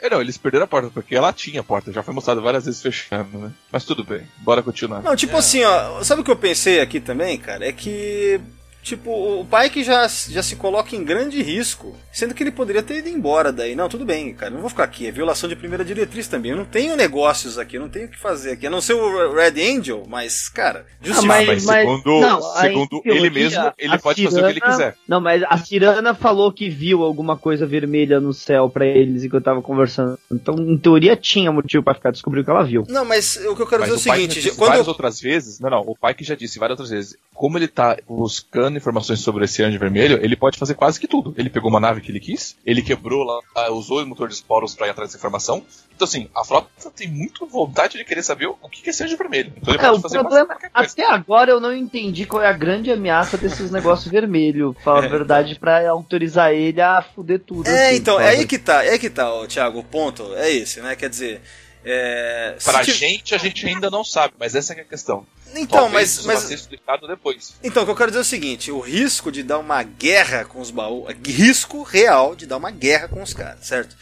É, não, eles perderam a porta, porque ela tinha porta, já foi mostrado várias vezes fechando, né? Mas tudo bem, bora continuar. Não, tipo assim, ó, sabe o que eu pensei aqui também, cara? É que. Tipo, o Pike já, já se coloca em grande risco, sendo que ele poderia ter ido embora daí. Não, tudo bem, cara, não vou ficar aqui. É violação de primeira diretriz também. Eu não tenho negócios aqui, eu não tenho o que fazer aqui. A não ser o Red Angel, mas, cara, justifica. Ah, mas segundo- não, segundo ele teoria, mesmo, ele pode fazer o que ele quiser. Não, mas a Tirana falou que viu alguma coisa vermelha no céu pra eles enquanto eu tava conversando. Então, em teoria, tinha motivo pra ficar descobrindo o que ela viu. Não, mas o que eu quero Mas dizer é o o seguinte: quando várias eu- outras vezes, não, não, o pai que já disse várias outras vezes, como ele tá buscando informações sobre esse anjo vermelho, ele pode fazer quase que tudo. Ele pegou uma nave que ele quis, ele quebrou lá, usou o motor de esporos pra ir atrás dessa informação. Então, assim, a frota tem muito vontade de querer saber o que que é esse anjo vermelho. Então ele É, pode o fazer problema, até agora eu não entendi qual é a grande ameaça desses negócios vermelhos, pra falar É. a verdade, pra autorizar ele a fuder tudo. É, assim, então, é aí que tá, é aí que tá, ó, Thiago, o ponto é esse, né? Quer dizer. É, Pra gente, a gente ainda não sabe, mas essa que é a questão. Então, Talvez mas, mas ser explicado depois. Então, o que eu quero dizer é o seguinte: o risco de dar uma guerra com os baús. Risco real de dar uma guerra com os caras, certo?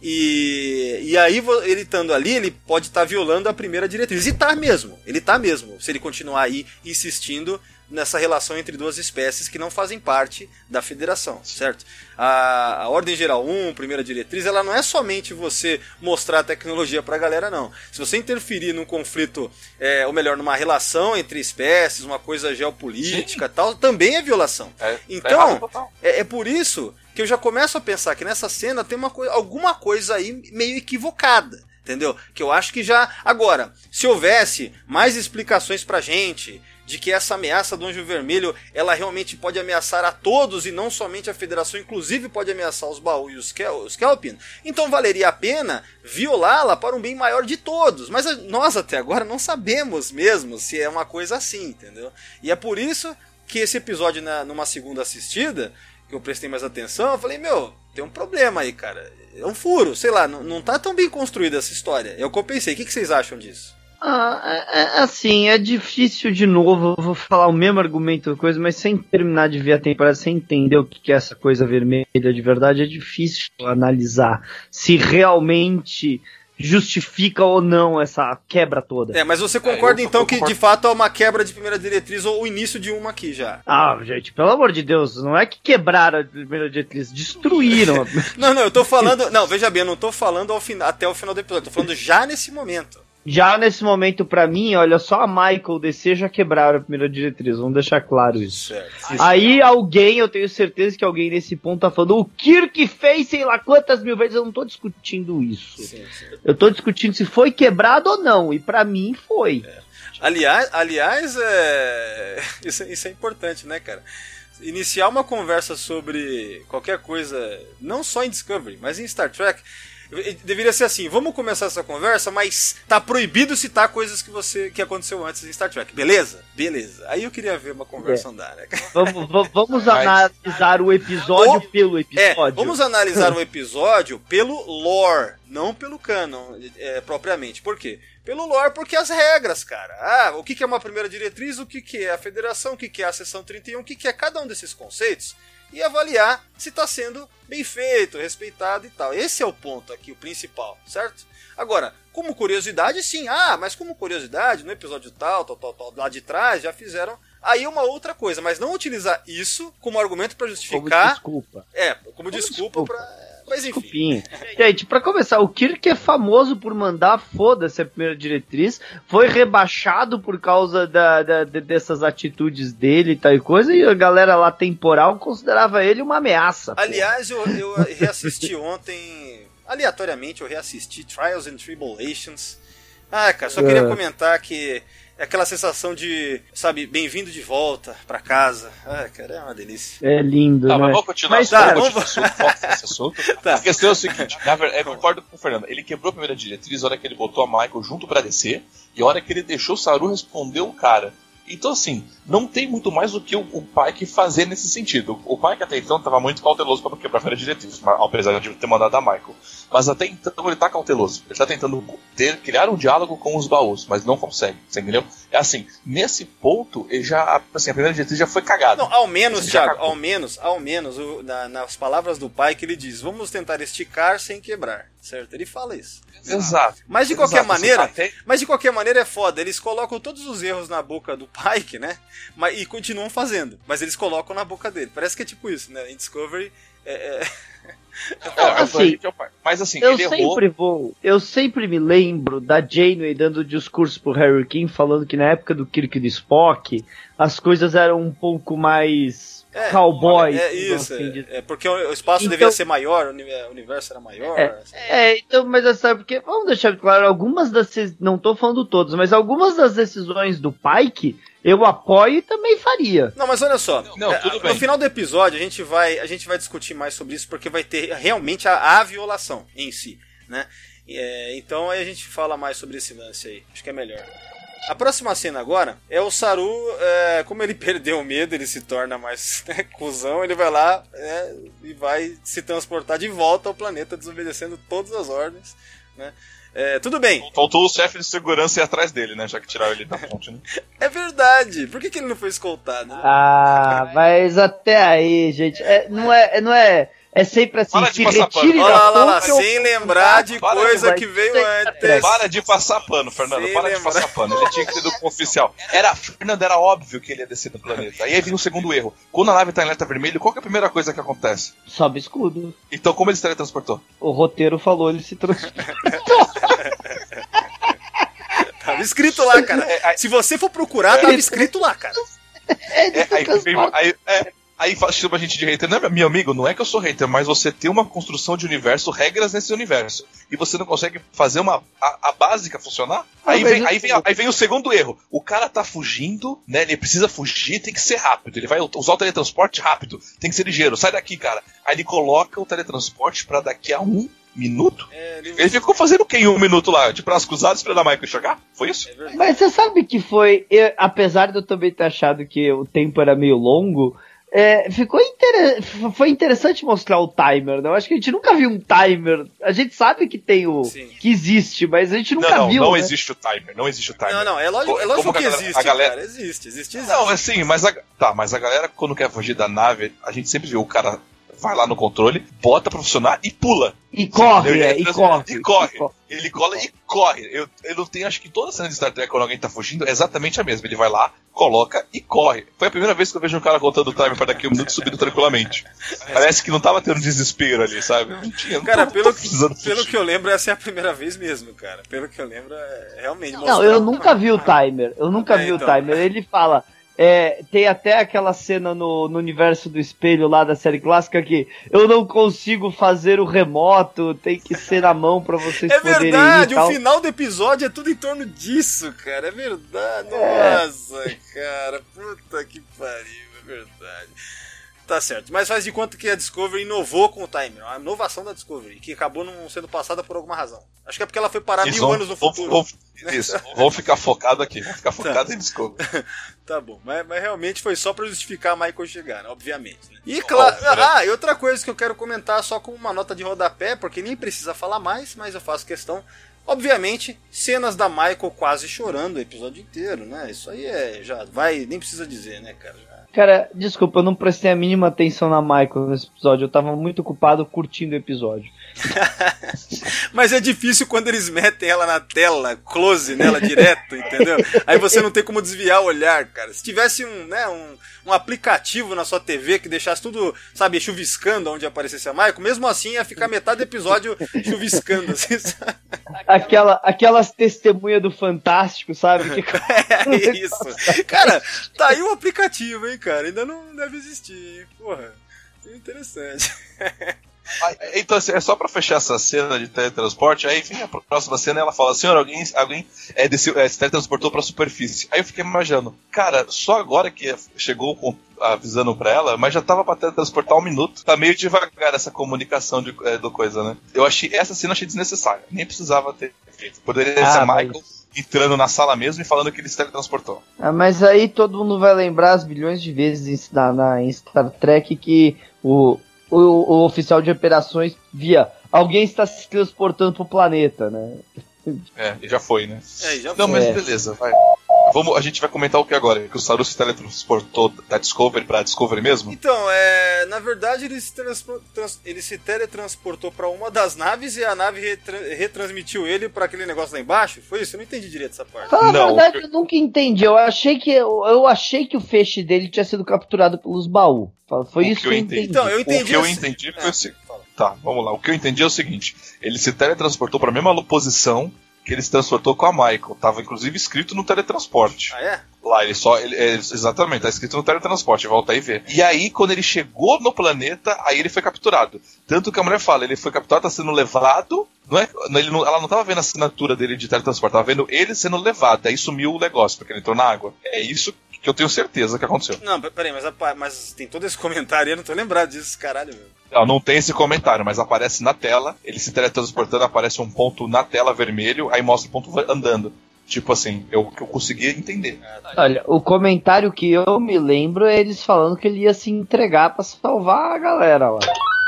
E, e aí, ele estando ali, ele pode estar violando a primeira diretriz. E tá mesmo, ele tá mesmo, se ele continuar aí insistindo nessa relação entre duas espécies que não fazem parte da federação, certo? A, a Ordem Geral 1, primeira diretriz, ela não é somente você mostrar a tecnologia pra galera, não. Se você interferir num conflito, é, ou melhor, numa relação entre espécies, uma coisa geopolítica e tal, também é violação. É, tá Então. É, é por isso que eu já começo a pensar que nessa cena tem uma coi- alguma coisa aí meio equivocada. Entendeu? Que eu acho que já. Agora, se houvesse mais explicações pra gente de que essa ameaça do Anjo Vermelho ela realmente pode ameaçar a todos e não somente a Federação, inclusive pode ameaçar os Baú e os, Kel então valeria a pena violá-la para um bem maior de todos. Mas nós até agora não sabemos mesmo se é uma coisa assim, entendeu? E é por isso que esse episódio, na, numa segunda assistida, que eu prestei mais atenção, eu falei, meu, tem um problema aí, cara. É um furo, sei lá, não, não tá tão bem construída essa história. É o que eu pensei. O que, que vocês acham disso? Ah, é, é, assim, é difícil de novo, eu vou falar o mesmo argumento, coisa, mas sem terminar de ver a temporada, sem entender o que é essa coisa vermelha de verdade, é difícil analisar se realmente justifica ou não essa quebra toda. É, mas você concorda eu- então eu que de fato é uma quebra de primeira diretriz ou o início de uma aqui já? Ah, gente, pelo amor de Deus, não é que quebraram a primeira diretriz, destruíram. Não, não, eu tô falando. Não, veja bem, eu não tô falando ao final, até o final do episódio, eu tô falando já nesse momento. Já nesse momento, pra mim, olha, só a Michael DC já quebraram a primeira diretriz, vamos deixar claro isso. Certo. Aí alguém, eu tenho certeza que alguém nesse ponto tá falando, o Kirk fez sei lá quantas mil vezes, eu não tô discutindo isso. Sim. Eu tô discutindo se foi quebrado ou não, e pra mim foi. Aliás, aliás é... Isso, é- isso é importante, né, cara? Iniciar uma conversa sobre qualquer coisa, não só em Discovery, mas em Star Trek, Deveria ser assim, vamos começar essa conversa, mas tá proibido citar coisas que você que aconteceu antes em Star Trek, beleza? Beleza. Aí eu queria ver uma conversa é. andar, né? Vamos, vamos analisar o episódio Ou, pelo episódio. É, vamos analisar o episódio pelo lore, não pelo canon é, propriamente. Por quê? Pelo lore, porque as regras, cara. Ah, o que é uma primeira diretriz, o que é a federação, o que é a seção 31, o que é cada um desses conceitos e avaliar se está sendo bem feito, respeitado e tal. Esse é o ponto aqui, o principal, certo? Agora, como curiosidade, sim. Ah, mas como curiosidade, no episódio tal, tal, tal, tal, lá de trás, já fizeram aí uma outra coisa, mas não utilizar isso como argumento para justificar. Como desculpa. É, como, como desculpa, desculpa. para mas enfim. Desculpinha. Gente, pra começar, o Kirk é famoso por mandar foda-se a primeira diretriz, foi rebaixado por causa da, da, dessas atitudes dele e tal e coisa, e a galera lá temporal considerava ele uma ameaça. Aliás, eu, eu reassisti ontem, aleatoriamente, eu reassisti Trials and Tribulations. Ah, cara, só queria é. comentar que é aquela sensação de, sabe, bem-vindo de volta pra casa. Ah, cara, é uma delícia. É lindo, tá, né? mas vamos continuar. Mas, tá, vamos continuar esse assunto. tá. A questão é o seguinte, na verdade, eu concordo com o Fernando. Ele quebrou a primeira diretriz na hora que ele botou a Michael junto pra descer e a hora que ele deixou o Saru responder o cara. Então, assim, não tem muito mais do que o, o Pike fazer nesse sentido. O Pike até então estava muito cauteloso para não quebrar a diretriz, apesar de ter mandado a Michael. Mas até então ele está cauteloso. Ele está tentando ter, criar um diálogo com os baús, mas não consegue. Você entendeu? É assim, nesse ponto, ele já. Assim, a primeira diretriz já foi cagada. Não, ao menos, Thiago, ao menos, ao menos, o, na, nas palavras do Pike, ele diz: vamos tentar esticar sem quebrar. Certo? Ele fala isso. Exato. Mas de qualquer Exato, maneira, até... mas de qualquer maneira é foda. Eles colocam todos os erros na boca do Pike, né? Mas, e continuam fazendo. Mas eles colocam na boca dele. Parece que é tipo isso, né? Em Discovery. É, é... Não, assim, mas assim, eu sempre errou... vou, eu sempre me lembro da Janeway dando discurso pro Harry King falando que na época do Kirk e do Spock as coisas eram um pouco mais é, cowboy. É isso, assim, é, é, porque o espaço então, devia ser maior, o universo era maior. É, assim. é então, mas é sabe porque, vamos deixar claro, algumas das, não tô falando todos, mas algumas das decisões do Pike eu apoio e também faria. Não, mas olha só, não, é, no final do episódio a gente vai a gente vai discutir mais sobre isso porque vai ter realmente a, a violação em si, né? É, então aí a gente fala mais sobre esse lance aí. Acho que é melhor. A próxima cena agora é o Saru, é, como ele perdeu o medo, ele se torna mais né, cuzão, ele vai lá é, e vai se transportar de volta ao planeta, desobedecendo todas as ordens, né? É, tudo bem. Faltou o chefe de segurança ir atrás dele, né? Já que tiraram ele da ponte, né? é verdade. Por que, que ele não foi escoltado? Né? Ah, mas até aí, gente. É, não, é, não é é sempre assim, para de passar pano. Lá, lá, lá, sem lembrar de coisa que veio antes. Para de passar pano, Fernando. Sem para lembrar. de passar pano. Ele tinha que ser do oficial. Era, Fernando, era óbvio que ele ia descer do planeta. Aí vem o segundo erro. Quando a nave tá em alerta vermelho, qual é a primeira coisa que acontece? Sobe escudo. Então como ele se teletransportou? O roteiro falou, ele se transportou. tava escrito lá, cara. É, se você for procurar, tava escrito lá, cara. É, aí, aí, é, Aí chama a gente de hater. Não, meu amigo, não é que eu sou hater, mas você tem uma construção de universo, regras nesse universo. E você não consegue fazer uma a, a básica funcionar? Aí vem, aí, vem, aí vem o segundo erro. O cara tá fugindo, né? Ele precisa fugir, tem que ser rápido. Ele vai usar o teletransporte rápido. Tem que ser ligeiro. Sai daqui, cara. Aí ele coloca o teletransporte para daqui a um minuto? É, ele... ele... ficou fazendo o que em um minuto lá? De braços cruzados esperando a Michael chegar? Foi isso? É Mas você sabe que foi, eu, apesar de eu também ter achado que o tempo era meio longo, é, ficou inter... foi interessante mostrar o timer, né? Eu acho que a gente nunca viu um timer. A gente sabe que tem o Sim. que existe, mas a gente nunca não, não, viu. Não né? existe o timer, não existe o timer. Não, não, é lógico, é lógico que existe, a galera... Cara, existe, existe, existe. Não, assim, mas a... tá, mas a galera quando quer fugir da nave, a gente sempre viu o cara vai lá no controle, bota pra funcionar e pula. E corre, é, e, corre, e corre. E corre. Ele cola e corre. Eu, eu não tenho, acho que toda cena de Star Trek quando alguém tá fugindo é exatamente a mesma. Ele vai lá, coloca e corre. Foi a primeira vez que eu vejo um cara contando o time para daqui a um minuto subindo tranquilamente. Parece que não tava tendo desespero ali, sabe? Não tinha. Não cara, pelo, que, pelo que eu lembro, essa é a primeira vez mesmo, cara. Pelo que eu lembro, é realmente. Não, eu nunca vi o timer. Eu nunca é, vi então. o timer. Ele fala. É, tem até aquela cena no, no universo do espelho lá da série clássica que eu não consigo fazer o remoto, tem que ser na mão para vocês é poderem verdade, ir. É verdade, o final do episódio é tudo em torno disso, cara. É verdade. É. Nossa, cara. Puta que pariu, é verdade. Tá certo. Mas faz de conta que a Discovery inovou com o timer. Uma inovação da Discovery, que acabou não sendo passada por alguma razão. Acho que é porque ela foi parar Isso, mil anos no futuro. vamos- isso, vamos ficar focado aqui. Vamos ficar focado em Discovery. Tá bom, mas, mas realmente foi só pra justificar a Michael chegar, né? obviamente. Né? E claro. Né? Ah, e outra coisa que eu quero comentar só com uma nota de rodapé, porque nem precisa falar mais, mas eu faço questão. Obviamente, cenas da Michael quase chorando o episódio inteiro, né? Isso aí é. Já vai, nem precisa dizer, né, cara? Cara, desculpa, eu não prestei a mínima atenção na Michael nesse episódio. Eu tava muito ocupado curtindo o episódio. Mas é difícil quando eles metem ela na tela, close nela direto, entendeu? Aí você não tem como desviar o olhar, cara. Se tivesse um, né, um, um aplicativo na sua TV que deixasse tudo, sabe, chuviscando onde aparecesse a Michael, mesmo assim ia ficar metade do episódio chuviscando, assim, sabe? Aquela, aquelas testemunhas do Fantástico, sabe? Que- É isso. Cara, tá aí o aplicativo, hein, cara. Ainda não deve existir, hein? Porra. Interessante. Então, assim, é só pra fechar essa cena de teletransporte. Aí vem a próxima cena e ela fala: Senhor, alguém, alguém é, desceu, é, se teletransportou pra superfície. Aí eu fiquei imaginando, cara, só agora que chegou avisando pra ela, mas já tava pra teletransportar um minuto. Tá meio devagar essa comunicação de, é, do coisa, né? Eu achei essa cena eu achei desnecessária. Nem precisava ter feito. Poderia Ah, ser mas- Michael entrando na sala mesmo e falando que ele se teletransportou. Ah, mas aí todo mundo vai lembrar as bilhões de vezes na, na- em Star Trek que o, o, o oficial de operações via alguém está se transportando pro planeta, né? É, e já foi, né? É, e já Não, foi. mas É. beleza, vai. Vamos, a gente vai comentar o que agora? Que o Saru se teletransportou da Discovery pra Discovery mesmo? Então, é, na verdade ele se, trans- ele se teletransportou pra uma das naves e a nave retra- retransmitiu ele pra aquele negócio lá embaixo. Foi isso? Eu não entendi direito essa parte. Fala Não, a verdade, eu nunca entendi. Eu achei que eu, eu achei que o feixe dele tinha sido capturado pelos baús. Foi O isso que eu eu entendi. entendi. Então, eu O entendi. que eu assim- entendi foi É, o seguinte. fala. Tá, vamos lá. O que eu entendi é o seguinte: ele se teletransportou pra mesma posição que ele se transportou com a Michael. Tava inclusive escrito no teletransporte. Ah, é? Lá, ele só. Ele, é, exatamente, tá escrito no teletransporte, volta aí e vê. E aí, quando ele chegou no planeta, aí ele foi capturado. Tanto que a mulher fala, ele foi capturado, tá sendo levado. Não é, ele não- ela não tava vendo a assinatura dele de teletransporte, tava vendo ele sendo levado. Aí sumiu o negócio, porque ele entrou na água. É isso que eu tenho certeza que aconteceu. Não, pe- peraí, mas, mas tem todo esse comentário aí, eu não tô lembrado disso, caralho, meu. Não, não tem esse comentário, mas aparece na tela, ele se teletransportando, aparece um ponto na tela vermelho, aí mostra o ponto andando. Tipo assim, eu que eu consegui entender. Olha, o comentário que eu me lembro é eles falando que ele ia se entregar pra salvar a galera lá.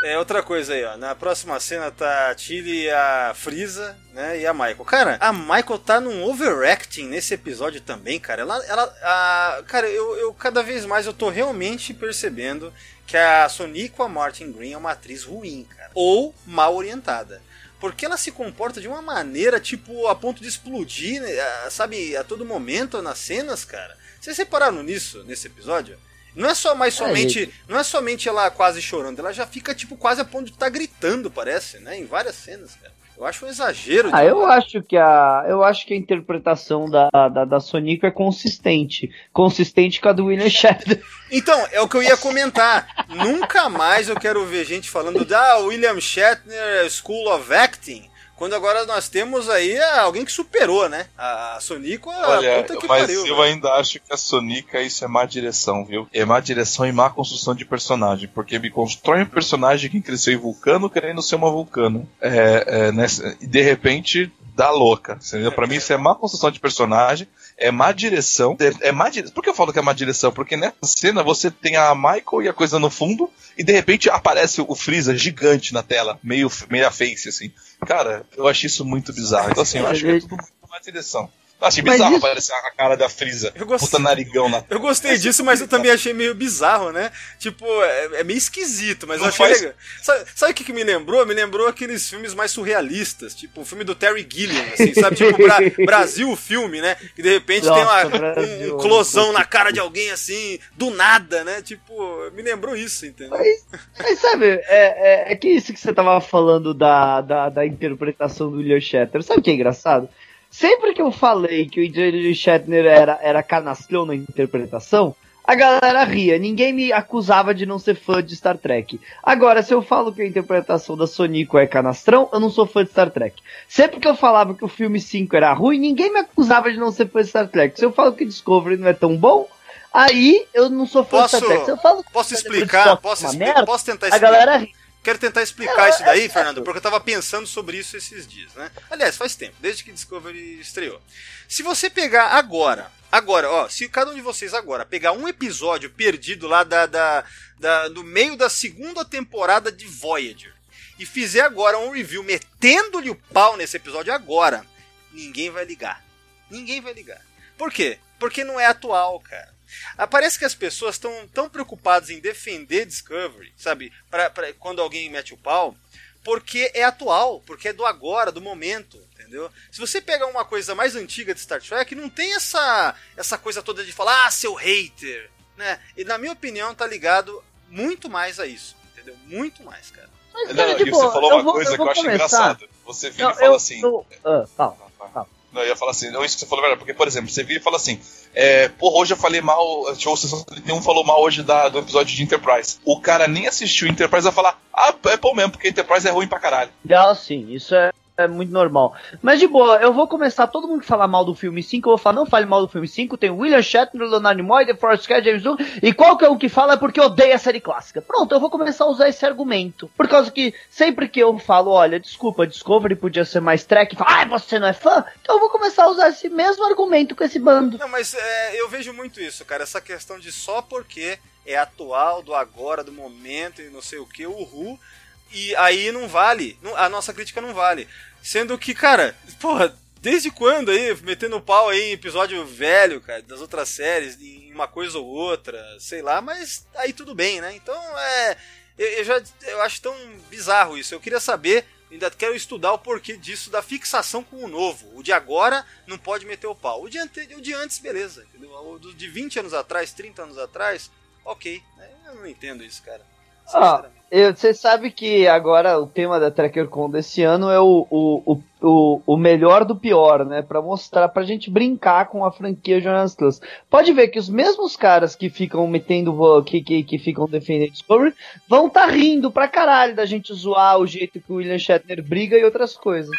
É, outra coisa aí, ó. Na próxima cena tá a Tilly, a Frieza, né? E a Michael. Cara, a Michael tá num overacting nesse episódio também, cara. Ela. ela a, cara, eu, eu cada vez mais eu tô realmente percebendo que a Sonico a Martin Green é uma atriz ruim, cara. Ou mal orientada. Porque ela se comporta de uma maneira, tipo, a ponto de explodir, né, sabe, a todo momento nas cenas, cara. Vocês repararam nisso, nesse episódio? Não é só mais É, somente. não é somente ela quase chorando, ela já fica, tipo, quase a ponto de estar gritando, parece, né? Em várias cenas, cara. Eu acho um exagero. Ah, eu acho que a, eu acho que a interpretação da, da, da Sonic é consistente. Consistente com a do William Shatner. Então, é o que eu ia comentar. Nunca mais eu quero ver gente falando da William Shatner School of Acting. Quando agora nós temos aí alguém que superou, né? A Sonico, a Olha, puta que mas pariu. eu né? ainda acho que a Sonica isso é má direção, viu? É má direção e má construção de personagem, porque me constrói um personagem que cresceu em vulcano querendo ser uma vulcano. É, é, nessa- e de repente dá louca. Entendeu? Pra mim isso é má construção de personagem, é má direção. É, é má dire... Por que eu falo que é má direção? Porque nessa cena você tem a Michael e a coisa no fundo, e de repente aparece o Freeza gigante na tela, meio meia face, assim. Cara, eu achei isso muito bizarro. Então assim, eu acho que é tudo má direção. Eu achei Mas bizarro isso- aparecer a cara da Freeza. Eu gostei. Puta narigão na Eu gostei disso, mas eu também achei meio bizarro, né? Tipo, é, é meio esquisito, mas Não eu achei faz- legal. Sabe, sabe o que, que me lembrou? Me lembrou aqueles filmes mais surrealistas, tipo o filme do Terry Gilliam, assim, sabe? Tipo Bra- Brasil, o filme, né? Que de repente tem Nossa, uma, Brasil, um closão na cara de alguém assim, do nada, né? Tipo, me lembrou isso, entendeu? Mas sabe, é, é, é que isso que você tava falando da, da, da interpretação do William Shatner. Sabe o que é engraçado? Sempre que eu falei que o William Shatner era, era canastrão na interpretação, a galera ria. Ninguém me acusava de não ser fã de Star Trek. Agora, se eu falo que a interpretação da Sonico é canastrão, eu não sou fã de Star Trek. Sempre que eu falava que o filme 5 era ruim, ninguém me acusava de não ser fã de Star Trek. Se eu falo que Discovery não é tão bom, Aí eu não sou fã Posso- de Star Trek. Se eu falo que Posso explicar? Posso, uma explicar? merda, posso tentar a explicar? galera ri. Quero tentar explicar Não, isso é daí, certo. Fernando, porque eu tava pensando sobre isso esses dias, né? Aliás, faz tempo, desde que Discovery estreou. Se você pegar agora, agora, ó, se cada um de vocês agora pegar um episódio perdido lá da, da, da- do meio da segunda temporada de Voyager e fizer agora um review metendo-lhe o pau nesse episódio agora, ninguém vai ligar. Ninguém vai ligar. Por quê? Porque não é atual, cara. Ah, Parece que as pessoas estão tão preocupadas em defender Discovery, sabe? Pra, pra- quando alguém mete o pau, porque é atual, porque é do agora, do momento, entendeu? Se você pega uma coisa mais antiga de Star Trek, não tem essa, essa coisa toda de falar, ah, seu hater, né? E na minha opinião tá ligado muito mais a isso, entendeu? Muito mais, cara. Mas, Não, cara, de e boa, você falou uma vou- coisa eu que eu acho começar. engraçado. Você vira Não, e fala eu- assim. eu- ah, fala, fala. Não, eu ia falar assim, não, isso que você falou é verdade, porque, por exemplo, você vira e fala assim, é, porra, hoje eu falei mal, ou Sessão 31 falou mal hoje da, do episódio de Enterprise. O cara nem assistiu Enterprise vai falar, ah, é bom mesmo, porque Enterprise é ruim pra caralho. Ah, sim, isso é, é muito normal. Mas de boa, eu vou começar todo mundo que falar mal do filme 5, eu vou falar, não fale mal do filme 5, tem William Shatner, Leonard Nimoy, The Forrest Gump, James Doon, e qualquer um que fala é porque odeia a série clássica. Pronto, eu vou começar a usar esse argumento. Por causa que sempre que eu falo, olha, desculpa, Discovery podia ser mais track, fala, ah, você não é fã? Então eu vou começar a usar esse mesmo argumento com esse bando. Não, mas é, eu vejo muito isso, cara. Essa questão de só porque é atual, do agora, do momento e não sei o que, o Ru. E aí não vale. a nossa crítica não vale. Sendo que, cara, porra, desde quando aí, metendo pau aí em episódio velho, cara, das outras séries, em uma coisa ou outra, sei lá, mas aí tudo bem, né? Então é. Eu, eu já eu acho tão bizarro isso. Eu queria saber. Ainda quero estudar o porquê disso, da fixação com o novo. O de agora não pode meter o pau. O de, ante, o de antes, beleza. Entendeu? O de 20 anos atrás, 30 anos atrás, ok. Eu não entendo isso, cara. Ah, Você sabe que agora o tema da TrekkerCon desse ano é o, o, o, o, melhor do pior, né? Pra mostrar, pra gente brincar com a franquia Jonas Plus. Pode ver que os mesmos caras que ficam metendo, que, que, que ficam defendendo Discovery, vão tá rindo pra caralho da gente zoar o jeito que o William Shatner briga e outras coisas.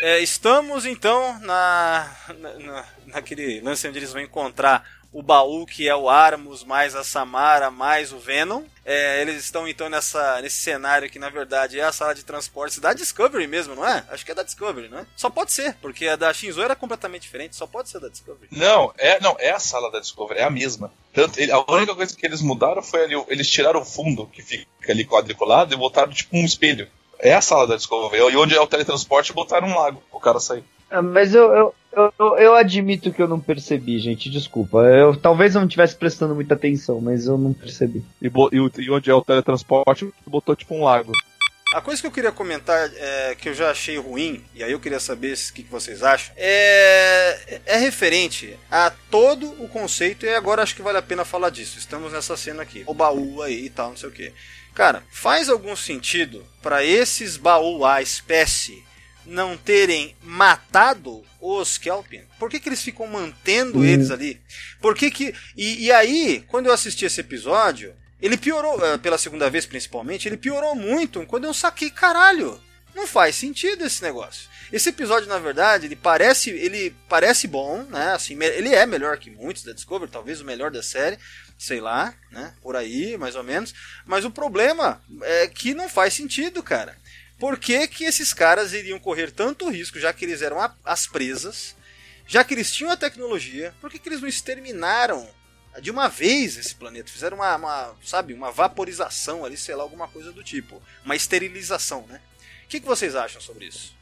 É, estamos então na, na, na- naquele lance onde eles vão encontrar o baú que é o Armus, mais a Samara, mais o Venom. É, eles estão então nessa, nesse cenário que na verdade é a sala de transportes da Discovery mesmo, não é? Acho que é da Discovery, não é? Só pode ser, porque a da Shinzo era completamente diferente, só pode ser da Discovery. Não, é, não, é a sala da Discovery, é a mesma. Tanto, ele- a única coisa que eles mudaram foi ali, eles tiraram o fundo que fica ali quadriculado e botaram tipo um espelho. É a sala da Discovery, e onde é o teletransporte botaram um lago, o cara sair. Ah, Mas eu, eu, eu, eu- admito que eu não percebi, gente. Desculpa. Eu talvez eu não estivesse prestando muita atenção, mas eu não percebi. E, e e onde é o teletransporte botou tipo um lago. A coisa que eu queria comentar, é, que eu já achei ruim, e aí eu queria saber o que, que vocês acham, é, é referente a todo o conceito, e agora acho que vale a pena falar disso. Estamos nessa cena aqui, o baú aí e tal, não sei o que. Cara, faz algum sentido para esses baú, a espécie, não terem matado os Kelpian? Por que, que eles ficam mantendo Hum. eles ali? Por que que... E, e aí, quando eu assisti esse episódio, ele piorou, eh, pela segunda vez principalmente, ele piorou muito quando eu saquei, caralho, não faz sentido esse negócio. Esse episódio, na verdade, ele parece, ele parece bom, né? Assim, ele é melhor que muitos da Discovery, talvez o melhor da série, sei lá, né? Por aí, mais ou menos. Mas o problema é que não faz sentido, cara. Por que, que esses caras iriam correr tanto risco, já que eles eram a- as presas, já que eles tinham a tecnologia, por que, que eles não exterminaram de uma vez esse planeta? Fizeram uma, uma, sabe, uma vaporização ali, sei lá, alguma coisa do tipo. Uma esterilização, né? O que, que vocês acham sobre isso?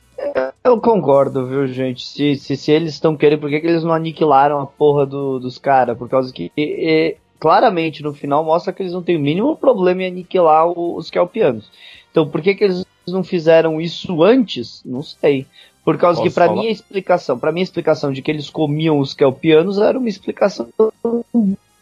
Eu concordo, viu, gente? Se, se, se eles estão querendo, por que, que eles não aniquilaram a porra do- dos caras? Por causa que. e- e, claramente, no final, mostra que eles não têm o mínimo problema em aniquilar os Kelpianos. Então, por que, que eles não fizeram isso antes? Não sei. Por causa Posso que, pra falar? mim, a explicação, para mim, a explicação de que eles comiam os Kelpianos era uma explicação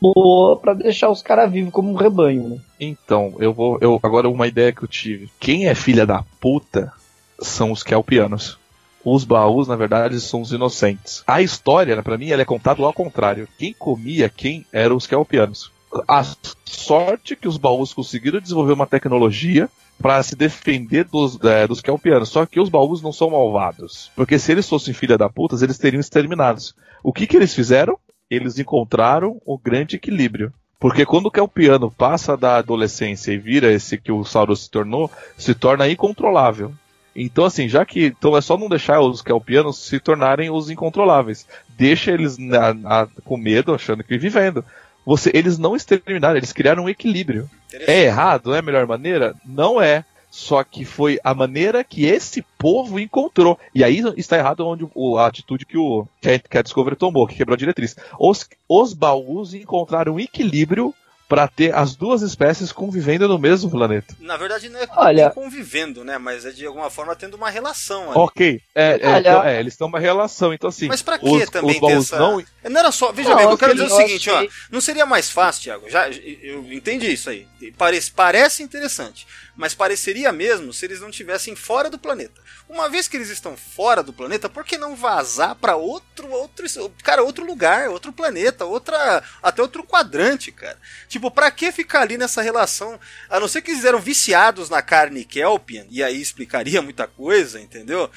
boa pra deixar os caras vivos como um rebanho, né? Então, eu vou. Eu, agora uma ideia que eu tive. Quem é filha da puta são os Kelpianos. Os baús, na verdade, são os inocentes. A história, pra mim, ela é contada ao contrário. Quem comia quem eram os Kelpianos. A sorte que os baús conseguiram desenvolver uma tecnologia para se defender dos, é, dos Kelpianos. Só que os baús não são malvados. Porque se eles fossem filha da puta, eles teriam exterminados. O que, que eles fizeram? eles encontraram o grande equilíbrio. Porque quando o Kelpiano passa da adolescência e vira esse que o Saurus se tornou, se torna incontrolável. Então, assim, já que. Então é só não deixar os Kelpianos se tornarem os incontroláveis. Deixa eles na, na, com medo, achando que vivendo. Você, eles não exterminaram, eles criaram um equilíbrio. É errado? É a melhor maneira? Não é. Só que foi a maneira que esse povo encontrou. E aí está errado onde a atitude que, o, que a Discovery tomou, que quebrou a diretriz. Os, os baús encontraram um equilíbrio para ter as duas espécies convivendo no mesmo planeta. Na verdade, não é Olha, convivendo, né? Mas é de alguma forma tendo uma relação. Ali. Ok, é, é, então, é eles têm uma relação, então assim. Mas pra que os, também os ter essa... não... não era só. Veja não, bem, eu quero dizer o seguinte, ó. Não seria mais fácil, Thiago? Já, eu entendi isso aí. Parece, parece interessante mas pareceria mesmo se eles não estivessem fora do planeta. Uma vez que eles estão fora do planeta, por que não vazar para outro, outro, cara, outro lugar, outro planeta, outra, até outro quadrante, cara? Tipo, para que ficar ali nessa relação? A não ser que eles eram viciados na carne Kelpian, e aí explicaria muita coisa, entendeu?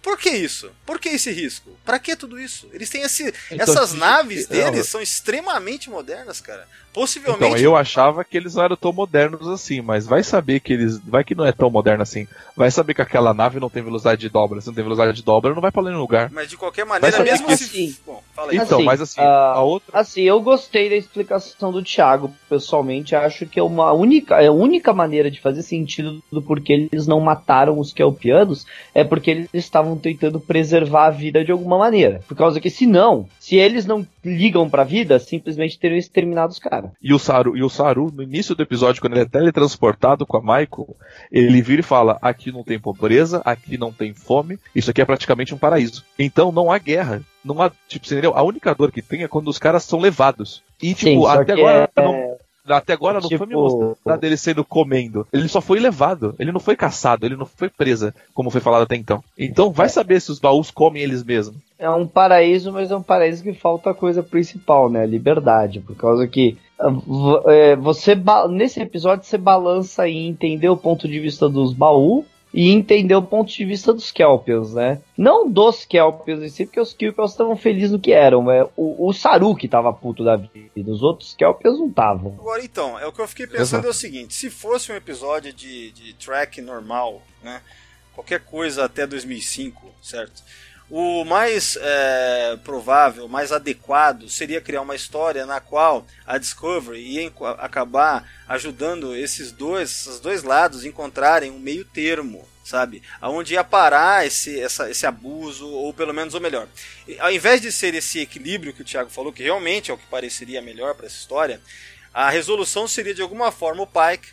Por que isso? Por que esse risco? Para que tudo isso? Eles têm esse, então, essas naves deles são extremamente modernas, cara. Possivelmente. Então, eu achava que eles não eram tão modernos assim, mas vai saber que eles. Vai que não é tão moderno assim. Vai saber que aquela nave não tem velocidade de dobra. Se não tem velocidade de dobra, não vai pra nenhum lugar. Mas de qualquer maneira, mesmo que... assim. Bom, fala aí. Então, assim, mas assim, uh, a outra. Assim, eu gostei da explicação do Thiago. Pessoalmente, acho que é uma única. É a única maneira de fazer sentido do porquê eles não mataram os Kelpianos é porque eles estavam tentando preservar a vida de alguma maneira. Por causa que, se não, se eles não ligam pra vida, simplesmente teriam exterminado os caras. E o Saru, e o Saru, no início do episódio, quando ele é teletransportado com a Michael, ele vira e fala: aqui não tem pobreza, aqui não tem fome, isso aqui é praticamente um paraíso. Então não há guerra. Não há, tipo, entendeu? A única dor que tem é quando os caras são levados. E, tipo, Sim, até agora é... não, até agora não tipo... foi me mostrado ele sendo comendo. Ele só foi levado. Ele não foi caçado, ele não foi presa, como foi falado até então. Então vai saber se os baús comem eles mesmos. É um paraíso, mas é um paraíso que falta a coisa principal, né? A liberdade. Por causa que é, você nesse episódio você balança em entender o ponto de vista dos baús e entender o ponto de vista dos Kelpians, né? Não dos Kelpians em si, porque os Kelpians estavam felizes no que eram. É, o, o Saru que tava puto da vida, os outros Kelpians não estavam. Agora então, é o que eu fiquei pensando Exato. é o seguinte: se fosse um episódio de, de track normal, né? Qualquer coisa até 2005, certo? O mais é, provável, mais adequado seria criar uma história na qual a Discovery ia acabar ajudando esses dois, esses dois lados encontrarem um meio termo, sabe? Aonde ia parar esse, essa, esse abuso, ou pelo menos o melhor. Ao invés de ser esse equilíbrio que o Thiago falou, que realmente é o que pareceria melhor para essa história, a resolução seria de alguma forma o Pike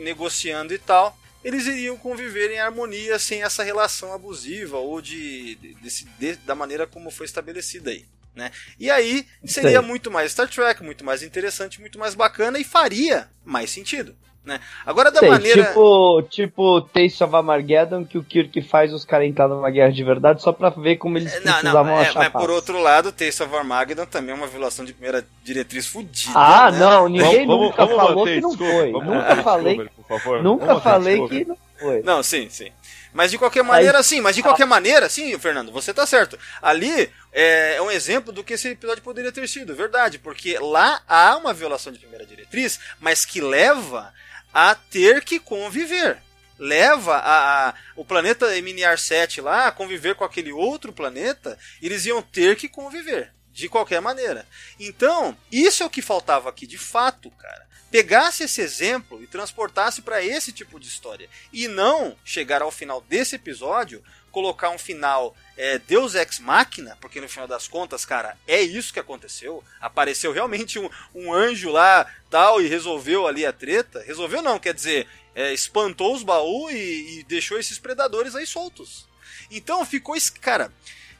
negociando e tal, eles iriam conviver em harmonia sem essa relação abusiva ou de, de, de da maneira como foi estabelecida aí. Né? E aí seria muito mais Star Trek, muito mais interessante, muito mais bacana e faria mais sentido. Né? Agora da Sei, maneira. Tipo, tipo Taste of Armageddon, que o Kirk faz os caras entrar numa guerra de verdade só pra ver como eles não, precisavam não, é, achar. Mas por outro lado, Taste of Armageddon também é uma violação de primeira diretriz fodida. Ah, né? não, ninguém vamos, nunca vamos falou que não foi. Nunca falei. Por favor. Nunca falei que não foi. Não, sim, sim. Mas de qualquer maneira, Aí, sim, mas de qualquer maneira, sim, Fernando, você tá certo. Ali é, é, um exemplo do que esse episódio poderia ter sido, verdade, porque lá há uma violação de primeira diretriz, mas que leva a ter que conviver. Leva a, a o planeta Miniar 7 lá a conviver com aquele outro planeta, eles iam ter que conviver. De qualquer maneira. Então, isso é o que faltava aqui de fato, cara. Pegasse esse exemplo e transportasse para esse tipo de história. E não chegar ao final desse episódio, colocar um final é, Deus Ex Máquina, porque no final das contas, cara, é isso que aconteceu. Apareceu realmente um, um anjo lá, tal, e resolveu ali a treta. Resolveu não, quer dizer, é, espantou os baús e, e deixou esses predadores aí soltos. Então ficou esse. Cara,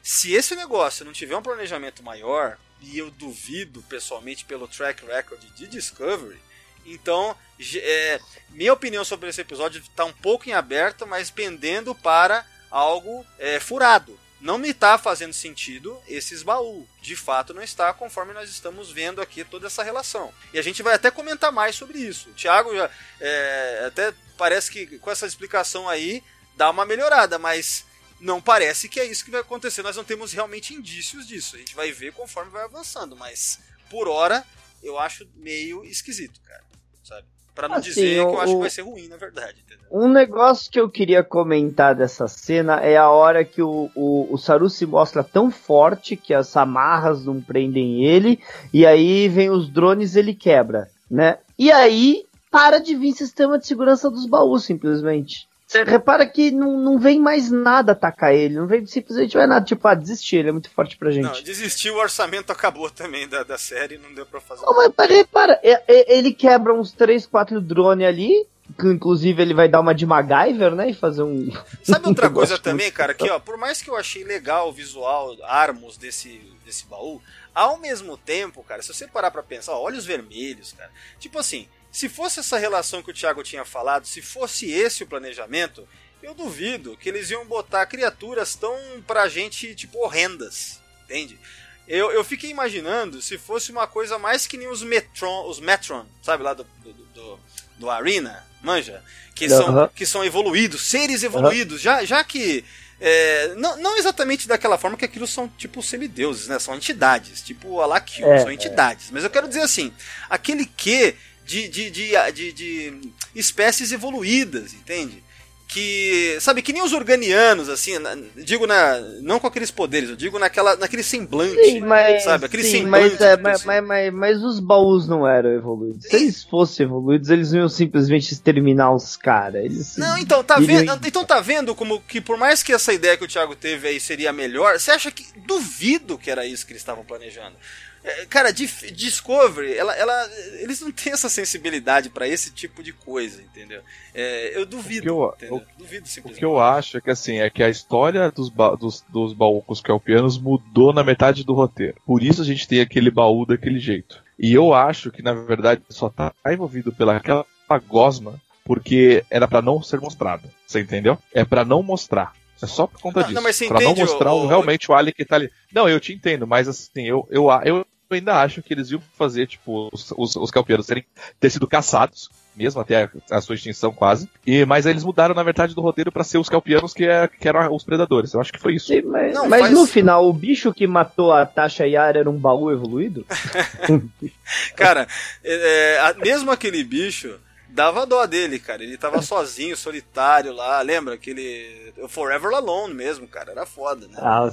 se esse negócio não tiver um planejamento maior, e eu duvido pessoalmente pelo track record de Discovery, então é, minha opinião sobre esse episódio está um pouco em aberto, mas pendendo para algo é, furado não me está fazendo sentido esses baús. De fato, não está, conforme nós estamos vendo aqui toda essa relação. E a gente vai até comentar mais sobre isso. O Thiago já, é, até parece que com essa explicação aí dá uma melhorada, mas não parece que é isso que vai acontecer. Nós não temos realmente indícios disso. A gente vai ver conforme vai avançando, mas por hora eu acho meio esquisito, cara. Sabe? Pra não Assim, dizer o- que eu acho que vai ser ruim, na verdade, entendeu? Um negócio que eu queria comentar dessa cena é a hora que o, o, o Saru se mostra tão forte que as amarras não prendem ele, e aí vem os drones e ele quebra, né? E aí para de vir sistema de segurança dos baús, simplesmente. Você repara que não, não vem mais nada atacar ele, não vem simplesmente vai nada, tipo, ah, desistir, ele é muito forte pra gente. Não, desistiu, o orçamento acabou também da, da série, não deu pra fazer. Não, mas, repara, é- é- ele quebra uns 3, 4 drones ali, que inclusive ele vai dar uma de MacGyver, né, e fazer um... Sabe outra coisa também, cara? Que, ó, por mais que eu achei legal o visual, armos desse, desse baú, ao mesmo tempo, cara, se você parar pra pensar, ó, olhos vermelhos, cara. Tipo assim, se fosse essa relação que o Thiago tinha falado, se fosse esse o planejamento, eu duvido que eles iam botar criaturas tão pra gente, tipo, horrendas, entende? Eu, eu fiquei imaginando se fosse uma coisa mais que nem os Metron, os Metron, sabe, lá do, do, do, do Arena, manja? Que são, que são evoluídos, seres evoluídos, já, já que. é, não, não exatamente daquela forma que aquilo são tipo semideuses, né? São entidades, tipo a Lakil, É, são entidades. Mas eu quero dizer assim, aquele que de, de, de, de, espécies evoluídas, entende? Que, sabe, que nem os organianos, assim, digo na, não com aqueles poderes, eu digo naquela, naquele semblante, Sim, mas, sabe? Aquele sim, semblante. mas, é, mas, mas, mas, os baús não eram evoluídos. Se eles fossem evoluídos, eles não iam simplesmente exterminar os caras. Não, então tá vendo? Então tá vendo como que por mais que essa ideia que o Thiago teve aí seria melhor, você acha que duvido que era isso que eles estavam planejando? É, Cara, Discovery, ela, ela, eles não têm essa sensibilidade pra esse tipo de coisa, entendeu? É, eu duvido, O que eu- o- duvido O que eu acho é que assim, é que a história dos, ba dos, dos baúcos kelpianos mudou na metade do roteiro. Por isso a gente tem aquele baú daquele jeito. E eu acho que, na verdade, só tá envolvido pela aquela gosma porque era pra não ser mostrado. Você entendeu? É pra não mostrar. É só por conta Não, disso. não, pra não mostrar o- o- realmente o alien que tá ali. Não, eu te entendo, mas assim, eu, eu, eu ainda acho que eles iam fazer, tipo, os, os, os kelpianos terem, ter sido caçados, mesmo até a, a sua extinção quase. E, mas eles mudaram, na verdade, do roteiro pra ser os kelpianos que, é, que eram os predadores. Eu acho que foi isso. Sim, mas, Não, mas faz- no final, o bicho que matou a Tasha Yara era um baú evoluído? Cara, é, a- mesmo aquele bicho dava dó dele, cara. Ele tava sozinho, solitário lá, lembra? Aquele. Forever Alone mesmo, cara. Era foda, né? Ah,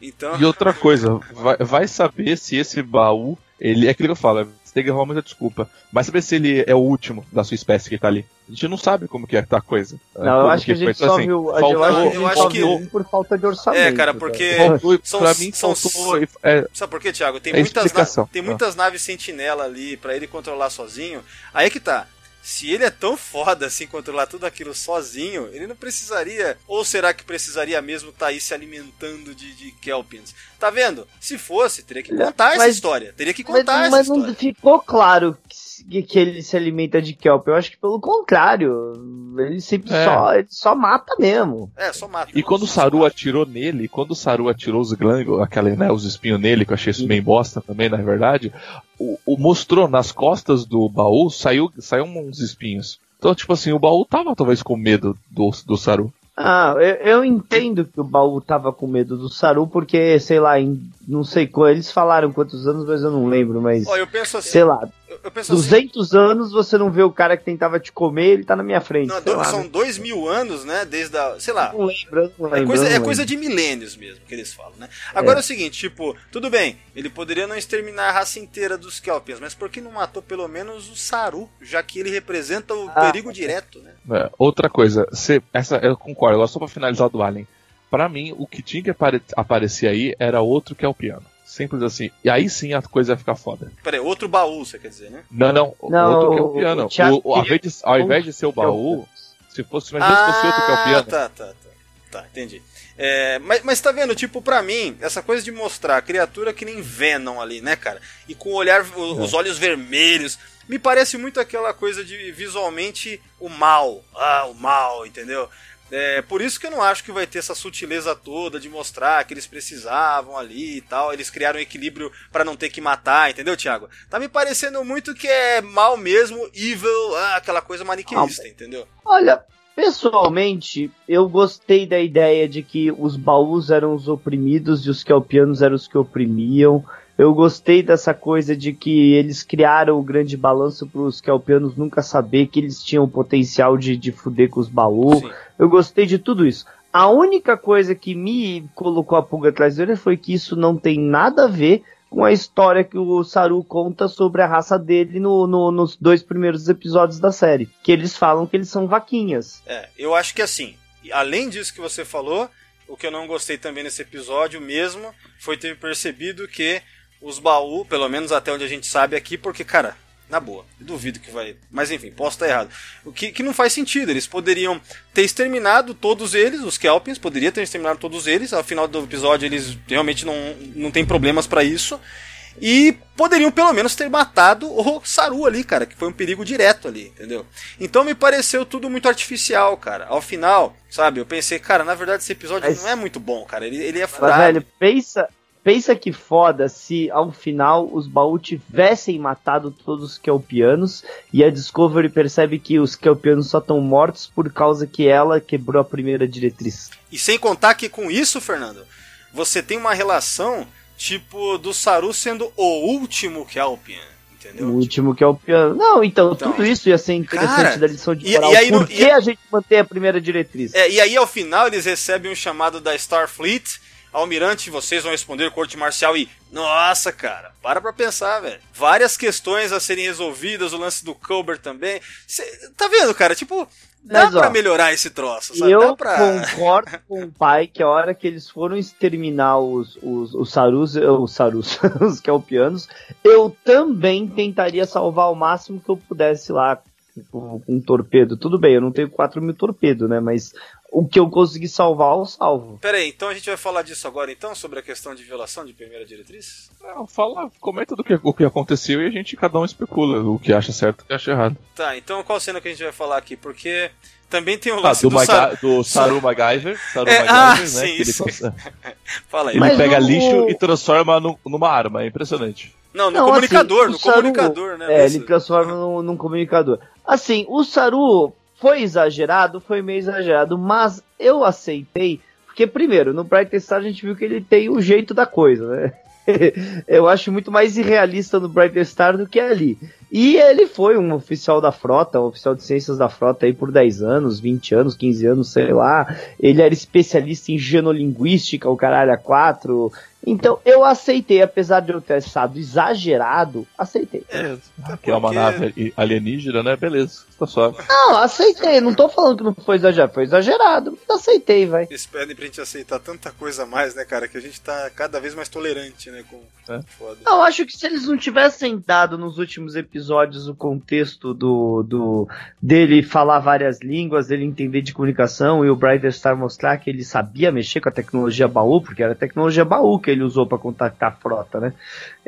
Então. E outra coisa, vai, vai saber se esse baú, ele é aquilo que eu falo, você tem que arrumar muita desculpa. Vai saber se ele é o último da sua espécie que tá ali. A gente não sabe como que é que tá a coisa. não, eu Como acho que a foi. gente Então, só assim, viu. Eu faltou- acho que a gente eu acho só que- por falta de orçamento. É, cara, porque- faltou- São- pra mim são- faltou. É, Sabe por quê, Thiago? Tem É muitas, na- tem muitas naves sentinela ali pra ele controlar sozinho. Aí que tá. Se ele é tão foda assim, controlar tudo aquilo sozinho, ele não precisaria. Ou será que precisaria mesmo estar aí se alimentando de, de Kelpins? Tá vendo? Se fosse, teria que contar essa Mas- história. Teria que Mas, contar mas essa não história. ficou claro que, que ele se alimenta de kelp. Eu acho que pelo contrário. Ele sempre É. só, ele só mata mesmo. É, só mata. E quando o Saru atirou nele, quando o Saru atirou os glândulos, aquela, né, os espinhos nele, que eu achei isso bem bosta também, na verdade, o, o mostrou nas costas do baú, saiu, saiu uns espinhos. Então, tipo assim, o baú tava talvez com medo do, do Saru. Ah, eu, eu entendo que o baú tava com medo do Saru, porque, sei lá, em, não sei qual, eles falaram quantos anos, mas eu não lembro, mas. Ó, eu penso assim. Sei lá, Eu, eu penso assim. 200 anos você não vê o cara que tentava te comer, ele tá na minha frente. não, sei do- lá, são né? dois mil anos, né? Desde a. Sei lá. Não lembro, não É lembro. coisa, eu não é coisa de milênios mesmo que eles falam, né? Agora é. o seguinte, tipo, tudo bem, ele poderia não exterminar a raça inteira dos Kelpians, mas por que não matou pelo menos o Saru, já que ele representa o Ah. perigo direto, né? É, outra coisa, cê- essa, eu concordo, agora só pra finalizar do Alien. Pra mim, o que tinha que apare- aparecer aí era outro que é o piano. Simples assim. E aí sim a coisa ia ficar foda. Peraí, outro baú, você quer dizer, né? Não, não, Não, outro que é o- piano. o Thiago O- o- ao, queria- invés de, ao invés de ser o baú, se fosse, imagina se fosse outro que é o piano. tá, tá, tá. Tá, entendi. É, mas, mas tá vendo, tipo, pra mim, essa coisa de mostrar a criatura que nem Venom ali, né, cara? E com o olhar, o- É. os olhos vermelhos, me parece muito aquela coisa de visualmente o mal. Ah, o mal, entendeu? É, por isso que eu não acho que vai ter essa sutileza toda de mostrar que eles precisavam ali e tal. Eles criaram um equilíbrio pra não ter que matar, entendeu, Thiago? Tá me parecendo muito que é mal mesmo, evil, ah, aquela coisa maniqueísta, entendeu? Olha, Pessoalmente, eu gostei da ideia de que os baús eram os oprimidos e os kelpianos eram os que oprimiam. Eu gostei dessa coisa de que eles criaram o grande balanço para os kelpianos nunca saber que eles tinham o potencial de, de fuder com os baús. Eu gostei de tudo isso. A única coisa que me colocou a pulga atrás dele foi que isso não tem nada a ver com a história que o Saru conta sobre a raça dele no, no, nos dois primeiros episódios da série. Que eles falam que eles são vaquinhas. É, eu acho que assim, além disso que você falou, o que eu não gostei também nesse episódio mesmo foi ter percebido que os baús, pelo menos até onde a gente sabe aqui, porque, cara, na boa, duvido que vai. Mas enfim, posso estar errado. O que, que não faz sentido. Eles poderiam ter exterminado todos eles, os Kelpins, poderia ter exterminado todos eles. Ao final do episódio, eles realmente não, não tem problemas para isso. E poderiam pelo menos ter matado o Saru ali, cara, que foi um perigo direto ali, entendeu? Então me pareceu tudo muito artificial, cara. Ao final, sabe, eu pensei, cara, na verdade esse episódio Mas... não é muito bom, cara. Ele, ele é furado. Mas, velho, pensa, Pensa que foda se ao final os Baú tivessem matado todos os Kelpianos e a Discovery percebe que os Kelpianos só estão mortos por causa que ela quebrou a primeira diretriz. E sem contar que com isso, Fernando, você tem uma relação tipo do Saru sendo o último Kelpian. Entendeu? O último que é o piano. Não, então, então, tudo isso ia ser interessante cara, da lição de moral. E, e aí, Por no, que e, a gente mantém a primeira diretriz? É, e aí, ao final, eles recebem um chamado da Starfleet Almirante, vocês vão responder corte marcial e. Nossa, cara, para pra pensar, velho. Várias questões a serem resolvidas, o lance do Colbert também. Cê, tá vendo, cara? Tipo, dá Mas, pra ó, melhorar esse troço, sabe? Eu pra... concordo com o pai que a hora que eles foram exterminar os, os, os Sarus, os Sarus, os Kelpianos, eu também tentaria salvar o máximo que eu pudesse lá com um torpedo. Tudo bem, eu não tenho 4 mil torpedos, né? Mas o que eu consegui salvar, eu salvo. Pera aí, então a gente vai falar disso agora então, sobre a questão de violação de primeira diretriz? Não, fala, comenta do que, o que aconteceu e a gente cada um especula o que acha certo e o que acha errado. Tá, então qual cena que a gente vai falar aqui? Porque também tem o ah, lance ah, do, do, Sar... do Saru MacGyver. Saru é, MacGyver, ah, né? Sim, isso. Ele, Fala aí. ele pega o... lixo e transforma no, numa arma, é impressionante. Não, no não, comunicador, assim, no Saru, comunicador, né? É, ele transforma num, num comunicador. Assim, o Saru foi exagerado, foi meio exagerado, mas eu aceitei, porque primeiro, no Bright Star a gente viu que ele tem o jeito da coisa, né? eu acho muito mais irrealista no Bright Star do que ali. E ele foi um oficial da frota, um oficial de ciências da frota aí por 10 anos, 20 anos, 15 anos, sei lá. Ele era especialista em genolinguística, o caralho a 4. Então eu aceitei, apesar de eu ter achado exagerado, aceitei. É, que é uma nave alienígena, né? Beleza, tá suave. Não, aceitei. Não tô falando que não foi exagerado, foi exagerado, mas aceitei, vai. Eles pedem pra gente aceitar tanta coisa a mais, né, cara, que a gente tá cada vez mais tolerante, né? Com... É. Foda. Não, acho que se eles não tivessem dado nos últimos episódios o contexto do, do dele falar várias línguas, dele entender de comunicação e o Bright Star mostrar que ele sabia mexer com a tecnologia baú, porque era a tecnologia baú que ele usou para contactar a frota, né?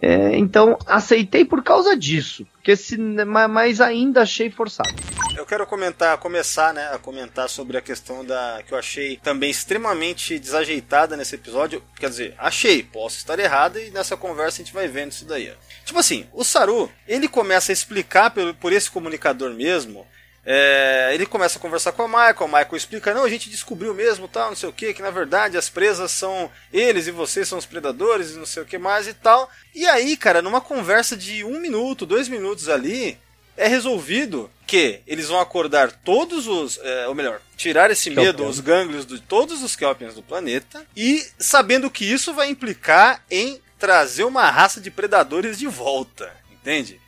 É, então aceitei por causa disso, porque se, mas ainda achei forçado. Eu quero comentar, começar, né, a comentar sobre a questão da que eu achei também extremamente desajeitada nesse episódio. Quer dizer, achei, posso estar errado e nessa conversa a gente vai vendo isso daí. Tipo assim, o Saru, ele começa a explicar por, por esse comunicador mesmo é, ele começa a conversar com a Michael, a Michael explica, não, a gente descobriu mesmo, tal, não sei o que, que na verdade as presas são eles e vocês são os predadores e não sei o que mais e tal. E aí, cara, numa conversa de um minuto, dois minutos ali, é resolvido que eles vão acordar todos os, é, ou melhor, tirar esse medo, os gânglios de todos os Kelpians do planeta, e sabendo que isso vai implicar em trazer uma raça de predadores de volta, entende?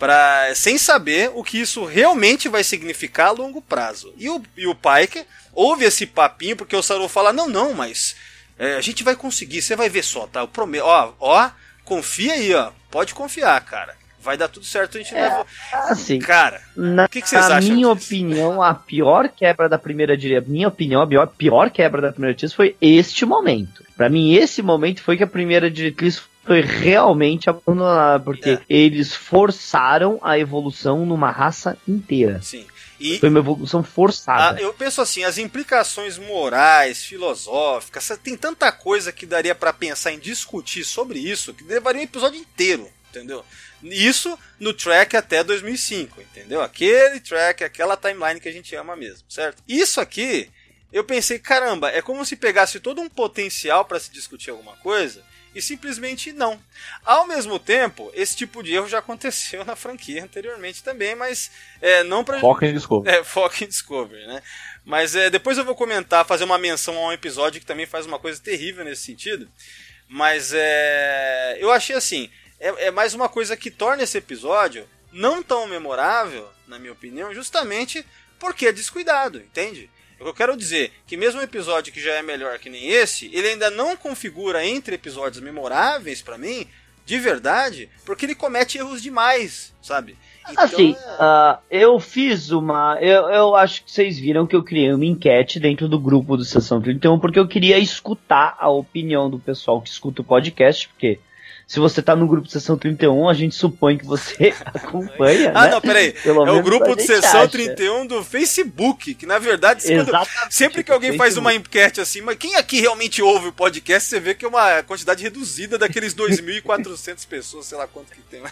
Pra, sem saber o que isso realmente vai significar a longo prazo. E o, e o Pike ouve esse papinho, porque o Saru fala: Não, não, mas é, a gente vai conseguir, você vai ver só, tá? Eu prometo, ó, ó, confia aí, ó, pode confiar, cara. Vai dar tudo certo, a gente é, leva. Assim, cara, o que, que vocês acham? Na minha disso? opinião, a pior quebra da primeira direita, minha opinião, a pior, pior quebra da primeira diretriz foi este momento. Para mim, esse momento foi que a primeira diretriz foi realmente abandonada, porque é. eles forçaram a evolução numa raça inteira. Sim. E foi uma evolução forçada. A, eu penso assim, as implicações morais, filosóficas, tem tanta coisa que daria para pensar em discutir sobre isso que levaria um episódio inteiro. entendeu? Isso no track até 2005, entendeu? Aquele track, aquela timeline que a gente ama mesmo, certo? Isso aqui, eu pensei, caramba, é como se pegasse todo um potencial para se discutir alguma coisa e simplesmente não. Ao mesmo tempo, esse tipo de erro já aconteceu na franquia anteriormente também, mas é, não para Foca em Discovery. É, foca em Discovery, né? Mas é, depois eu vou comentar, fazer uma menção a um episódio que também faz uma coisa terrível nesse sentido. Mas é, eu achei assim, é, é mais uma coisa que torna esse episódio não tão memorável, na minha opinião, justamente porque é descuidado, entende? Eu quero dizer que mesmo um episódio que já é melhor que nem esse, ele ainda não configura entre episódios memoráveis para mim, de verdade, porque ele comete erros demais, sabe? Então, assim, é... uh, eu fiz uma. Eu, eu acho que vocês viram que eu criei uma enquete dentro do grupo do Sessão 31, porque eu queria escutar a opinião do pessoal que escuta o podcast, porque se você tá no grupo de sessão 31, a gente supõe que você acompanha. ah, né? não, peraí. Pelo é o grupo de sessão acha. 31 do Facebook, que na verdade, quando, sempre que alguém faz uma enquete assim, mas quem aqui realmente ouve o podcast, você vê que é uma quantidade reduzida daqueles 2.400 pessoas, sei lá quanto que tem.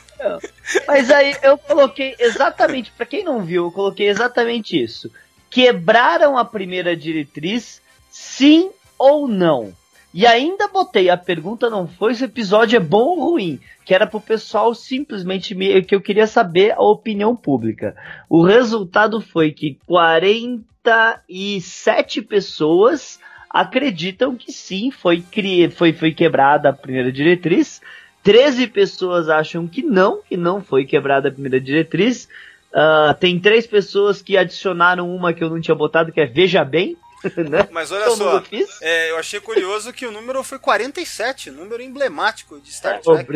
Mas aí eu coloquei exatamente, para quem não viu, eu coloquei exatamente isso. Quebraram a primeira diretriz, sim ou não? E ainda botei a pergunta não foi se o episódio é bom ou ruim, que era pro pessoal simplesmente me, que eu queria saber a opinião pública. O resultado foi que 47 pessoas acreditam que sim, foi, foi, foi quebrada a primeira diretriz. 13 pessoas acham que não, que não foi quebrada a primeira diretriz. Uh, tem três pessoas que adicionaram uma que eu não tinha botado, que é Veja Bem. né? Mas olha só, é, eu achei curioso que o número foi 47, número emblemático de Star Trek.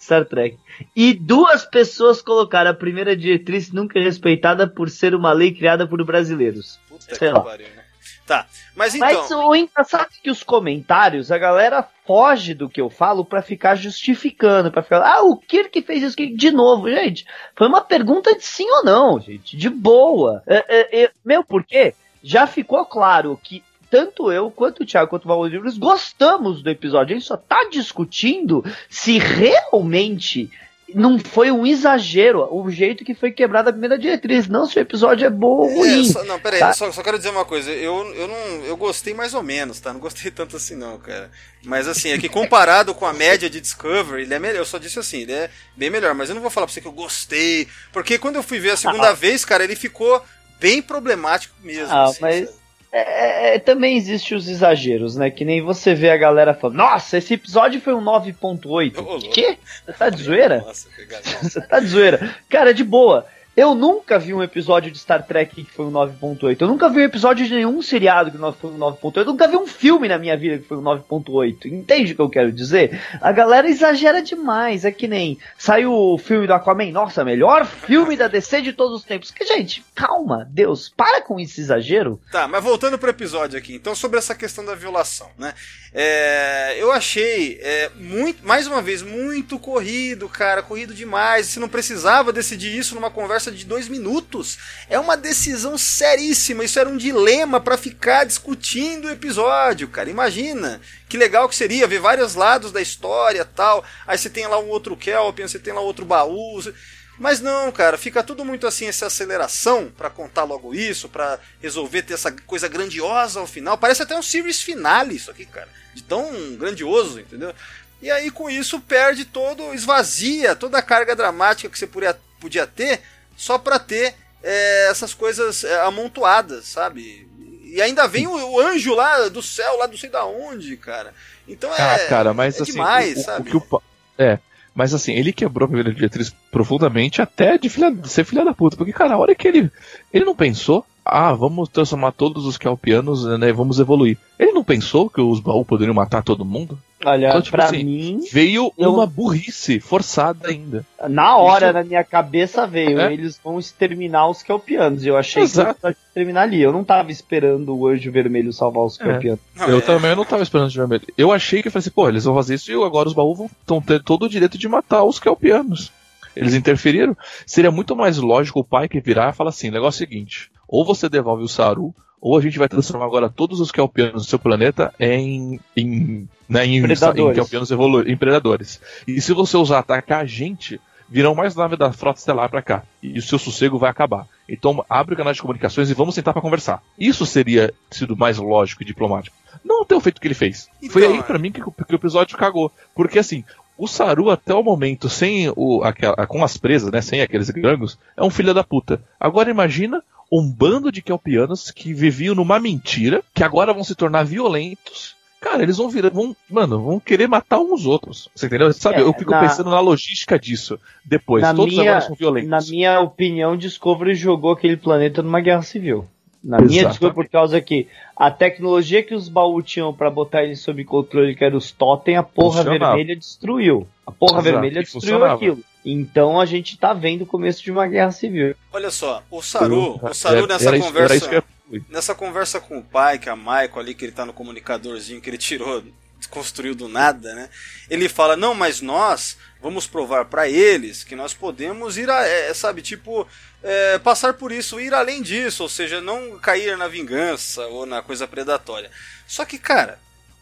Star Trek. E duas pessoas colocaram a primeira diretriz nunca respeitada por ser uma lei criada por brasileiros. Puta Sei que pariu, né? Tá, mas então. Mas o engraçado é que os comentários, a galera foge do que eu falo para ficar justificando, para ficar, ah, o Kirk fez isso de novo, gente. Foi uma pergunta de sim ou não, gente, de boa. É, é, é, meu, por quê? Já ficou claro que tanto eu quanto o Thiago quanto o Valdir gostamos do episódio. A gente só tá discutindo se realmente não foi um exagero o jeito que foi quebrada a primeira diretriz. Não se o episódio é bom ou é, ruim. só, não, peraí, tá? só, só, quero dizer uma coisa. Eu, eu, não, eu gostei mais ou menos, tá? Não gostei tanto assim, não, cara. Mas assim, é que comparado com a média de Discovery, ele é melhor. Eu só disse assim, ele é bem melhor. Mas eu não vou falar pra você que eu gostei. Porque quando eu fui ver a segunda ah, vez, cara, ele ficou bem problemático mesmo. Ah, assim, mas é, é, é, também existe os exageros, né? Que nem você vê a galera falando, nossa, esse episódio foi um 9.8. Que? Você tá de zoeira? Nossa, Você tá de zoeira. Cara, de boa. Eu nunca vi um episódio de Star Trek que foi um 9.8. Eu nunca vi um episódio de nenhum seriado que foi um 9.8. Eu nunca vi um filme na minha vida que foi um 9.8. Entende o que eu quero dizer? A galera exagera demais. É que nem saiu o filme do Aquaman. Nossa, melhor filme da DC de todos os tempos. Que, gente, calma, Deus, para com esse exagero. Tá, mas voltando pro episódio aqui. Então, sobre essa questão da violação, né? É, eu achei é, muito, mais uma vez, muito corrido, cara, corrido demais. Você não precisava decidir isso numa conversa de dois minutos. É uma decisão seríssima. Isso era um dilema para ficar discutindo o episódio, cara. Imagina que legal que seria ver vários lados da história, tal. Aí você tem lá um outro Kelpian, você tem lá outro baú. Você... Mas não, cara, fica tudo muito assim, essa aceleração para contar logo isso, para resolver ter essa coisa grandiosa ao final. Parece até um series finale isso aqui, cara. De tão grandioso, entendeu? E aí com isso perde todo, esvazia toda a carga dramática que você podia, podia ter só para ter é, essas coisas é, amontoadas, sabe? E ainda vem o, o, anjo lá do céu, lá do sei da onde, cara. Então é, ah, cara, mas, é assim, demais, o, sabe? O que o, é, mas assim, ele quebrou a primeira diretriz profundamente até de, filha, de ser filha da puta. Porque, cara, a hora que ele. Ele não pensou, ah, vamos transformar todos os kelpianos, né? Vamos evoluir. Ele não pensou que os baús poderiam matar todo mundo? Olha, então, tipo pra assim, mim. Veio eu... uma burrice forçada ainda. Na hora, Isso... na minha cabeça veio. É? Eles vão exterminar os Kelpianos. Eu achei Exato. que terminar ali. Eu não tava esperando o Anjo Vermelho salvar os Kelpianos. É. eu é. também não tava esperando o Anjo Vermelho. Eu achei que eu falei assim, pô, eles vão fazer isso e agora os baús vão ter todo o direito de matar os Kelpianos. Eles interferiram. Seria muito mais lógico o pai que virar e falar assim: negócio é o seguinte, ou você devolve o Saru, ou a gente vai transformar agora todos os Kelpianos do seu planeta em, em, né, em, Predadores. em Kelpianos evolu em predadores. E se você usar atacar a gente, virão mais naves da frota estelar pra cá. E o seu sossego vai acabar. Então abre o canal de comunicações e vamos sentar pra conversar. Isso seria sido mais lógico e diplomático. Não ter o feito que ele fez. Foi Então, aí pra mim que, o- que o episódio cagou. Porque assim, o Saru até o momento, sem o, aquela, com as presas, né, sem aqueles grangos, é um filho da puta. Agora imagina um bando de kelpianos que viviam numa mentira, que agora vão se tornar violentos. Cara, eles vão virar, vão, mano, vão querer matar uns outros. Você entendeu? Sabe, É, eu fico na- pensando na logística disso. Depois, Na todos minha- agora são violentos. Na minha opinião, Discovery jogou aquele planeta numa guerra civil. Na minha Exatamente. Discovery, por causa que a tecnologia que os baús tinham pra botar eles sob controle, que era os totem, a porra vermelha destruiu. A porra Exato, vermelha destruiu aquilo. Então a gente tá vendo o começo de uma guerra civil. Olha só, o Saru, o Era- Saru nessa era isso- conversa. isso eu ia- Nessa conversa com o pai, que é a Michael ali, que ele tá no comunicadorzinho que ele tirou, construiu do nada, né? Ele fala: Não, mas nós vamos provar pra eles que nós podemos ir, a, é, sabe, tipo, é, passar por isso, ir além disso, ou seja, não cair na vingança ou na coisa predatória. Só que, cara,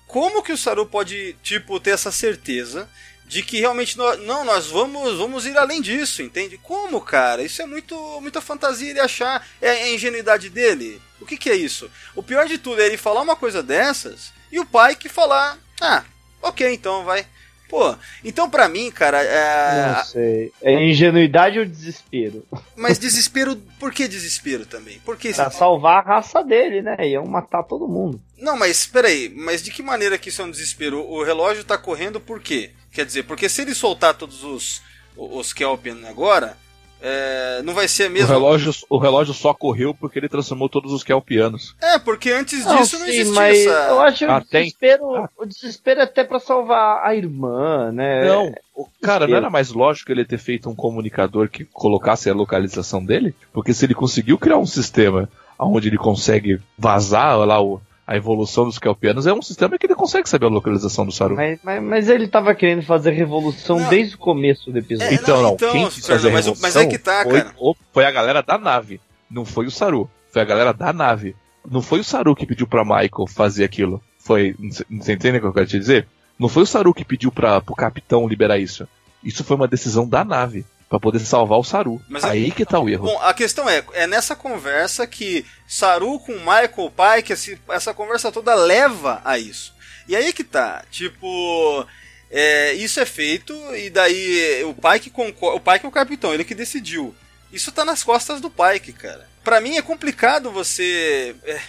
como que o Saru pode, tipo, ter essa certeza de que realmente nós, não, nós vamos, vamos ir além disso, entende? Como, cara? Isso é muito, muita fantasia ele achar, é a ingenuidade dele. O que, que é isso? O pior de tudo é ele falar uma coisa dessas e o pai que falar, ah, ok, então vai. Pô, então pra mim, cara, é, Não sei. É ingenuidade ou desespero? mas desespero, por que desespero também? Por que Pra salvar a raça dele, né? Iam matar todo mundo. Não, mas peraí, mas de que maneira que isso é um desespero? O relógio tá correndo por quê? Quer dizer, porque se ele soltar todos os, os Kelpian agora, é, não vai ser O mesmo. relógio, o relógio só correu porque ele transformou todos os Kelpianos. É, porque antes Não, disso não sim, existia mas essa. eu acho Ah, o desespero, Ah. o desespero é até pra salvar a irmã, né? Não, o- cara, não era mais lógico ele ter feito um comunicador que colocasse a localização dele? Porque se ele conseguiu criar um sistema onde ele consegue vazar lá o, a evolução dos Kelpianos, é um sistema que ele consegue saber a localização do Saru. Mas, mas, mas ele tava querendo fazer revolução Não. desde o começo do episódio. É, Então, não, não, então, quem quis fazer a mas o- revolução mas é que tá, foi, cara. o- foi a galera da nave, não foi o Saru. Foi a galera da nave. Não foi o Saru que pediu pra Michael fazer aquilo. Foi. Você entende o que eu quero te dizer? Não foi o Saru que pediu pra, pro capitão liberar isso. Isso foi uma decisão da nave. Pra poder salvar o Saru. Mas é- Aí que tá o erro. Bom, a questão é, é nessa conversa que Saru com Michael Pai, que esse- essa conversa toda leva a isso. E aí que tá, tipo, é, isso é feito e daí o pai que concorda, o pai que é o capitão, ele que decidiu. Isso tá nas costas do Pike, cara. Pra mim é complicado você. é,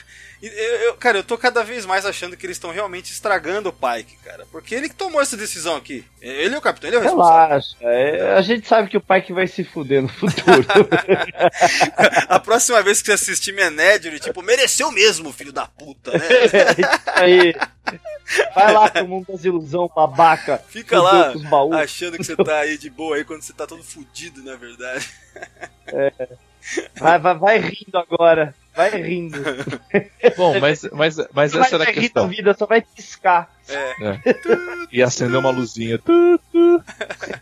eu- eu- cara, eu tô cada vez mais achando que eles estão realmente estragando o Pike, cara. Porque ele que tomou essa decisão aqui. Ele é o capitão, ele é o responsável. Relaxa, é, a gente sabe que o pai que vai se fuder no futuro. A próxima vez que você assistir Menedry, tipo, mereceu mesmo, filho da puta, né? Aí, vai lá pro mundo das ilusão, babaca. Fica lá achando que você tá aí de boa aí quando você tá todo fudido, na verdade. Vai, vai, vai rindo agora. Vai rindo. Bom, mas, mas, mas Não essa era a questão. vida, só vai piscar. E acender uma luzinha. Tu, tu.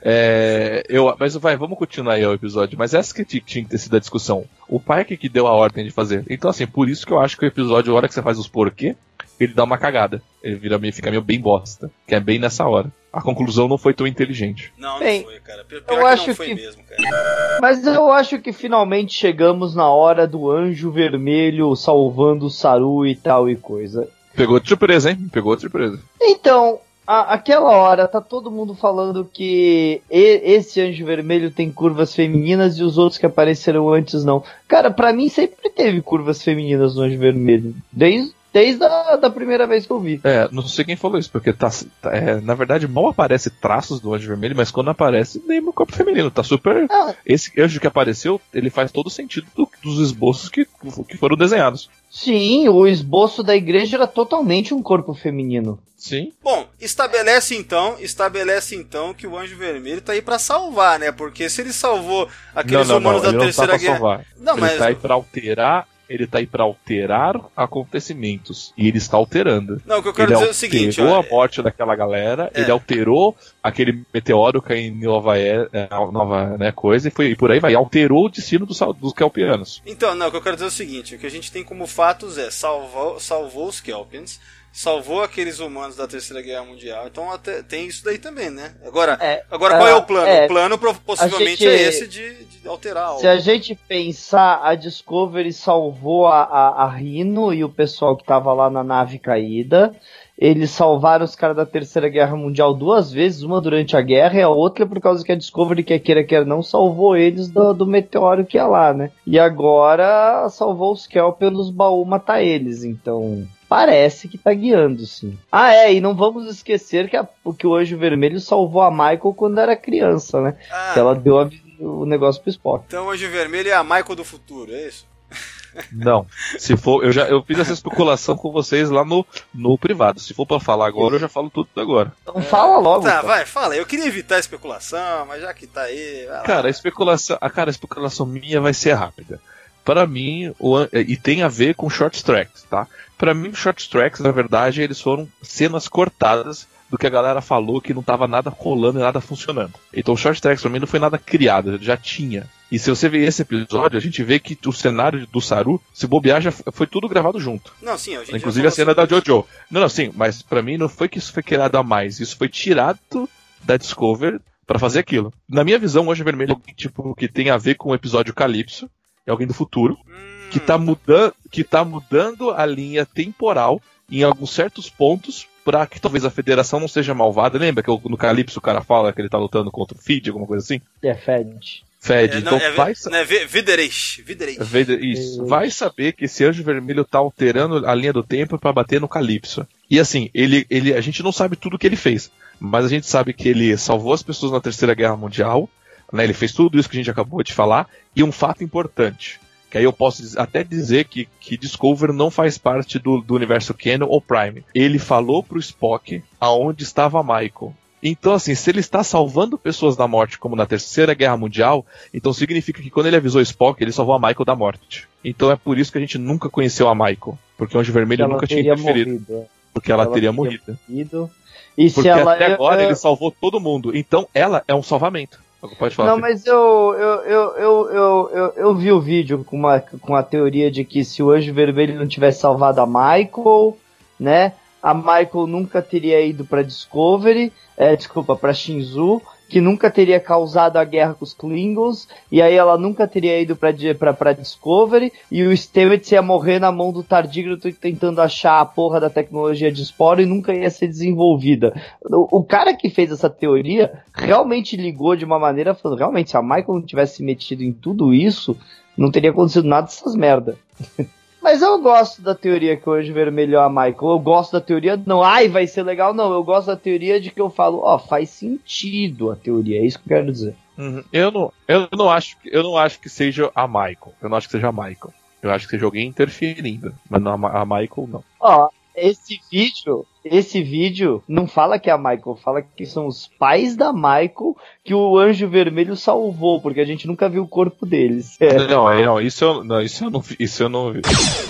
É, eu, mas vai, vamos continuar aí o episódio. Mas essa que ti- tinha que ter sido a discussão. O Pike que deu a ordem de fazer. Então, assim, por isso que eu acho que o episódio, a hora que você faz os porquê, ele dá uma cagada. Ele vira meio, fica meio bem bosta. Que é bem nessa hora. A conclusão não foi tão inteligente. Não, não Bem, foi, cara. Pior eu que não acho foi que- mesmo, cara. Mas eu acho que finalmente chegamos na hora do anjo vermelho salvando o Saru e tal e coisa. Pegou de surpresa, hein? Pegou de surpresa. Então, a- aquela hora tá todo mundo falando que e- esse anjo vermelho tem curvas femininas e os outros que apareceram antes não. Cara, pra mim sempre teve curvas femininas no anjo vermelho. Desde, desde a da primeira vez que eu vi. É, não sei quem falou isso, porque tá, tá- é, na verdade mal aparece traços do anjo vermelho, mas quando aparece, lembra o corpo feminino. Tá super. Ah. Esse anjo que apareceu, ele faz todo o sentido do- dos esboços que, que foram desenhados. Sim, o esboço da igreja era totalmente um corpo feminino. Sim. Bom, estabelece então, estabelece então que o Anjo Vermelho tá aí pra salvar, né? Porque se ele salvou aqueles não, não, humanos não, ele da não tá Terceira pra Guerra. salvar. Não, ele mas tá aí pra alterar ele tá aí pra alterar acontecimentos. E ele está alterando. Não, o que eu quero ele dizer é o seguinte, alterou ó, a morte daquela galera, É. ele alterou aquele meteoro cair em Nova, é, é, nova né, coisa, e, foi, e por aí vai. Alterou o destino dos, dos Kelpianos. Então, não, o que eu quero dizer é o seguinte: o que a gente tem como fatos é salvou, salvou os Kelpians, salvou aqueles humanos da Terceira Guerra Mundial. Então até, tem isso daí também, né? Agora, É, agora qual é ah, o plano? é. o plano possivelmente gente- é esse de, de alterar algo. Se a gente pensar, a Discovery salvou a, a, a Rhino e o pessoal que tava lá na nave caída. Eles salvaram os caras da Terceira Guerra Mundial duas vezes, uma durante a guerra e a outra por causa que a Discovery, quer queira quer não, salvou eles do, do meteoro que ia lá, né? E agora salvou os Kel pelos baús matar eles, então parece que tá guiando, sim. Ah, é, e não vamos esquecer que, a, que o Anjo Vermelho salvou a Michael quando era criança, né? Ah, Que ela deu a- o negócio pro Spock. então o Anjo Vermelho é a Michael do futuro, é isso? Não. Se for, eu já eu fiz essa especulação com vocês lá no, no privado. Se for pra falar agora, eu já falo tudo agora. Então fala logo. Tá, cara. vai, fala. Eu queria evitar a especulação, mas já que tá aí. Cara, a especulação, a cara, a especulação minha vai ser rápida. Para mim, o, e tem a ver com short tracks, tá? Para mim, short tracks, na verdade, eles foram cenas cortadas do que a galera falou que não tava nada rolando e nada funcionando. Então, short tracks pra mim não foi nada criado, já tinha. E se você ver esse episódio, a gente vê que o cenário do Saru, se bobear, já foi tudo gravado junto. Não, sim, a gente Inclusive a cena da. Jojo. Não, não, sim, mas pra mim não foi que isso foi criado a mais. Isso foi tirado da Discover pra fazer aquilo. Na minha visão, Anjo Vermelho é tipo, que tem a ver com o episódio Calypso. É alguém do futuro. Hum, Que tá, mudando, que tá mudando a linha temporal em alguns certos pontos pra que talvez a federação não seja malvada. Lembra que no Calypso o cara fala que ele tá lutando contra o Feed, alguma coisa assim? É Fed. Fed. é, então não, é, vai sa- né, Vi- Videreish, Videreish. Vader- Isso. Vai saber que esse anjo vermelho tá alterando a linha do tempo pra bater no Calypso. E assim, ele, ele, a gente não sabe tudo que ele fez, mas a gente sabe que ele salvou as pessoas na Terceira Guerra Mundial, né? Ele fez tudo isso que a gente acabou de falar, e um fato importante, que aí eu posso até dizer que, que Discover não faz parte do, do universo Canon ou Prime. Ele falou pro Spock aonde estava Michael. Então, assim, se ele está salvando pessoas da morte, como na Terceira Guerra Mundial, então significa que quando ele avisou Spock, ele salvou a Michael da morte. Então é por isso que a gente nunca conheceu a Michael. Porque o Anjo Vermelho ela nunca tinha interferido. morrido. Porque ela, Ela teria teria morrido. morrido. E Porque ela. até eu- agora ele salvou todo mundo. Então ela é um salvamento. Pode falar. Não, mas eu, eu, eu, eu, eu, eu, eu vi o vídeo com, uma, com a teoria de que se o Anjo Vermelho não tivesse salvado a Michael, né? A Michael nunca teria ido pra Discovery, é, desculpa, pra Shinzu, que nunca teria causado a guerra com os Klingons, e aí ela nunca teria ido pra, pra, pra Discovery, e o Stamets ia morrer na mão do tardígrado tentando achar a porra da tecnologia de esporo e nunca ia ser desenvolvida. O, o cara que fez essa teoria realmente ligou de uma maneira falando, realmente, se a Michael não tivesse metido em tudo isso, não teria acontecido nada dessas merda. Mas eu gosto da teoria que hoje vermelho é a Michael. Eu gosto da teoria, não, ai, vai ser legal, não. Eu gosto da teoria de que eu falo, ó, faz sentido a teoria, é isso que eu quero dizer. Uhum. Eu, não, eu, não acho, que- eu não acho que seja a Michael. Eu não acho que seja a Michael. Eu acho que seja alguém interferindo. Mas não a, a Michael, não. Ó, esse vídeo, esse vídeo não fala que é a Michael, fala que são os pais da Michael que o anjo vermelho salvou, porque a gente nunca viu o corpo deles. É. Não, é, não, isso eu, não, isso eu não vi. Isso eu não vi.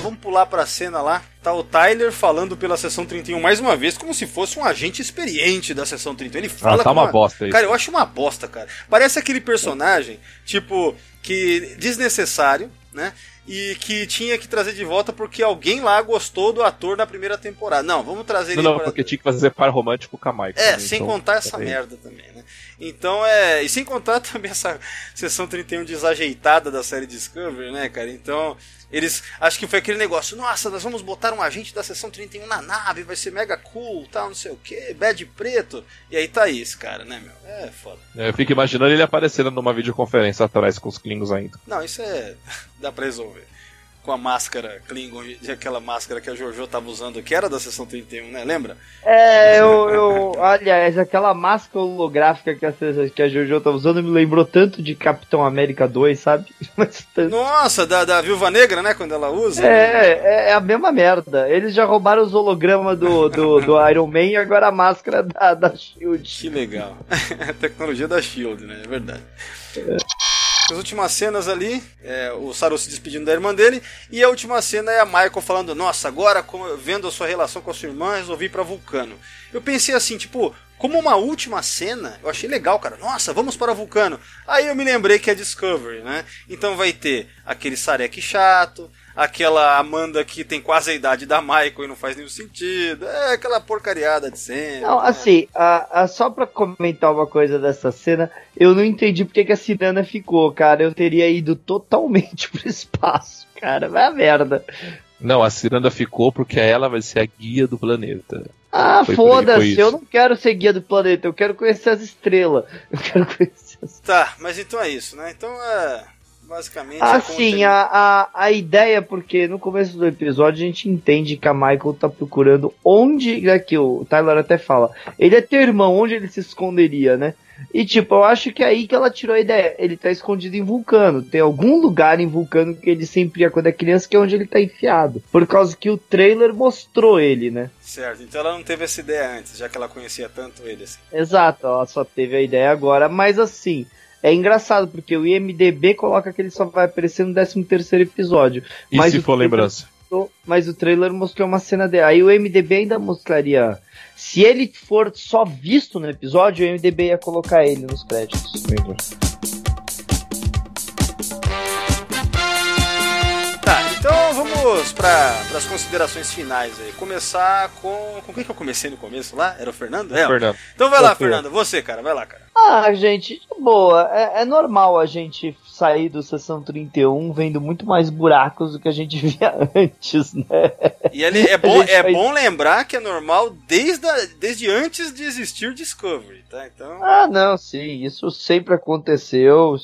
Vamos pular pra cena lá. Tá o Tyler falando pela sessão 31 mais uma vez, como se fosse um agente experiente da sessão 31. Ele fala Ah, tá com uma bosta isso. Cara, eu acho uma bosta, cara. Parece aquele personagem, tipo, que desnecessário, né? E que tinha que trazer de volta porque alguém lá gostou do ator na primeira temporada. Não, vamos trazer Não, ele não, pra- porque tinha que fazer par romântico com a Michael. É, né? sem Então, contar essa peraí. merda também, né? Então é. E sem contar também essa sessão 31 desajeitada da série Discovery, né, cara? Então, eles. Acho que foi aquele negócio, nossa, nós vamos botar um agente da sessão 31 na nave, vai ser mega cool, tal, não sei o que, bad preto. E aí tá esse cara, né, meu? É foda. É, Eu fico imaginando ele aparecendo numa videoconferência atrás com os Klingons ainda. Não, isso é. dá pra resolver. Com a máscara Klingon, de aquela máscara que a Jojo tava usando, que era da sessão 31, né? Lembra? É, eu, eu. Aliás, aquela máscara holográfica que a, que a Jojo tá usando me lembrou tanto de Capitão América 2, sabe? Nossa, da, da Viúva Negra, né? Quando ela usa. É, é, é a mesma merda. Eles já roubaram os hologramas do, do, do Iron Man e agora a máscara da, da Shield. Que legal. A tecnologia da Shield, né? É verdade. As últimas cenas ali, é, o Saru se despedindo da irmã dele, e a última cena é a Michael falando: Nossa, agora vendo a sua relação com a sua irmã, resolvi ir pra Vulcano. Eu pensei assim, tipo, como uma última cena, eu achei legal, cara. Nossa, vamos para Vulcano. Aí eu me lembrei que é Discovery, né? Então vai ter aquele Sarek chato, aquela Amanda que tem quase a idade da Michael e não faz nenhum sentido. É aquela porcariada de cena. Não, né? assim, a, a, só pra comentar uma coisa dessa cena, eu não entendi porque que a Cirana ficou, cara. Eu teria ido totalmente pro espaço, cara. Vai a merda. Não, a Ciranda ficou porque ela vai ser a guia do planeta. Ah, foda-se, eu não quero ser guia do planeta, eu quero conhecer as estrelas. Eu quero conhecer as... Tá, mas então é isso, né? Então é. Basicamente. Ah, sim, a, a, a ideia, porque no começo do episódio a gente entende que a Michael tá procurando onde. É o Tyler até fala. Ele é teu irmão, onde ele se esconderia, né? E tipo, eu acho que é aí que ela tirou a ideia. Ele tá escondido em Vulcano. Tem algum lugar em Vulcano que ele sempre ia quando é criança, que é onde ele tá enfiado. Por causa que o trailer mostrou ele, né? Certo, então ela não teve essa ideia antes, já que ela conhecia tanto ele assim. Exato, ela só teve a ideia agora, mas assim. É engraçado, porque o IMDB coloca que ele só vai aparecer no 13 terceiro episódio. E mas se for lembrança? Mostrou, mas o trailer mostrou uma cena dele. Aí o MDB ainda mostraria. Se ele for só visto no episódio, o MDB ia colocar ele nos créditos. Então vamos para as considerações finais aí. Começar com. Com quem que eu comecei no começo lá? Era o Fernando? É. Fernando. Então vai lá, Fernando. Você, cara, vai lá, cara. Ah, gente, boa. É, é, normal a gente sair do Sessão 31 vendo muito mais buracos do que a gente via antes, né? E ele, é, bom, é faz... bom lembrar que é normal desde, a, desde antes de existir Discovery, tá? Então... Ah, não, sim. Isso sempre aconteceu.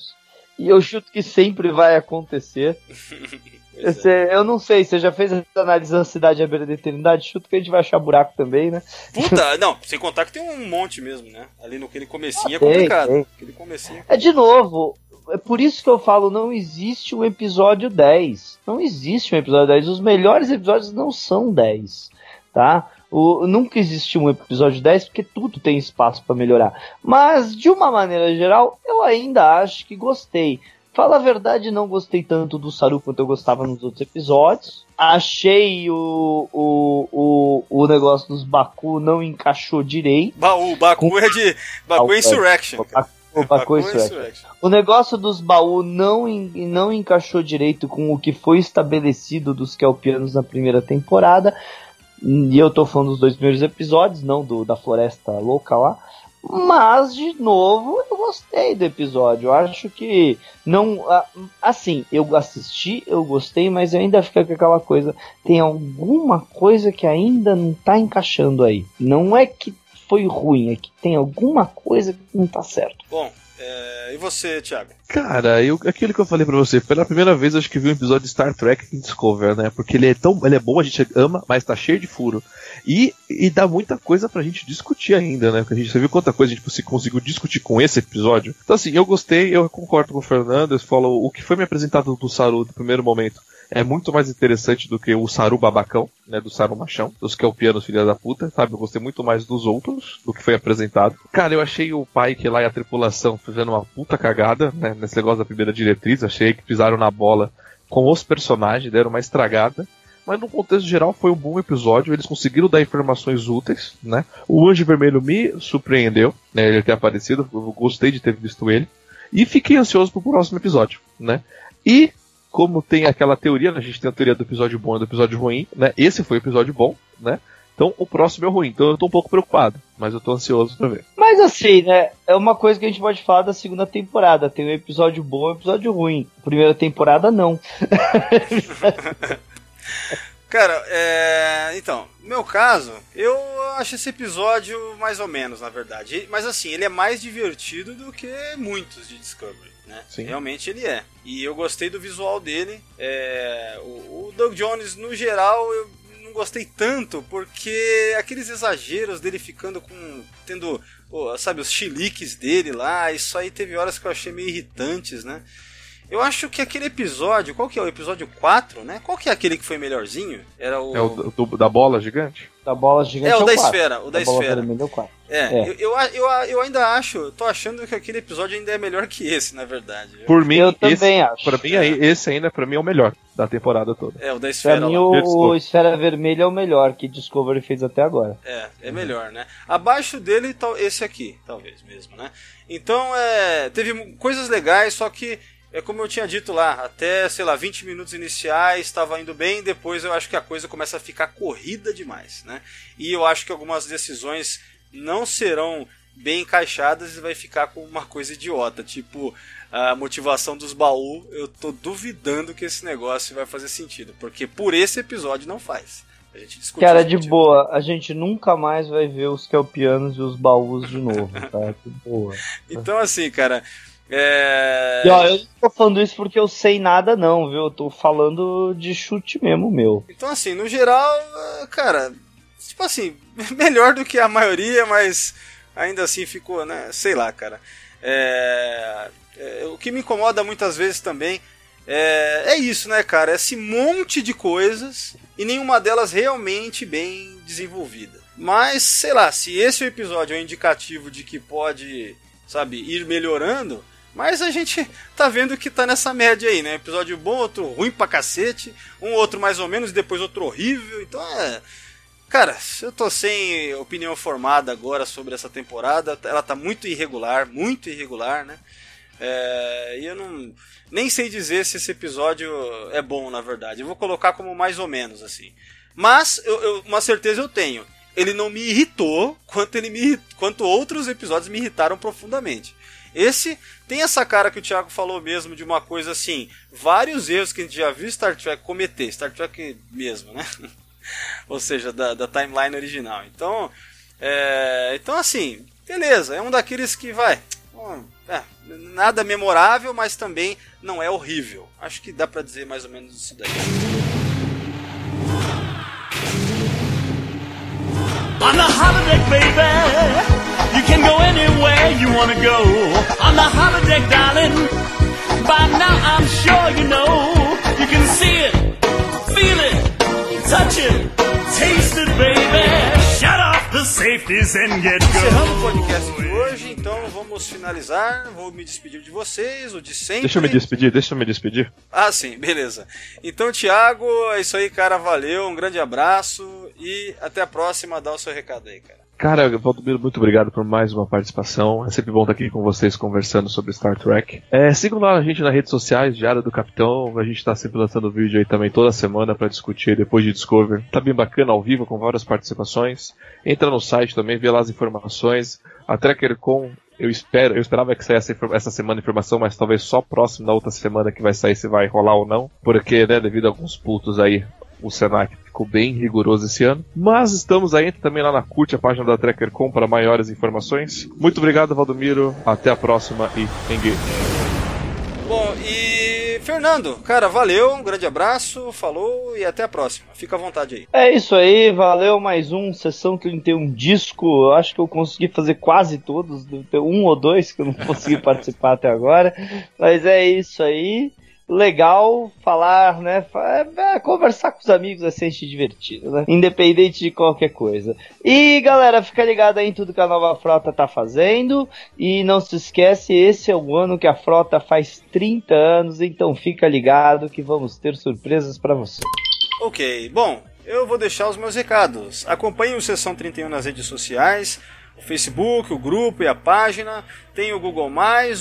E eu chuto que sempre vai acontecer. Você, é. eu não sei, você já fez analisando a cidade à beira da eternidade? Chuto que a gente vai achar buraco também, né? Puta, não, sem contar que tem um monte mesmo, né? Ali no aquele comecinho ah, é complicado. Tem, tem. Aquele comecinho é, é de novo, é por isso que eu falo, não existe um episódio 10. Não existe um episódio 10. Os melhores episódios não são 10, tá? O, nunca existiu um episódio 10 porque tudo tem espaço para melhorar. Mas, de uma maneira geral, eu ainda acho que gostei. Fala a verdade, não gostei tanto do Saru quanto eu gostava nos outros episódios. Achei o, o, o, o negócio dos Baku não encaixou direito. Baú, Baku é de. Baku é Insurrection. O, Baku, Insurrection. o negócio dos baú não, não encaixou direito com o que foi estabelecido dos Kelpianos na primeira temporada. E eu tô falando dos dois primeiros episódios, não do da floresta louca lá. Mas, de novo, eu gostei do episódio. Eu acho que não. Assim, eu assisti, eu gostei, mas eu ainda fico com aquela coisa. Tem alguma coisa que ainda não tá encaixando aí. Não é que foi ruim, é que tem alguma coisa que não tá certo. Bom, é, e você, Thiago? Cara, eu, aquilo que eu falei pra você, pela primeira vez acho que vi um episódio de Star Trek em Discover, né? Porque ele é tão. Ele é bom, a gente ama, mas tá cheio de furo. E, e dá muita coisa pra gente discutir ainda, né? Porque a gente você viu quanta coisa a gente se conseguiu discutir com esse episódio. Então, assim, eu gostei, eu concordo com o Fernando, eu falo o que foi me apresentado do Saru do primeiro momento é muito mais interessante do que o Saru babacão, né, do Saru machão, dos que é o piano filha da puta, sabe? Eu gostei muito mais dos outros, do que foi apresentado. Cara, eu achei o pai que lá e a tripulação fazendo uma puta cagada, né, nesse negócio da primeira diretriz, achei que pisaram na bola com os personagens, deram uma estragada. Mas no contexto geral foi um bom episódio, eles conseguiram dar informações úteis, né? O Anjo Vermelho me surpreendeu, né? Ele ter aparecido, eu gostei de ter visto ele. E fiquei ansioso pro próximo episódio, né? E como tem aquela teoria, né? a gente tem a teoria do episódio bom e do episódio ruim, né? Esse foi o episódio bom, né? Então o próximo é ruim. Então eu tô um pouco preocupado, mas eu tô ansioso pra ver. Mas assim, né? É uma coisa que a gente pode falar da segunda temporada. Tem um episódio bom e um episódio ruim. Primeira temporada, não. Cara, é... então, meu caso, eu acho esse episódio mais ou menos, na verdade. Mas assim, ele é mais divertido do que muitos de Discovery né? Sim. Realmente ele é. E eu gostei do visual dele. É, o, o Doug Jones, no geral, eu não gostei tanto, porque aqueles exageros dele ficando com. tendo. sabe, os chiliques dele lá, isso aí teve horas que eu achei meio irritantes, né? Eu acho que aquele episódio, qual que é o episódio 4, né? Qual que é aquele que foi melhorzinho? Era o. É o do, da bola gigante? Da bola gigante. É o, é o da 4. esfera, o da, da esfera. vermelha é o 4. É, É. Eu, eu, eu, eu ainda acho, tô achando que aquele episódio ainda é melhor que esse, na verdade. Por mim, Eu também esse, acho. Pra mim, aí, esse ainda pra mim é o melhor da temporada toda. É, o da Pra esfera mim, lá. o, Desculpa. Esfera Vermelha é o melhor que Discovery fez até agora. É, é melhor, né? Abaixo dele, tal, esse aqui, talvez mesmo, né? Então, é, teve coisas legais, só que, é como eu tinha dito lá, até, sei lá, 20 minutos iniciais estava indo bem, depois eu acho que a coisa começa a ficar corrida demais, né? E eu acho que algumas decisões não serão bem encaixadas e vai ficar com uma coisa idiota, tipo a motivação dos baús, eu tô duvidando que esse negócio vai fazer sentido, porque por esse episódio não faz. A gente discutiu Cara, de boa, a gente nunca mais vai ver os Kelpianos e os baús de novo, tá? De boa. Então, assim, cara. É... E ó, eu não tô falando isso porque eu sei nada, não, viu? Eu tô falando de chute mesmo, meu. Então, assim, no geral, é, cara, tipo assim, melhor do que a maioria, mas ainda assim ficou, né? Sei lá, cara. É, é, o que me incomoda muitas vezes também é, é isso, né, cara? Esse monte de coisas e nenhuma delas realmente bem desenvolvida. Mas, sei lá, se esse episódio é um indicativo de que pode, sabe, ir melhorando, mas a gente tá vendo que tá nessa média aí, né? Episódio bom, outro ruim pra cacete, um outro mais ou menos, depois outro horrível. Então é. Cara, eu tô sem opinião formada agora sobre essa temporada. Ela tá muito irregular, muito irregular, né? É, e eu não. Nem sei dizer se esse episódio é bom, na verdade. Eu vou colocar como mais ou menos, assim. Mas eu- eu- uma certeza eu tenho. Ele não me irritou quanto, ele me, quanto outros episódios me irritaram profundamente. Esse tem essa cara que o Thiago falou mesmo de uma coisa assim, vários erros que a gente já viu Star Trek cometer, Star Trek mesmo, né? Ou seja, da, da timeline original. Então, é, então assim, beleza, é um daqueles que vai, é, nada memorável, mas também não é horrível. Acho que dá pra dizer mais ou menos isso daí. On the holodeck, baby, you can go anywhere you wanna go. On the holodeck, darling, by now I'm sure you know. You can see it, feel it, touch it, taste it, baby. Shut off the safeties and get Encerrando o going. podcast de hoje, então vamos finalizar. Vou me despedir de vocês, o de sempre. Deixa eu me despedir, deixa eu me despedir. Ah, sim, beleza. Então, Thiago, é isso aí, cara. Valeu, um grande abraço e até a próxima. Dá o seu recado aí, cara. Cara, Valdomiro, muito obrigado por mais uma participação. É sempre bom estar aqui com vocês conversando sobre Star Trek. É, sigam lá a gente nas redes sociais, Diário do Capitão. A gente tá sempre lançando vídeo aí também toda semana para discutir depois de Discover. Tá bem bacana ao vivo, com várias participações. Entra no site também, vê lá as informações. A TrekkerCon, eu espero, eu esperava que saísse essa semana a informação, mas talvez só próximo da outra semana que vai sair se vai rolar ou não. Porque, né, devido a alguns putos aí, o Senac ficou bem rigoroso esse ano. Mas estamos aí, entra também lá na curte a página da TrekkerCon para maiores informações. Muito obrigado, Valdomiro. Até a próxima e engage. Bom, e Fernando, cara, valeu, um grande abraço, falou e até a próxima. Fica à vontade aí. É isso aí, valeu mais um Sessão 31 disco. Eu acho que eu consegui fazer quase todos, deve ter um ou dois que eu não consegui participar até agora. Mas é isso aí. Legal falar, né? fa- é, conversar com os amigos é sempre divertido, né? Independente de qualquer coisa. E galera, fica ligado aí em tudo que a nova frota tá fazendo. E não se esquece, esse é o ano que a frota faz 30 anos, então fica ligado que vamos ter surpresas pra você. Ok, bom, eu vou deixar os meus recados. Acompanhe o Sessão 31 nas redes sociais, o Facebook, o grupo e a página. Tem o Google+,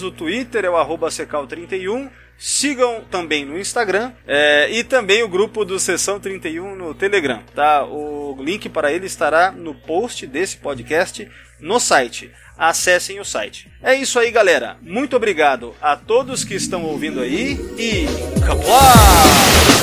o Twitter é o arroba secal31. Sigam também no Instagram é, e também o grupo do Sessão 31 no Telegram, tá? O link para ele estará no post desse podcast no site. Acessem o site. É isso aí, galera. Muito obrigado a todos que estão ouvindo aí e Kapla!